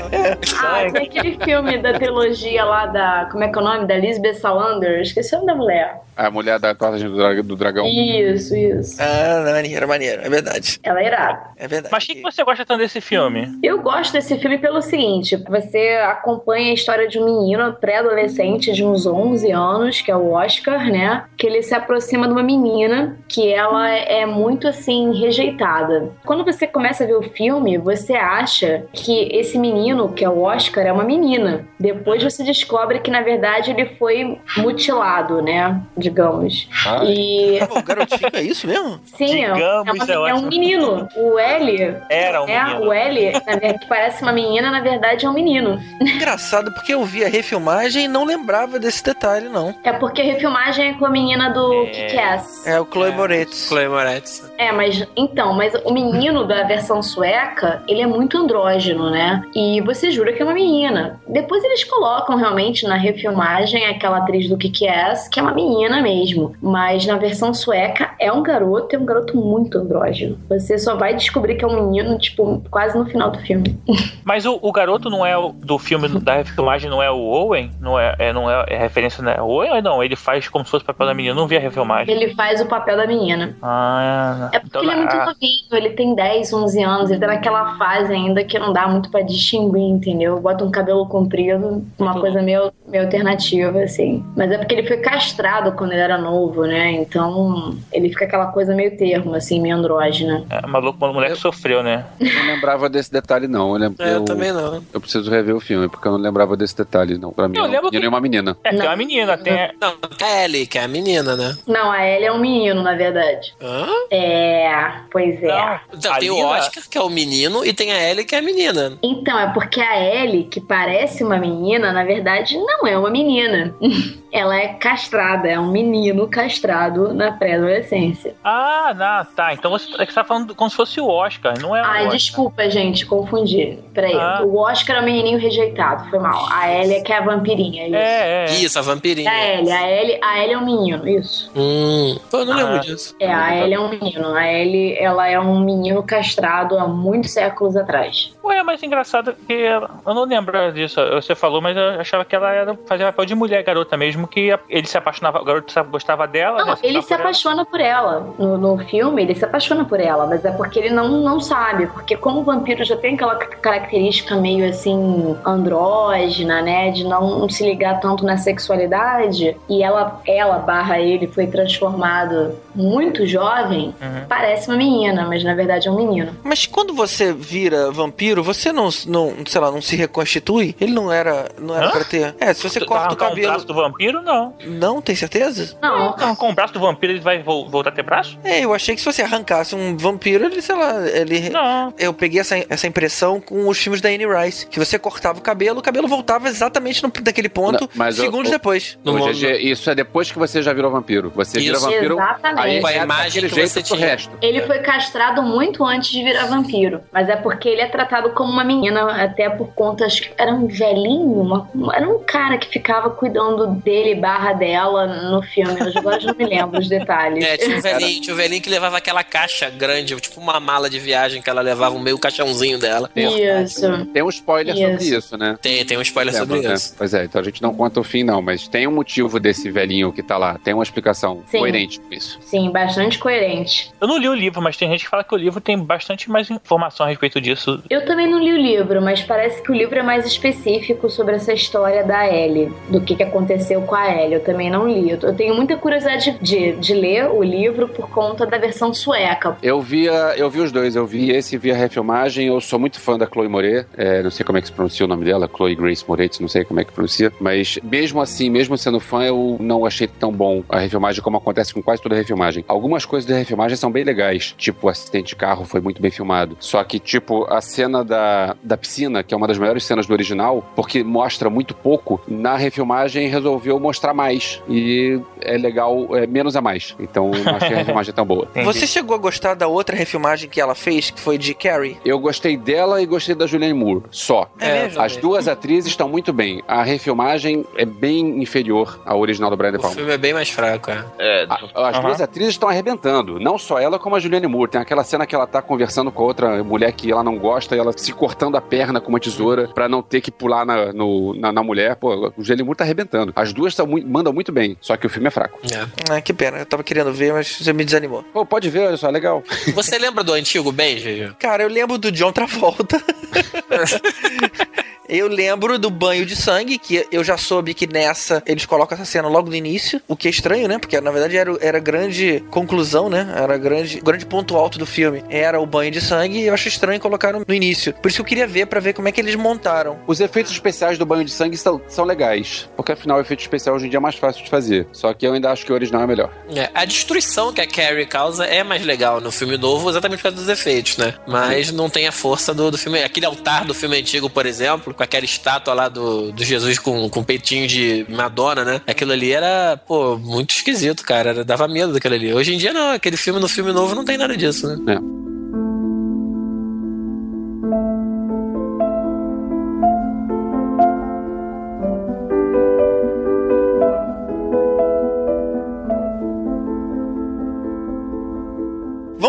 Speaker 7: Ah, tem aquele filme da trilogia lá da. Como é que é o nome? Da Lisbeth Salander. Esqueci o nome da mulher.
Speaker 4: A mulher da corda do, dra- do dragão.
Speaker 7: Isso, isso.
Speaker 3: Ah, maneiro, maneiro. É verdade.
Speaker 7: Ela é irada.
Speaker 3: É verdade.
Speaker 6: Mas o que, que você gosta tanto desse filme?
Speaker 7: Eu gosto desse filme pelo seguinte: você acompanha a história de um menino pré-adolescente de uns 11 anos, que é o Oscar, né? Que ele se aproxima de uma menina que ela é muito assim rejeitada. Quando você começa a ver o filme, você acha que esse menino, que é o Oscar, é uma menina. Depois você descobre que na verdade ele foi mutilado, né? Digamos.
Speaker 3: Ah.
Speaker 7: E
Speaker 3: O garotinho é isso mesmo?
Speaker 7: sim, é,
Speaker 6: Digamos,
Speaker 7: é uma-
Speaker 6: é
Speaker 7: é um menino. O L
Speaker 6: Era um
Speaker 7: é,
Speaker 6: menino.
Speaker 7: o L, verdade, que parece uma menina, na verdade é um menino.
Speaker 3: Engraçado, porque eu vi a refilmagem e não lembrava desse detalhe, não.
Speaker 7: É porque a refilmagem é com a menina do
Speaker 6: É.
Speaker 7: Kick-Ass.
Speaker 3: É o Chloe Moretz.
Speaker 8: Chloe Moretz.
Speaker 7: É, mas então, mas o menino da versão sueca, ele é muito andrógeno, né? E você jura que é uma menina. Depois eles colocam realmente na refilmagem aquela atriz do Kick-Ass, que é uma menina mesmo. Mas na versão sueca é um garoto, é um garoto muito andrógeno. Você só vai descobrir que é um menino, tipo, quase no final do filme.
Speaker 6: Mas o, o garoto não é o, do filme da refilmagem, não é o Owen? Não é, é- não é, é referência, né? O Owen ou não? Ele faz como se fosse o papel da menina. Não vi a refilmagem.
Speaker 7: Ele faz o papel da menina.
Speaker 6: Ah,
Speaker 7: É porque
Speaker 6: então,
Speaker 7: ele é muito
Speaker 6: ah,
Speaker 7: novinho, ele tem 10, 11 anos, ele tá naquela fase ainda que não dá muito pra distinguir, entendeu? Bota um cabelo comprido, uma
Speaker 6: Muito
Speaker 7: coisa meio, meio alternativa, assim. Mas é porque ele foi castrado quando ele era novo, né? Então ele fica aquela coisa meio termo, assim, meio andrógena.
Speaker 6: é maluco, uma mulher que sofreu, né?
Speaker 4: Eu não lembrava desse detalhe, não. Eu, lembro,
Speaker 8: É, eu também não.
Speaker 4: eu preciso rever o filme, porque eu não lembrava desse detalhe, não. Pra mim,
Speaker 6: Eu
Speaker 4: é
Speaker 6: que-
Speaker 4: e uma menina.
Speaker 6: É, tem
Speaker 7: Não.
Speaker 6: uma menina, tem.
Speaker 8: Não, a Ellie, que é a menina, né?
Speaker 7: Não, a Ellie é um menino, na verdade.
Speaker 8: Hã?
Speaker 7: É, pois é.
Speaker 6: Não,
Speaker 8: Então,
Speaker 6: a
Speaker 8: tem o Oscar, que é o menino, e tem a Ellie, que é a menina.
Speaker 7: Então, é porque a Ellie, que parece uma menina, na verdade não é uma menina. ela é castrada, é um menino castrado na pré-adolescência.
Speaker 6: Ah, não, tá. Então você, é que você tá falando como se fosse o Oscar, não é o
Speaker 7: Ai,
Speaker 6: Oscar.
Speaker 7: desculpa, gente, confundi. Peraí,
Speaker 6: Ah.
Speaker 7: o Oscar é o menininho rejeitado, foi mal. A Ellie é que é a vampirinha, isso.
Speaker 6: É, é.
Speaker 8: Isso, a vampirinha.
Speaker 7: A Ellie, a Ellie, a Ellie é um menino, isso.
Speaker 8: Hum, eu não lembro
Speaker 6: Ah.
Speaker 8: disso.
Speaker 7: É, a Ellie é um menino. A Ellie, ela é um menino castrado há muitos séculos atrás.
Speaker 6: Ué, mas engraçado que ela- eu não lembro disso. Você falou, mas eu achava que ela era fazia papel de mulher garota mesmo, que ele se apaixonava, o garoto gostava dela.
Speaker 7: Não,
Speaker 6: né,
Speaker 7: ele se
Speaker 6: por ela.
Speaker 7: apaixona por ela. No, no filme, ele se apaixona por ela, mas é porque ele não, não sabe. Porque como o vampiro já tem aquela característica meio assim, andrógena, né? De não se ligar tanto na sexualidade, e ela, ela barra ele foi transformado muito jovem,
Speaker 6: Uhum.
Speaker 7: parece uma menina, mas na verdade é um menino.
Speaker 3: Mas quando você vira vampiro, você não, não sei lá, não se reconstitui? Ele não era, não era
Speaker 6: Hã?
Speaker 3: pra ter. É, se você
Speaker 6: Tu-
Speaker 3: corta o
Speaker 6: um
Speaker 3: cabelo.
Speaker 6: braço do vampiro, não.
Speaker 3: Não, tem certeza?
Speaker 7: Não,
Speaker 6: Então, com o braço do vampiro ele vai vol- voltar a ter braço?
Speaker 3: É, eu achei que se você arrancasse um vampiro, ele, sei lá, ele.
Speaker 6: Não.
Speaker 3: Eu peguei essa, essa impressão com os filmes da Anne Rice. Que você cortava o cabelo, o cabelo voltava exatamente no, daquele ponto,
Speaker 4: Não, mas
Speaker 3: segundos
Speaker 4: o-
Speaker 3: depois.
Speaker 8: No mundo-
Speaker 4: GG, isso é depois que você já virou vampiro. Você vira
Speaker 8: Isso.
Speaker 4: vampiro.
Speaker 7: Exatamente.
Speaker 4: Aí
Speaker 8: Com a
Speaker 4: é
Speaker 8: imagem que
Speaker 4: jeito
Speaker 8: você tinha.
Speaker 4: resto.
Speaker 7: Ele foi castrado muito antes de virar vampiro. Mas é porque ele é tratado como uma menina, até por conta. Acho que era um velhinho, uma- era um cara que ficava cuidando dele barra dela no filme. Eu agora já não me lembro os detalhes.
Speaker 8: É, tinha um velhinho, tinha um velhinho que levava aquela caixa grande, tipo uma mala de viagem que ela levava, um meio caixãozinho dela.
Speaker 7: Isso.
Speaker 4: Tem um spoiler sobre
Speaker 7: Isso.
Speaker 4: isso, né?
Speaker 8: Tem, tem um spoiler sobre
Speaker 4: né?
Speaker 8: isso.
Speaker 4: Pois é, então a gente não conta o fim, não, mas tem um motivo desse velhinho que tá lá. Tem uma explicação
Speaker 7: Sim.
Speaker 4: coerente com isso.
Speaker 7: Sim, bastante coerente.
Speaker 6: Eu não li o livro, mas tem gente que fala que o livro tem bastante mais informação a respeito disso.
Speaker 7: Eu também não li o livro, mas parece que o livro é mais específico sobre essa história da Ellie, do que, que aconteceu com a Ellie. Eu também não li. Eu eu tenho muita curiosidade de, de ler o livro por conta da versão sueca.
Speaker 4: Eu via, eu vi os dois, eu vi esse, vi a refilmagem, eu sou muito fã da Chloe Moret, é, não sei como é que se pronuncia o nome dela, Chloe Grace Moretz, não sei como é que pronuncia, mas mesmo assim, mesmo sendo fã, eu não achei tão bom a refilmagem como acontece com quase toda a refilmagem. Algumas coisas da refilmagem são bem legais, tipo o acidente de carro foi muito bem filmado, só que tipo a cena da, da piscina, que é uma das melhores cenas do original, porque mostra muito pouco, na refilmagem resolveu mostrar mais, e é legal, é menos a mais, então não achei a refilmagem tão boa.
Speaker 6: Entendi.
Speaker 3: Você chegou a gostar da outra refilmagem que ela fez, que foi de Carrie?
Speaker 4: Eu gostei dela e gostei da Julianne Moore, só.
Speaker 3: É mesmo?
Speaker 4: As duas atrizes estão muito bem. A refilmagem é bem inferior à original do Brian De
Speaker 8: O
Speaker 4: Palma.
Speaker 8: filme é bem mais fraco, é.
Speaker 5: É,
Speaker 4: A- as
Speaker 6: Aham.
Speaker 4: duas atrizes estão arrebentando. Não só ela, como a Julianne Moore. Tem aquela cena que ela tá conversando com outra mulher que ela não gosta e ela se cortando a perna com uma tesoura pra não ter que pular na, no- na, na mulher. Pô, a Julianne Moore tá arrebentando. As duas tão mandam muito bem, só que o filme é fraco.
Speaker 8: É.
Speaker 3: Ah, que pena. Eu tava querendo ver, mas você me desanimou.
Speaker 4: Pô, pode ver, olha só, é legal.
Speaker 8: Você lembra do antigo bem?
Speaker 3: Cara, eu lembro do John Travolta. Eu lembro do banho de sangue, que eu já soube que nessa eles colocam essa cena logo no início, o que é estranho, né? Porque na verdade era, era a grande conclusão, né? Era grande, grande ponto alto do filme. Era o banho de sangue e eu acho estranho colocar no, início. Por isso que eu queria ver pra ver como é que eles montaram.
Speaker 4: Os efeitos especiais do banho de sangue são, são legais, porque afinal o efeito especial hoje em dia é mais fácil de fazer. Só que eu ainda acho que o original é melhor.
Speaker 8: É, a destruição que a Carrie causa é mais legal no filme novo, exatamente por causa dos efeitos, né? Mas não tem a força do, do filme. Aquele altar do filme antigo, por exemplo, com aquela estátua lá do, do Jesus com, com peitinho de Madonna, né? Aquilo ali era, pô, muito esquisito, cara. Era- dava medo daquilo ali. Hoje em dia, não. Aquele filme no filme novo não tem nada disso, né?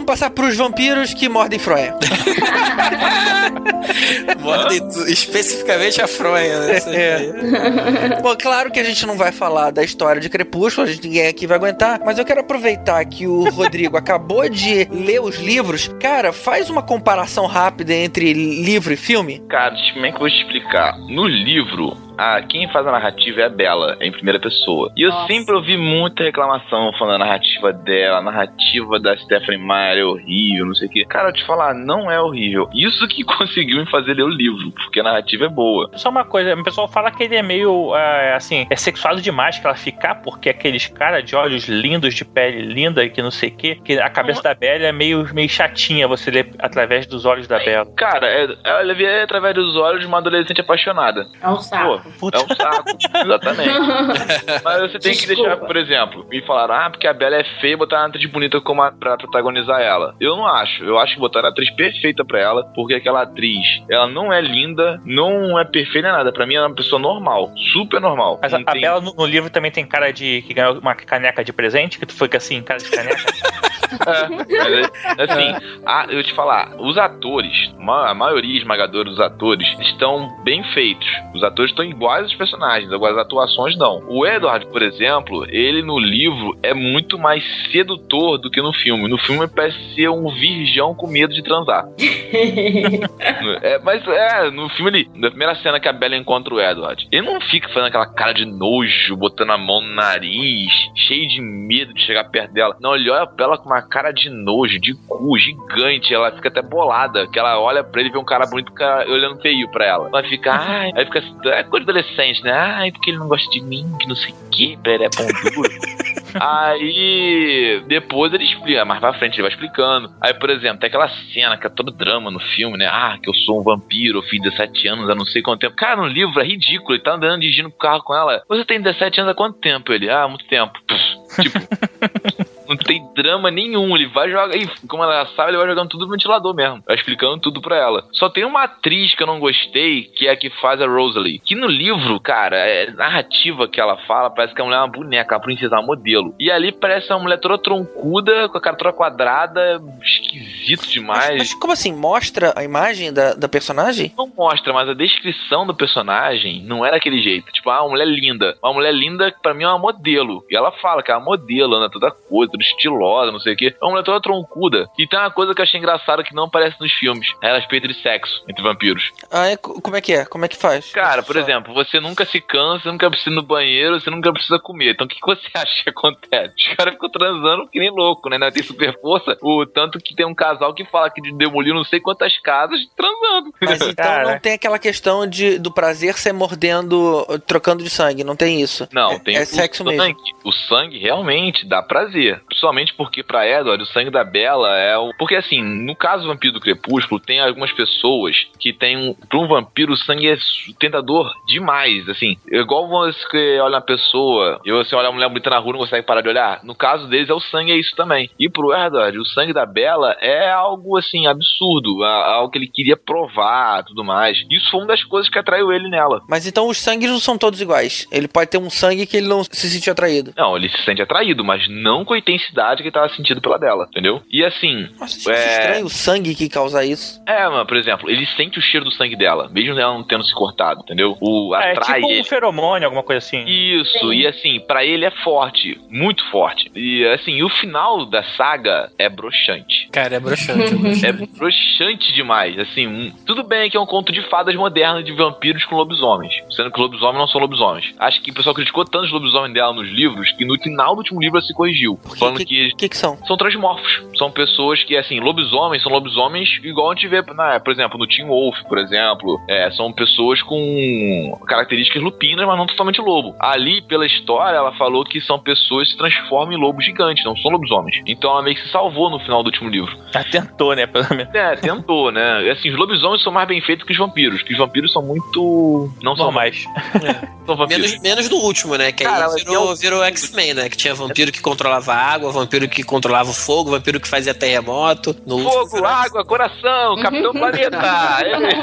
Speaker 3: Vamos passar pros vampiros que mordem Froia.
Speaker 8: Mordem tu- especificamente a fronha, né?
Speaker 3: É. Bom, claro que a gente não vai falar da história de Crepúsculo, a gente ninguém aqui vai aguentar, mas eu quero aproveitar que o Rodrigo acabou de ler os livros. Cara, faz uma comparação rápida entre livro e filme.
Speaker 5: Cara, como é que eu vou te explicar? No livro, a, quem faz a narrativa é a Bela, em primeira pessoa. E eu
Speaker 7: Nossa.
Speaker 5: sempre ouvi muita reclamação falando a narrativa dela, a narrativa da Stephanie Meyer é horrível, não sei o quê. Cara, eu te falar, não é horrível. Isso que conseguiu me fazer ler o livro, porque a narrativa é boa.
Speaker 6: Só uma coisa, o pessoal fala que ele é meio, é, assim, é sexuado demais pra ela ficar, porque aqueles caras de olhos lindos, de pele linda, que não sei o quê, que a cabeça da Bela é meio, meio chatinha você ler através dos olhos da Bela.
Speaker 5: Cara, é, ela vê através dos olhos de uma adolescente apaixonada.
Speaker 7: É um saco. Saco.
Speaker 5: É um saco, exatamente. Mas você tem que
Speaker 7: Desculpa.
Speaker 5: deixar, por exemplo, me falaram, ah, porque a Bela é feia e botaram uma atriz bonita como a, pra protagonizar ela. Eu não acho. Eu acho que botaram a atriz perfeita pra ela, porque aquela atriz, ela não é linda, não é perfeita nada. Pra mim, ela é uma pessoa normal, super normal.
Speaker 6: Mas a,
Speaker 5: Não
Speaker 6: a
Speaker 5: tem-
Speaker 6: Bela no, no livro também tem cara de que ganhou uma caneca de presente, que tu foi assim, cara de caneca.
Speaker 5: É, mas, assim, a- eu te falar, os atores, a maioria esmagadora dos atores, estão bem feitos. Os atores estão iguais aos personagens, agora as atuações não. O Edward, por exemplo, ele no livro é muito mais sedutor do que no filme. No filme ele parece ser um virgão com medo de transar. É, mas é, no filme ele, na primeira cena que a Bella encontra o Edward, ele não fica fazendo aquela cara de nojo, botando a mão no nariz, cheio de medo de chegar perto dela. Não, ele olha pra ela com uma cara de nojo, de cu, gigante. Ela fica até bolada, que ela olha pra ele e vê um cara bonito cara olhando feio pra ela. Ela fica, ai, aí fica, é coisa adolescente, né? Ai, porque ele não gosta de mim, que não sei o que, ele é pão duro. Aí depois ele explica, mais pra frente ele vai explicando. Aí, por exemplo, tem aquela cena que é todo drama no filme, né? Ah, que eu sou um vampiro, eu fiz 17 anos há não sei quanto tempo. Cara, no livro é ridículo, ele tá andando dirigindo o carro com ela. Você tem 17 anos há quanto tempo? Ele, ah, muito tempo. Pff, tipo. Não tem drama nenhum, ele vai jogar. E como ela sabe, ele vai jogando tudo no ventilador mesmo. Vai explicando tudo pra ela. Só tem uma atriz que eu não gostei, que é a que faz a Rosalie. Que no livro, cara, é narrativa que ela fala, parece que a mulher é uma boneca, a princesa é uma modelo. E ali parece uma mulher toda troncuda, com a cara toda quadrada, esquisito demais.
Speaker 11: Mas como assim? Mostra a imagem da, da personagem?
Speaker 5: Não mostra, mas a descrição do personagem não era aquele jeito. Tipo, ah, uma mulher linda. Uma mulher linda pra mim é uma modelo. E ela fala que é uma modelo, anda toda coisa, toda estilosa, não sei o quê. É uma mulher toda troncuda. E tem uma coisa que eu achei engraçada que não aparece nos filmes. É a respeito de sexo entre vampiros.
Speaker 11: Ah, é? Co- Como é que é? Como é que faz?
Speaker 5: Cara, por exemplo, você nunca se cansa, você nunca precisa ir no banheiro, você nunca precisa comer. Então o que, que você acha que acontece? Os caras ficam transando que nem louco, né? Não Tem super força. O tanto que tem um casal que fala que demoliu não sei quantas casas transando.
Speaker 11: Mas então não tem aquela questão de, do prazer ser mordendo, trocando de sangue, não tem isso.
Speaker 5: Não,
Speaker 11: é,
Speaker 5: tem
Speaker 11: é
Speaker 5: o
Speaker 11: sexo
Speaker 5: sangue.
Speaker 11: mesmo.
Speaker 5: O sangue realmente dá prazer. Principalmente porque pra Edward, o sangue da Bella é o. Porque assim, no caso do vampiro do crepúsculo, tem algumas pessoas que tem um. Pra um vampiro, o sangue é tentador demais. Assim, igual você olha uma pessoa e você olha uma mulher bonita na rua e não consegue parar de olhar. No caso deles, é o sangue, é isso também. E pro Edward, o sangue da Bella é algo assim, absurdo. é Algo que ele queria provar tudo mais. Isso foi uma das coisas que atraiu ele nela.
Speaker 11: Mas então os sangues não são todos iguais. Ele pode ter um sangue que ele não se sentiu atraído.
Speaker 5: Não, ele se sente atraído, mas não com intensidade que ele tava sentindo pela dela, entendeu? E assim.
Speaker 11: Nossa,
Speaker 5: é...
Speaker 11: estranho o sangue que causa isso.
Speaker 5: É, mano, por exemplo, ele sente o cheiro do sangue dela, mesmo ela não tendo se cortado, entendeu? O
Speaker 6: É,
Speaker 5: atrai
Speaker 6: tipo
Speaker 5: ele.
Speaker 6: um feromônio, alguma coisa assim.
Speaker 5: Isso, e assim, pra ele é forte, muito forte. E assim, o final da saga é broxante.
Speaker 8: Cara, é broxante.
Speaker 5: É broxante demais. Assim, um- tudo bem que é um conto de fadas moderno de vampiros com lobisomens. Sendo que lobisomens não são lobisomens. Acho que o pessoal criticou tanto os lobisomens dela nos livros que no final do último livro ela se corrigiu. Falando que.
Speaker 11: O que, que são?
Speaker 5: São transmorfos. São pessoas que, assim, lobisomens são lobisomens igual a gente vê, né, por exemplo, no Teen Wolf, por exemplo. É, são pessoas com características lupinas, mas não totalmente lobo. Ali, pela história, ela falou que são pessoas que se transformam em lobos gigantes, não são lobisomens. Então ela meio que se salvou no final do último livro.
Speaker 6: Ela tentou, né? Pelo menos.
Speaker 5: É, tentou, né? Assim, os lobisomens são mais bem feitos que os vampiros, que os vampiros são muito. Não são
Speaker 6: Normais.
Speaker 5: São vampiros.
Speaker 8: Menos, menos do último, né? Que
Speaker 5: Cara,
Speaker 8: aí virou,
Speaker 5: é o-
Speaker 8: virou X-Men, né? Que tinha vampiro que controlava a água, vampiro que controlava o fogo, vampiro que fazia terremoto.
Speaker 5: Fogo, água, coração, Capitão Planeta.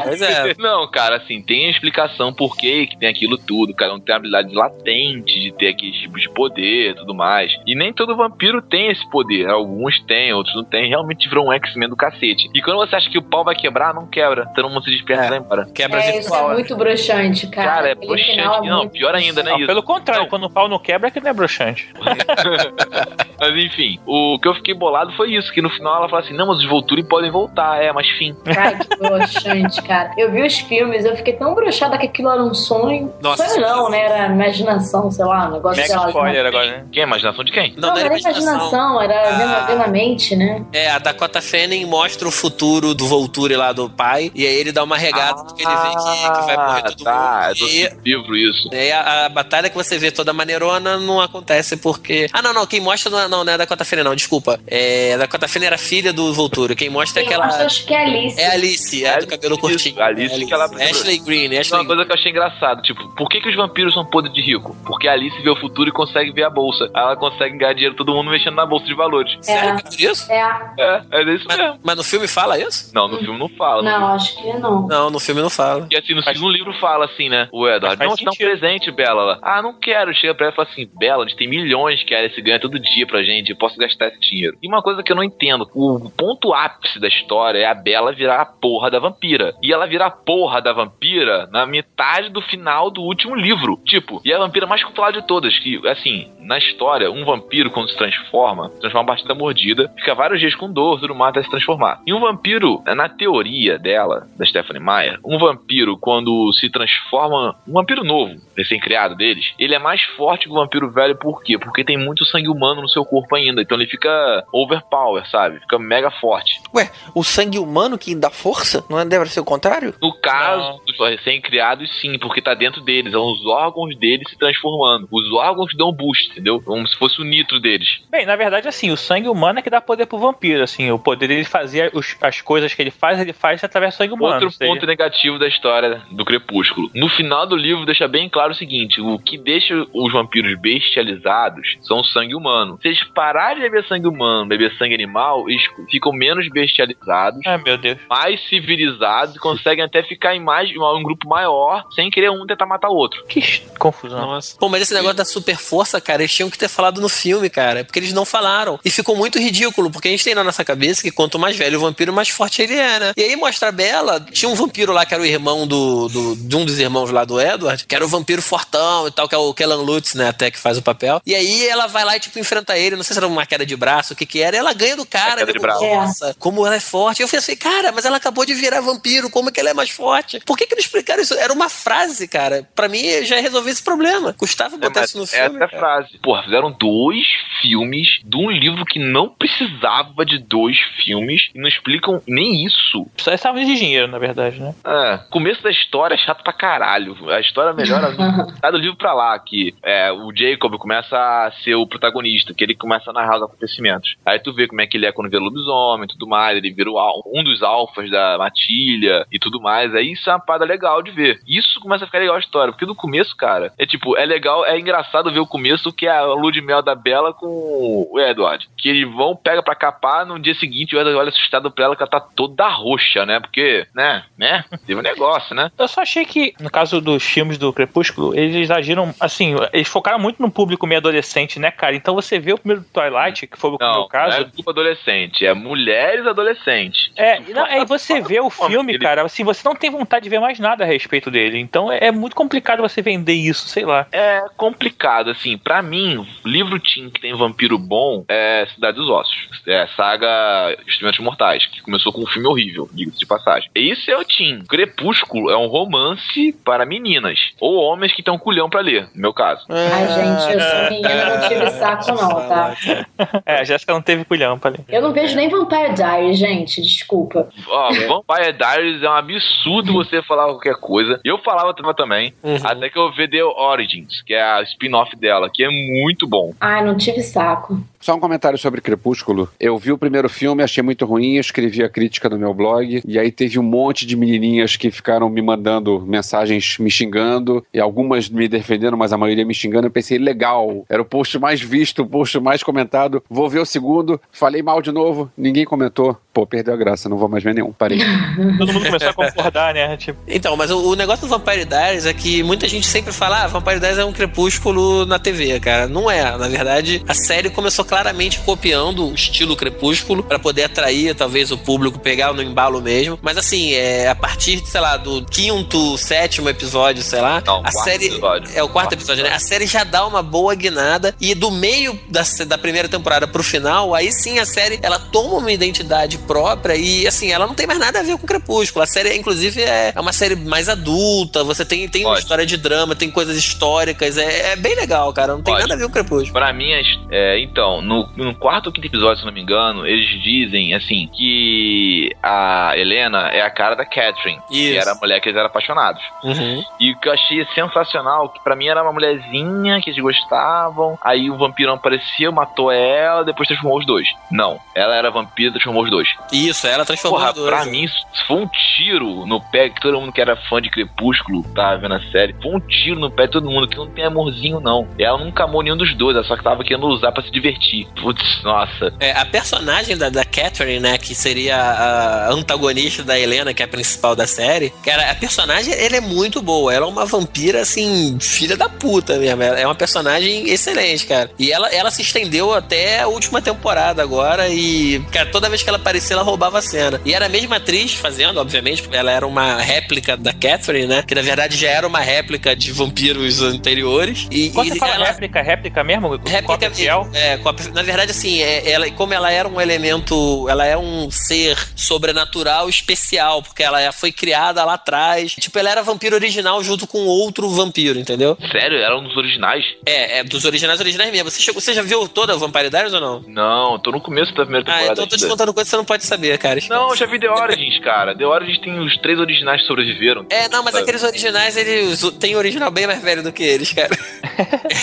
Speaker 8: Pois é.
Speaker 5: Não, cara, assim, tem a explicação por que que tem aquilo tudo. Cada um tem a habilidade latente de ter aqueles tipos de poder e tudo mais. E nem todo vampiro tem esse poder. Alguns têm, outros não têm. Realmente virou um X-Men do cacete. E quando você acha que o pau vai quebrar, não quebra. Todo mundo se desperta e vai embora.
Speaker 8: Quebra
Speaker 7: É, isso é muito broxante, cara.
Speaker 5: Cara, é
Speaker 7: Aquele
Speaker 5: broxante.
Speaker 7: é
Speaker 5: Não, pior ainda, né?
Speaker 6: Não,
Speaker 5: Isso.
Speaker 6: pelo contrário, quando o pau não quebra, é que não é broxante.
Speaker 5: Mas enfim, o que eu fiquei bolado foi isso: que no final ela fala assim: não, mas os Volturi podem voltar. É, mas fim.
Speaker 7: Ai, que broxante, cara. Eu vi os filmes, eu fiquei tão broxada que aquilo era um sonho.
Speaker 8: Nossa,
Speaker 7: sonho não, né? Era imaginação, sei lá, um negócio
Speaker 6: Mega
Speaker 7: sei lá,
Speaker 6: spoiler agora, né?
Speaker 5: Quem? é Imaginação de quem?
Speaker 7: Não, não era imaginação, era vendo a mente, né?
Speaker 8: É, a Dakota Fanning mostra o futuro do Volturi lá do pai, e aí ele dá uma regada porque ele vê que, que vai morrer todo
Speaker 5: tá,
Speaker 8: mundo.
Speaker 5: é do
Speaker 8: E,
Speaker 5: livro isso. isso.
Speaker 8: E aí a, a batalha que você vê toda maneirona não acontece porque. Ah, não, não. Quem mostra não, é- não, não é da Cota Fina, não. Desculpa. É, da Cota Fina era filha do Volturo. Quem mostra é
Speaker 7: Quem
Speaker 8: aquela.
Speaker 7: mostra, acho que é Alice.
Speaker 8: É a Alice, é a do cabelo curtinho.
Speaker 5: A Alice, que ela.
Speaker 8: Ashley Green,
Speaker 5: é
Speaker 8: Ashley
Speaker 5: uma coisa que eu achei engraçado. Tipo, por que, que os vampiros são podres de rico? Porque a Alice vê o futuro e consegue ver a bolsa. Ela consegue ganhar dinheiro todo mundo mexendo na bolsa de valores.
Speaker 8: Sério que é por isso?
Speaker 7: É.
Speaker 5: É, é isso mesmo.
Speaker 8: Mas no filme fala isso?
Speaker 5: Não, no filme não fala.
Speaker 7: Não, acho que não.
Speaker 8: Não, no filme não fala.
Speaker 5: E assim, no segundo livro fala assim, né? O Edward,
Speaker 6: Mas
Speaker 5: não,
Speaker 6: faz
Speaker 5: dá um presente, Bela. Ela, ah, não quero. Chega pra ela e fala assim, Bela, a gente tem milhões que a Alice ganha todo dia pra gente, posso gastar esse dinheiro. E uma coisa que eu não entendo, o ponto ápice da história é a Bela virar a porra da vampira. E ela virar a porra da vampira na metade do final do último livro. Tipo, e é a vampira mais controlada de todas, que, assim, na história, um vampiro, quando se transforma, se transforma a da mordida, fica vários dias com dor, tudo mais, até se transformar. E um vampiro, na teoria dela, da Stephanie Meyer, um vampiro, quando se transforma, um vampiro novo, recém-criado deles, ele é mais forte que o vampiro velho, por quê? Porque tem muito sangue humano no seu corpo ainda, então ele fica overpower, sabe? Fica mega forte.
Speaker 11: Ué, o sangue humano que dá força? Não é- deve ser o contrário?
Speaker 5: No caso dos recém-criados, sim, porque tá dentro deles, são os órgãos deles se transformando. Os órgãos dão boost, entendeu? Como se fosse o nitro deles.
Speaker 6: Bem, na verdade, assim, o sangue humano é que dá poder pro vampiro, assim, o poder dele fazer os- as coisas que ele faz, ele faz através do sangue humano.
Speaker 5: Outro
Speaker 6: seja-
Speaker 5: ponto negativo da história do Crepúsculo. No final do livro deixa bem claro o seguinte: o que deixa os vampiros bestializados são o sangue humano. Se eles pararem de beber sangue humano, beber sangue animal, eles ficam menos bestializados,
Speaker 6: Ah, meu Deus.
Speaker 5: mais civilizados e conseguem até ficar em mais um grupo maior, sem querer um tentar matar o outro.
Speaker 6: Que confusão.
Speaker 8: Nossa. Pô, mas esse negócio da super força, cara, eles tinham que ter falado no filme, cara. Porque eles não falaram. E ficou muito ridículo, porque a gente tem na nossa cabeça que quanto mais velho o vampiro, mais forte ele é, né? E aí mostra a Bela, tinha um vampiro lá que era o irmão do, do- de um dos irmãos lá do Edward, que era o vampiro fortão e tal, que é o Kellan Lutz, né, até que faz o papel. E aí ela vai lá e, tipo, enfrenta ele, não sei se era uma queda de braço, o que que era, e ela ganha do cara,
Speaker 5: queda de braço.
Speaker 8: nossa, como ela é forte. Eu pensei, cara, mas ela acabou de virar vampiro, como é que ela é mais forte? Por que que não explicaram isso? Era uma frase, cara. Pra mim, já resolvi esse problema. Custava botar
Speaker 5: mas
Speaker 8: isso no
Speaker 5: essa
Speaker 8: filme.
Speaker 5: é a
Speaker 8: cara.
Speaker 5: frase. Porra, fizeram dois filmes de um livro que não precisava de dois filmes e não explicam nem isso.
Speaker 6: Só estava de dinheiro, na verdade, né?
Speaker 5: É, começo da história é chato pra caralho. A história melhora tá do livro pra lá, que é, o Jacob começa a ser o protagonista, que ele começa a narrar os acontecimentos. Aí tu vê como é que ele é quando vê lobisomem e tudo mais, ele vira um dos alfas da matilha e tudo mais. Aí isso é uma parada legal de ver. Isso começa a ficar legal a história, porque no começo, cara, é tipo, é legal, é engraçado ver o começo que é a lua de mel da Bela com o Edward. Que eles vão, pega pra capar, no dia seguinte o Edward olha assustado pra ela que ela tá toda roxa, né? Porque, né, né? Teve um negócio, né?
Speaker 6: Eu só achei que, no caso dos filmes do Crepúsculo, eles agiram, assim, eles focaram muito no público meio adolescente, né, cara? Então você vê o primeiro Twilight, que foi o
Speaker 5: Não,
Speaker 6: meu caso.
Speaker 5: não é grupo adolescente, é mulheres adolescentes.
Speaker 6: É, não, aí você vê o filme,
Speaker 5: ele-
Speaker 6: cara, assim, você não tem vontade de ver mais nada a respeito dele. Então é, é muito complicado você vender isso, sei lá.
Speaker 5: É complicado, assim, pra mim, livro teen que tem vampiro bom é Cidade dos Ossos. É saga Instrumentos Mortais, que começou com um filme horrível, diga-se de passagem. Isso é o teen. Crepúsculo é um romance para meninas, ou homens que têm um culhão pra ler, no meu caso.
Speaker 7: Ai, gente, eu sou menina, não tive saco não, tá?
Speaker 6: É, a Jéssica não teve culhão pra ler.
Speaker 7: Eu não vejo nem Vampire Diaries, gente, desculpa.
Speaker 5: Ó, Vampire Diaries é um absurdo você falar qualquer coisa. Eu falava também, até que eu vi The Origins, que é a spin-off dela, que é muito bom.
Speaker 7: Ai, não tive saco.
Speaker 4: Só um comentário sobre Crepúsculo. Eu vi o primeiro filme, achei muito ruim, escrevi a crítica no meu blog, e aí teve um monte de menininhas que ficaram me mandando mensagens me xingando, e algumas me defendendo, mas a maioria me xingando. Eu pensei, legal, era o post mais visto, o post mais comentado. Vou ver o segundo, falei mal de novo, ninguém comentou. Pô, perdeu a graça, não vou mais ver nenhum. Parei.
Speaker 6: Todo mundo começou a concordar, né? Tipo,
Speaker 8: Então, mas o, o negócio do Vampire Diaries é que muita gente sempre fala, ah, Vampire Diaries é um crepúsculo na TV, cara. Não é. Na verdade, a série começou claramente copiando o estilo crepúsculo pra poder atrair, talvez, o público, pegar no embalo mesmo. Mas assim, é, a partir, sei lá, do quinto, sétimo episódio, sei lá,
Speaker 5: Não,
Speaker 8: a
Speaker 5: quarto
Speaker 8: série.
Speaker 5: episódio.
Speaker 8: É o quarto episódio, né? A série já dá uma boa guinada. E do meio da, da primeira temporada pro final, aí sim a série ela toma uma identidade própria e assim, ela não tem mais nada a ver com Crepúsculo. A série, inclusive, é, é uma série mais adulta. Você tem, tem uma história de drama, tem coisas históricas. É, é bem legal, cara. Não tem
Speaker 5: Ótimo.
Speaker 8: nada a ver com Crepúsculo.
Speaker 5: Pra mim, as- é, então, no, no quarto ou quinto episódio, se não me engano, eles dizem, assim, que a Helena é a cara da Catherine. Que
Speaker 8: Isso.
Speaker 5: era a mulher que eles eram apaixonados.
Speaker 8: Uhum.
Speaker 5: E o que eu achei sensacional, que pra mim era uma mulherzinha que eles gostavam, aí o vampirão apareceu, matou ela, depois transformou os dois. Não, ela era vampira transformou os dois.
Speaker 8: Isso, ela transformou
Speaker 5: Porra,
Speaker 8: os dois.
Speaker 5: pra mim isso foi um tiro no pé que todo mundo que era fã de Crepúsculo tava vendo a série. Foi um tiro no pé de todo mundo, que não tem amorzinho não. Ela nunca amou nenhum dos dois, ela só que tava querendo usar pra se divertir. Putz, nossa.
Speaker 8: É, a personagem da, da Catherine, né, que seria a antagonista da Helena, que é a principal da série, cara, a personagem, ela é muito boa. Ela é uma vampira, assim, filha da puta mesmo. Ela é uma personagem excelente, cara. E ela, ela se estendeu até a última temporada agora e, cara, toda vez que ela aparecia, ela roubava a cena. E era a mesma atriz fazendo, obviamente, porque ela era uma réplica da Catherine, né, que na verdade já era uma réplica de vampiros anteriores. E,
Speaker 6: Quando
Speaker 8: e
Speaker 6: você fala
Speaker 8: ela-
Speaker 6: réplica, réplica mesmo?
Speaker 8: Réplica,
Speaker 6: Cópia fiel?
Speaker 8: é, cópia- na verdade, assim, é, ela, como ela era um elemento, ela é um ser sobrenatural especial, porque ela foi criada lá atrás. Tipo, ela era vampiro original junto com outro vampiro, entendeu?
Speaker 5: Sério? Era um dos originais?
Speaker 8: É, é dos originais originais mesmo. Você, chegou, você já viu toda a Vampire Diaries ou não?
Speaker 5: Não, tô no começo da primeira
Speaker 8: Ah,
Speaker 5: temporada.
Speaker 8: então eu tô te contando coisa que você não pode saber, cara.
Speaker 5: Não, eu já vi The Origins, cara. The Origins tem os três originais que sobreviveram.
Speaker 8: É, não, mas
Speaker 5: Sabe?
Speaker 8: aqueles originais, eles tem original bem mais velho do que eles, cara.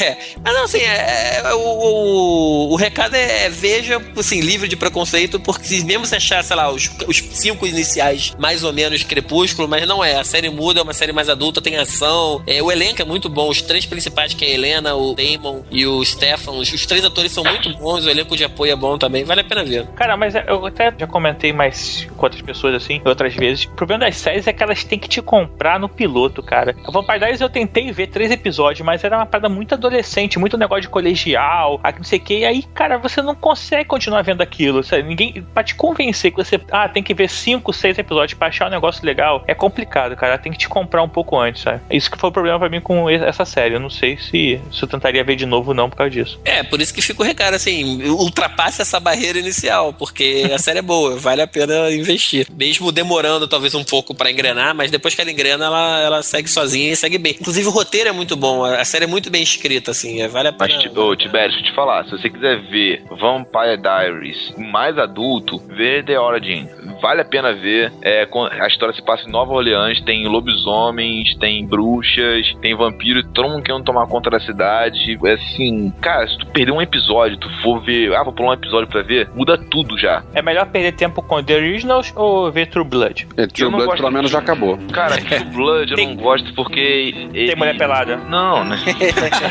Speaker 8: é. Mas não, assim, é, é, o, o, o recado é, é veja, assim, livre de preconceito, porque se mesmo você achar, sei lá, os, os cinco iniciais mais ou menos crepúsculo, mas não é. A série muda, é uma série mais adulta, tem ação. É, o elenco é muito bom. Os três principais, que é a Helena, o Damon e o Stefan, os, os três atores são muito bons, o elenco de apoio é bom também, vale a pena ver.
Speaker 6: Cara, mas eu até já comentei mais com outras pessoas assim, outras vezes. O problema das séries é que elas têm que te comprar no piloto, cara. A Vampire Diaries eu tentei ver três episódios, mas era uma parada muito adolescente, muito negócio de colegial, aqui não sei o que. Aí, cara, você não consegue continuar vendo aquilo. Sabe? Ninguém. Pra te convencer que você. Ah, tem que ver cinco, seis episódios pra achar um negócio legal. É complicado, cara. Tem que te comprar um pouco antes, sabe? Isso que foi o problema pra mim com essa série. Eu não sei se, se eu tentaria ver de novo, não, por causa disso.
Speaker 8: É, por isso que fica o recado, assim, ultrapasse essa barreira inicial, porque a série é boa, vale a pena investir. Mesmo demorando talvez um pouco pra engrenar, mas depois que ela engrena, ela, ela segue sozinha e segue bem. Inclusive o roteiro é muito bom, a série é muito bem escrita, assim, é, vale a
Speaker 5: Mas,
Speaker 8: pena.
Speaker 5: tipo, ô, Tibério, deixa eu te falar. Se você quiser ver Vampire Diaries mais adulto, vê The Origin. Vale a pena ver. É, a história se passa em Nova Orleans, tem lobisomens, tem bruxas, tem vampiro, todo mundo querendo tomar conta da cidade. É assim, cara, se tu perder um episódio, tu for ver, ah, vou pular um episódio pra ver, muda tudo já.
Speaker 6: É melhor perder tempo com The Originals ou ver True Blood?
Speaker 4: É, True Blood
Speaker 5: gosto
Speaker 4: pelo menos já acabou.
Speaker 5: Cara, True Blood eu não gosto porque. Ele...
Speaker 6: Tem mulher pelada?
Speaker 5: Não, né?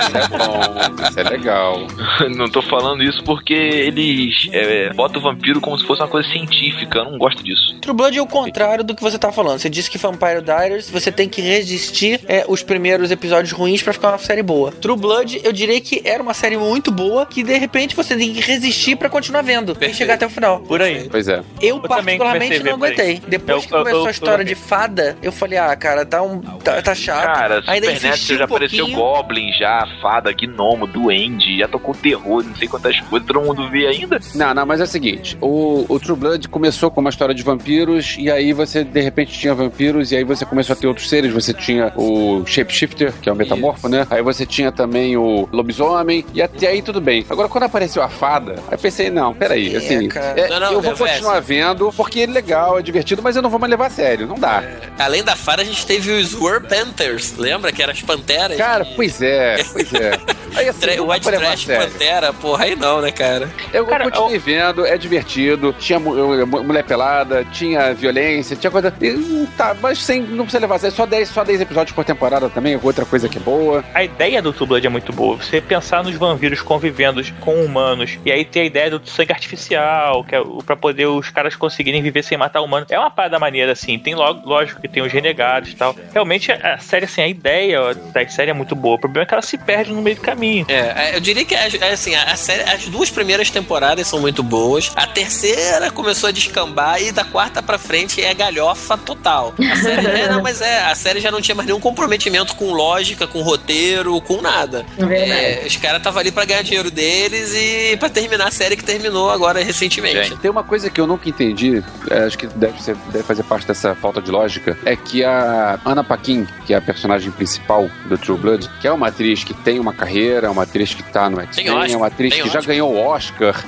Speaker 4: É bom, isso é legal.
Speaker 5: não tô falando isso porque eles é, botam o vampiro como se fosse uma coisa científica. Eu não gosto disso.
Speaker 3: True Blood é o contrário do que você tá falando. Você disse que Vampire Diaries você tem que resistir é, os primeiros episódios ruins pra ficar uma série boa. True Blood, eu diria que era uma série muito boa que de repente você tem que resistir pra continuar vendo e chegar até o final.
Speaker 6: Por aí.
Speaker 4: Pois é.
Speaker 3: Eu,
Speaker 6: também
Speaker 3: particularmente não aguentei. Depois
Speaker 6: Eu-
Speaker 3: que começou
Speaker 6: eu-
Speaker 3: a
Speaker 6: eu-
Speaker 3: história
Speaker 6: eu-
Speaker 3: de fada, eu falei, ah, cara, tá, um, tá, tá chato.
Speaker 5: Cara,
Speaker 3: Ainda
Speaker 5: Supernatural já
Speaker 3: um
Speaker 5: apareceu
Speaker 3: pouquinho.
Speaker 5: Goblin, já, fada, gnomo, duende, já tocou terror, não sei quantas coisas, todo mundo vê ainda.
Speaker 4: Não, não, mas é o seguinte: o, o True Blood começou com uma história de vampiros, e aí você de repente tinha vampiros, e aí você começou a ter outros seres. Você tinha o Shapeshifter, que é o metamorfo, né? Aí você tinha também o lobisomem, e até aí tudo bem. Agora, quando apareceu a fada, aí eu pensei: não, peraí,
Speaker 3: É,
Speaker 4: assim, é,
Speaker 8: Não, não,
Speaker 4: eu vou continuar vendo, porque é legal, é divertido, mas eu não vou mais levar a sério, não dá.
Speaker 8: Além da Fara, a gente teve os War Panthers, lembra? Que eram as panteras?
Speaker 4: Cara,
Speaker 8: que-
Speaker 4: pois é, pois é. Aí assim, dá
Speaker 8: White Trash. Pantera, porra, aí não, né, cara?
Speaker 4: Eu
Speaker 6: Cara,
Speaker 4: continuei vendo, é divertido, tinha mu- mu- mulher pelada, tinha violência, tinha coisa. e, Tá, mas sem, não precisa levar só 10, só 10 episódios por temporada também, outra coisa que é boa.
Speaker 6: A ideia do True Blood é muito boa. Você pensar nos vampiros convivendo com humanos e aí ter a ideia do sangue artificial, que é o- pra poder os caras conseguirem viver sem matar humano. É uma parada maneira, assim. Tem logo, lógico que tem os renegados e tal. Realmente a série, assim, a ideia da série é muito boa. O problema é que ela se perde no meio do caminho.
Speaker 8: É, é, eu diria que as- é, assim, a, a série, as duas primeiras temporadas são muito boas. A terceira começou a descambar e da quarta pra frente é galhofa total. A série, é, não, mas é, a série já não tinha mais nenhum comprometimento com lógica, com roteiro, com nada.
Speaker 7: É.
Speaker 8: É, os caras estavam ali pra ganhar dinheiro deles e pra terminar a série que terminou agora recentemente.
Speaker 4: Tem uma coisa que eu nunca entendi, é, acho que deve, ser, deve fazer parte dessa falta de lógica, é que a Anna Paquin, que é a personagem principal do True Blood, que é uma atriz que tem uma carreira é uma atriz que tá no X-Men, é uma atriz que já ganhou o Oscar.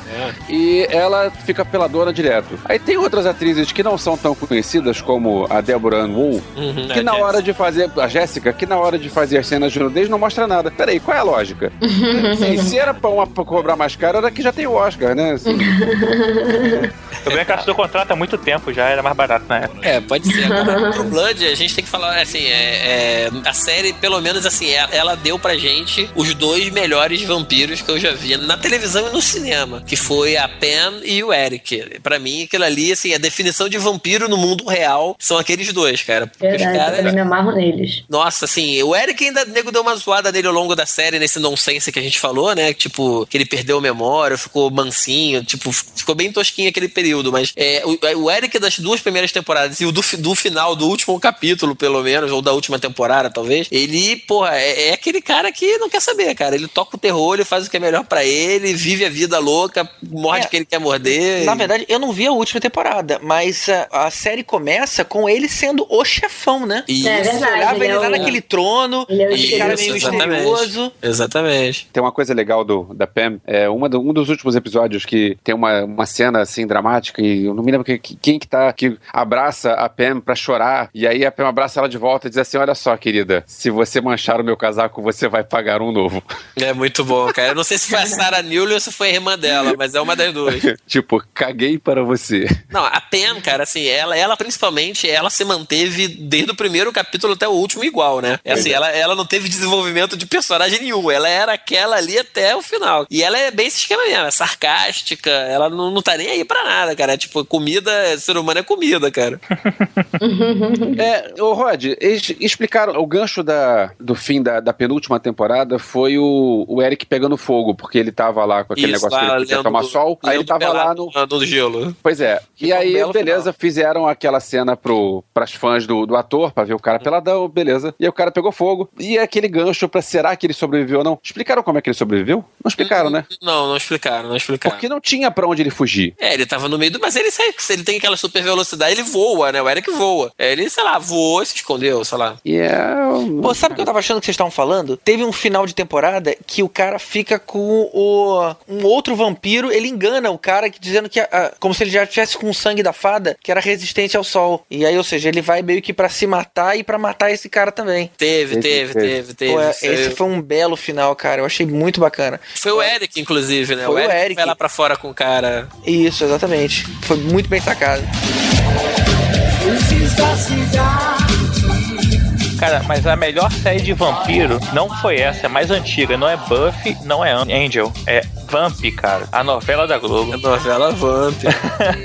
Speaker 4: E ela fica peladora direto. Aí tem outras atrizes que não são tão conhecidas, como a Deborah Ann Wool,
Speaker 8: Uhum,
Speaker 4: que
Speaker 8: é,
Speaker 4: na
Speaker 8: Jess.
Speaker 4: hora de fazer. A Jéssica, que na hora de fazer as cenas de nudez não mostra nada. Peraí, qual é a lógica? Assim, se era pra, uma, pra cobrar mais caro, era que já tem o Oscar, né? Assim,
Speaker 6: O problema é que assinou o contrato há muito tempo já, era mais barato na época.
Speaker 8: É, pode ser. Agora, True Blood, a gente tem que falar, assim, é, é, a série, pelo menos assim, ela, ela deu pra gente os dois melhores vampiros que eu já vi na televisão e no cinema, que foi a Pam e o Eric. Pra mim, aquilo ali, assim, a definição de vampiro no mundo real são aqueles dois, cara. Porque os
Speaker 7: Verdade, eu
Speaker 8: caras-
Speaker 7: também me amarro neles.
Speaker 8: Nossa, assim, o Eric ainda o nego deu uma zoada nele ao longo da série, nesse nonsense que a gente falou, né? Tipo, que ele perdeu a memória, ficou mansinho, tipo, ficou bem tosquinho aquele período. Mas é, o, o Eric das duas primeiras temporadas e o do, do final, do último capítulo, pelo menos, ou da última temporada, talvez, ele, porra, é, é aquele cara que não quer saber, cara. Ele toca o terror, ele faz o que é melhor pra ele, vive a vida louca, morde
Speaker 3: É,
Speaker 8: quem ele quer morder.
Speaker 3: Na verdade, eu não vi a última temporada, mas a, a série começa com ele sendo o chefão, né?
Speaker 8: Isso.
Speaker 7: É verdade,
Speaker 3: olhava
Speaker 7: ele é
Speaker 3: lá naquele trono,
Speaker 7: Ele é
Speaker 3: cara meio
Speaker 8: exatamente.
Speaker 3: misterioso.
Speaker 8: Exatamente.
Speaker 4: Tem uma coisa legal do, da Pam, é uma do- um dos últimos episódios que tem uma, uma cena assim dramática e eu não me lembro que, que- quem que tá que abraça a Pam pra chorar e aí a Pam abraça ela de volta e diz assim: Olha só, querida, se você manchar o meu casaco, você vai pagar um novo.
Speaker 8: É muito bom, cara. Eu não sei se foi a Sarah Newell ou se foi a irmã dela, mas é uma das duas.
Speaker 4: tipo, caguei para você.
Speaker 8: Não, a Pam, cara, assim, ela, ela principalmente, ela se manteve desde o primeiro capítulo até o último igual, né? É assim, ela, ela não teve desenvolvimento de personagem nenhum. Ela era aquela ali até o final. E ela é bem esse esquema mesmo, é sarcástica, ela não, não tá nem aí pra nada, cara. É tipo, comida, ser humano é comida, cara.
Speaker 4: É, ô Rod, eles explicaram o gancho da, do fim da, da penúltima temporada foi o, o Eric pegando fogo, porque ele tava lá com aquele
Speaker 8: Isso,
Speaker 4: negócio que
Speaker 8: lá
Speaker 4: ele podia tomar sol, aí ele tava lá no.
Speaker 8: no gelo.
Speaker 4: Pois é. E aí, beleza, fizeram aquela cena pro, pras fãs do, do ator, pra ver o cara peladão, beleza. E aí o cara pegou fogo. E aquele gancho pra será que ele sobreviveu ou não? Explicaram como é que ele sobreviveu? Não explicaram, né?
Speaker 8: Não, não explicaram, não explicaram.
Speaker 4: Porque não tinha pra onde ele fugir.
Speaker 8: É, ele tava no meio do. Mas ele sai, se ele tem aquela super velocidade, ele voa, né? O Eric voa. É, Ele, sei lá, voou e se escondeu, sei lá.
Speaker 4: E é.
Speaker 3: Pô, sabe o que eu tava achando que vocês estavam falando? Teve um final de temporada que o cara fica com o um outro vampiro, ele engana o cara que dizendo que ah, como se ele já tivesse com o sangue da fada, que era resistente ao sol. E aí, ou seja, ele vai meio que pra se matar e pra matar esse cara também.
Speaker 8: Teve,
Speaker 4: Teve,
Speaker 8: teve,
Speaker 4: teve.
Speaker 8: teve, teve.
Speaker 3: Pô, é-
Speaker 8: Foi-
Speaker 3: esse foi um belo final, cara. Eu achei muito bacana.
Speaker 8: Foi o Eric, inclusive, né?
Speaker 3: Foi o
Speaker 8: o Eric,
Speaker 3: Eric.
Speaker 8: vai lá pra fora com o cara.
Speaker 3: Isso, exatamente. Foi muito bem sacado.
Speaker 6: Cara, mas a melhor série de vampiro não foi essa, é mais antiga. Não é Buffy, não é Angel. É Vamp, cara. A novela da Globo.
Speaker 8: A novela Vamp.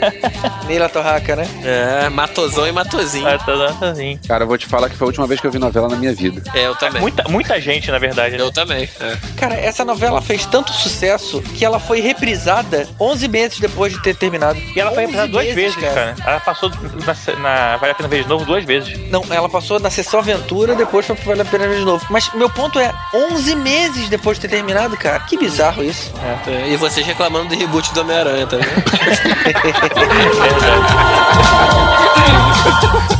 Speaker 3: Neila Torraca, né?
Speaker 8: é, Matosão e Matozinho.
Speaker 6: Tá dando assim.
Speaker 4: Cara, eu vou te falar que foi a última vez que eu vi novela na minha vida.
Speaker 8: É, eu também.
Speaker 6: Muita, muita gente, na verdade. né?
Speaker 8: Eu também. é.
Speaker 3: Cara, essa novela fez tanto sucesso que ela foi reprisada 11 meses depois de ter terminado.
Speaker 6: E ela foi
Speaker 3: 11
Speaker 6: reprisada duas vezes, cara. Ela passou na, na Vale a Pena Ver de Novo duas vezes.
Speaker 3: Não, ela passou na sessão aventura, depois foi Vale a Pena Ver de novo. Mas meu ponto é, 11 meses depois de ter terminado, cara. Que bizarro isso.
Speaker 8: É, E vocês reclamando do reboot do Homem-Aranha também.
Speaker 10: The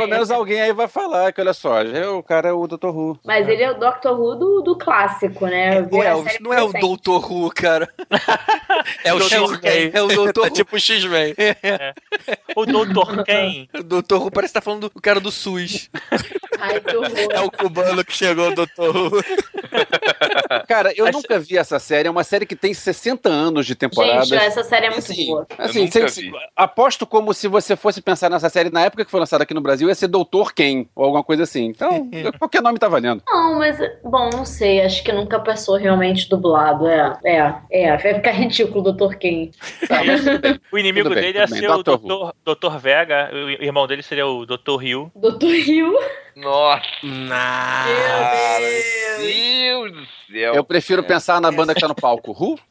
Speaker 4: pelo menos alguém aí vai falar que, olha só, já é o cara é o Dr. Who.
Speaker 7: Mas ele é o Doctor Who do, do clássico, né? Eu vi
Speaker 3: O
Speaker 7: a
Speaker 3: Elvis,
Speaker 7: série
Speaker 3: não é o. Doutor Who, cara.
Speaker 8: É o
Speaker 3: Dr.
Speaker 8: X-Men.
Speaker 3: É o Doutor
Speaker 8: É
Speaker 3: Who.
Speaker 8: tipo o X-Men.
Speaker 6: O Doutor quem?
Speaker 3: O Doutor Who parece que tá falando do cara do SUS.
Speaker 7: Ai, que horror.
Speaker 8: É o cubano que chegou, doutor.
Speaker 4: Cara, eu nunca vi essa série. É uma série que tem 60 anos de temporada.
Speaker 7: Gente, essa série é muito
Speaker 4: Assim,
Speaker 7: boa.
Speaker 4: Assim,
Speaker 5: nunca
Speaker 4: se-
Speaker 5: vi.
Speaker 4: aposto como se você fosse pensar nessa série na época que foi lançada aqui no Brasil, ia ser Doutor Quem, ou alguma coisa assim. Então, qualquer nome tá valendo.
Speaker 7: Não, mas, bom, não sei. Acho que nunca passou realmente dublado. É, é, é. Vai ficar ridículo o Dr. Ken.
Speaker 4: Tá, mas.
Speaker 6: O inimigo
Speaker 4: bem,
Speaker 6: dele ia
Speaker 4: bem.
Speaker 6: ser o
Speaker 4: Dr. Who.
Speaker 6: Dr. Dr. Vega, o irmão dele seria o Dr. Rio.
Speaker 7: Dr. Rio.
Speaker 5: Nossa,
Speaker 8: Nah.
Speaker 5: Deus do céu.
Speaker 4: Eu prefiro pensar na banda que tá no palco. Who?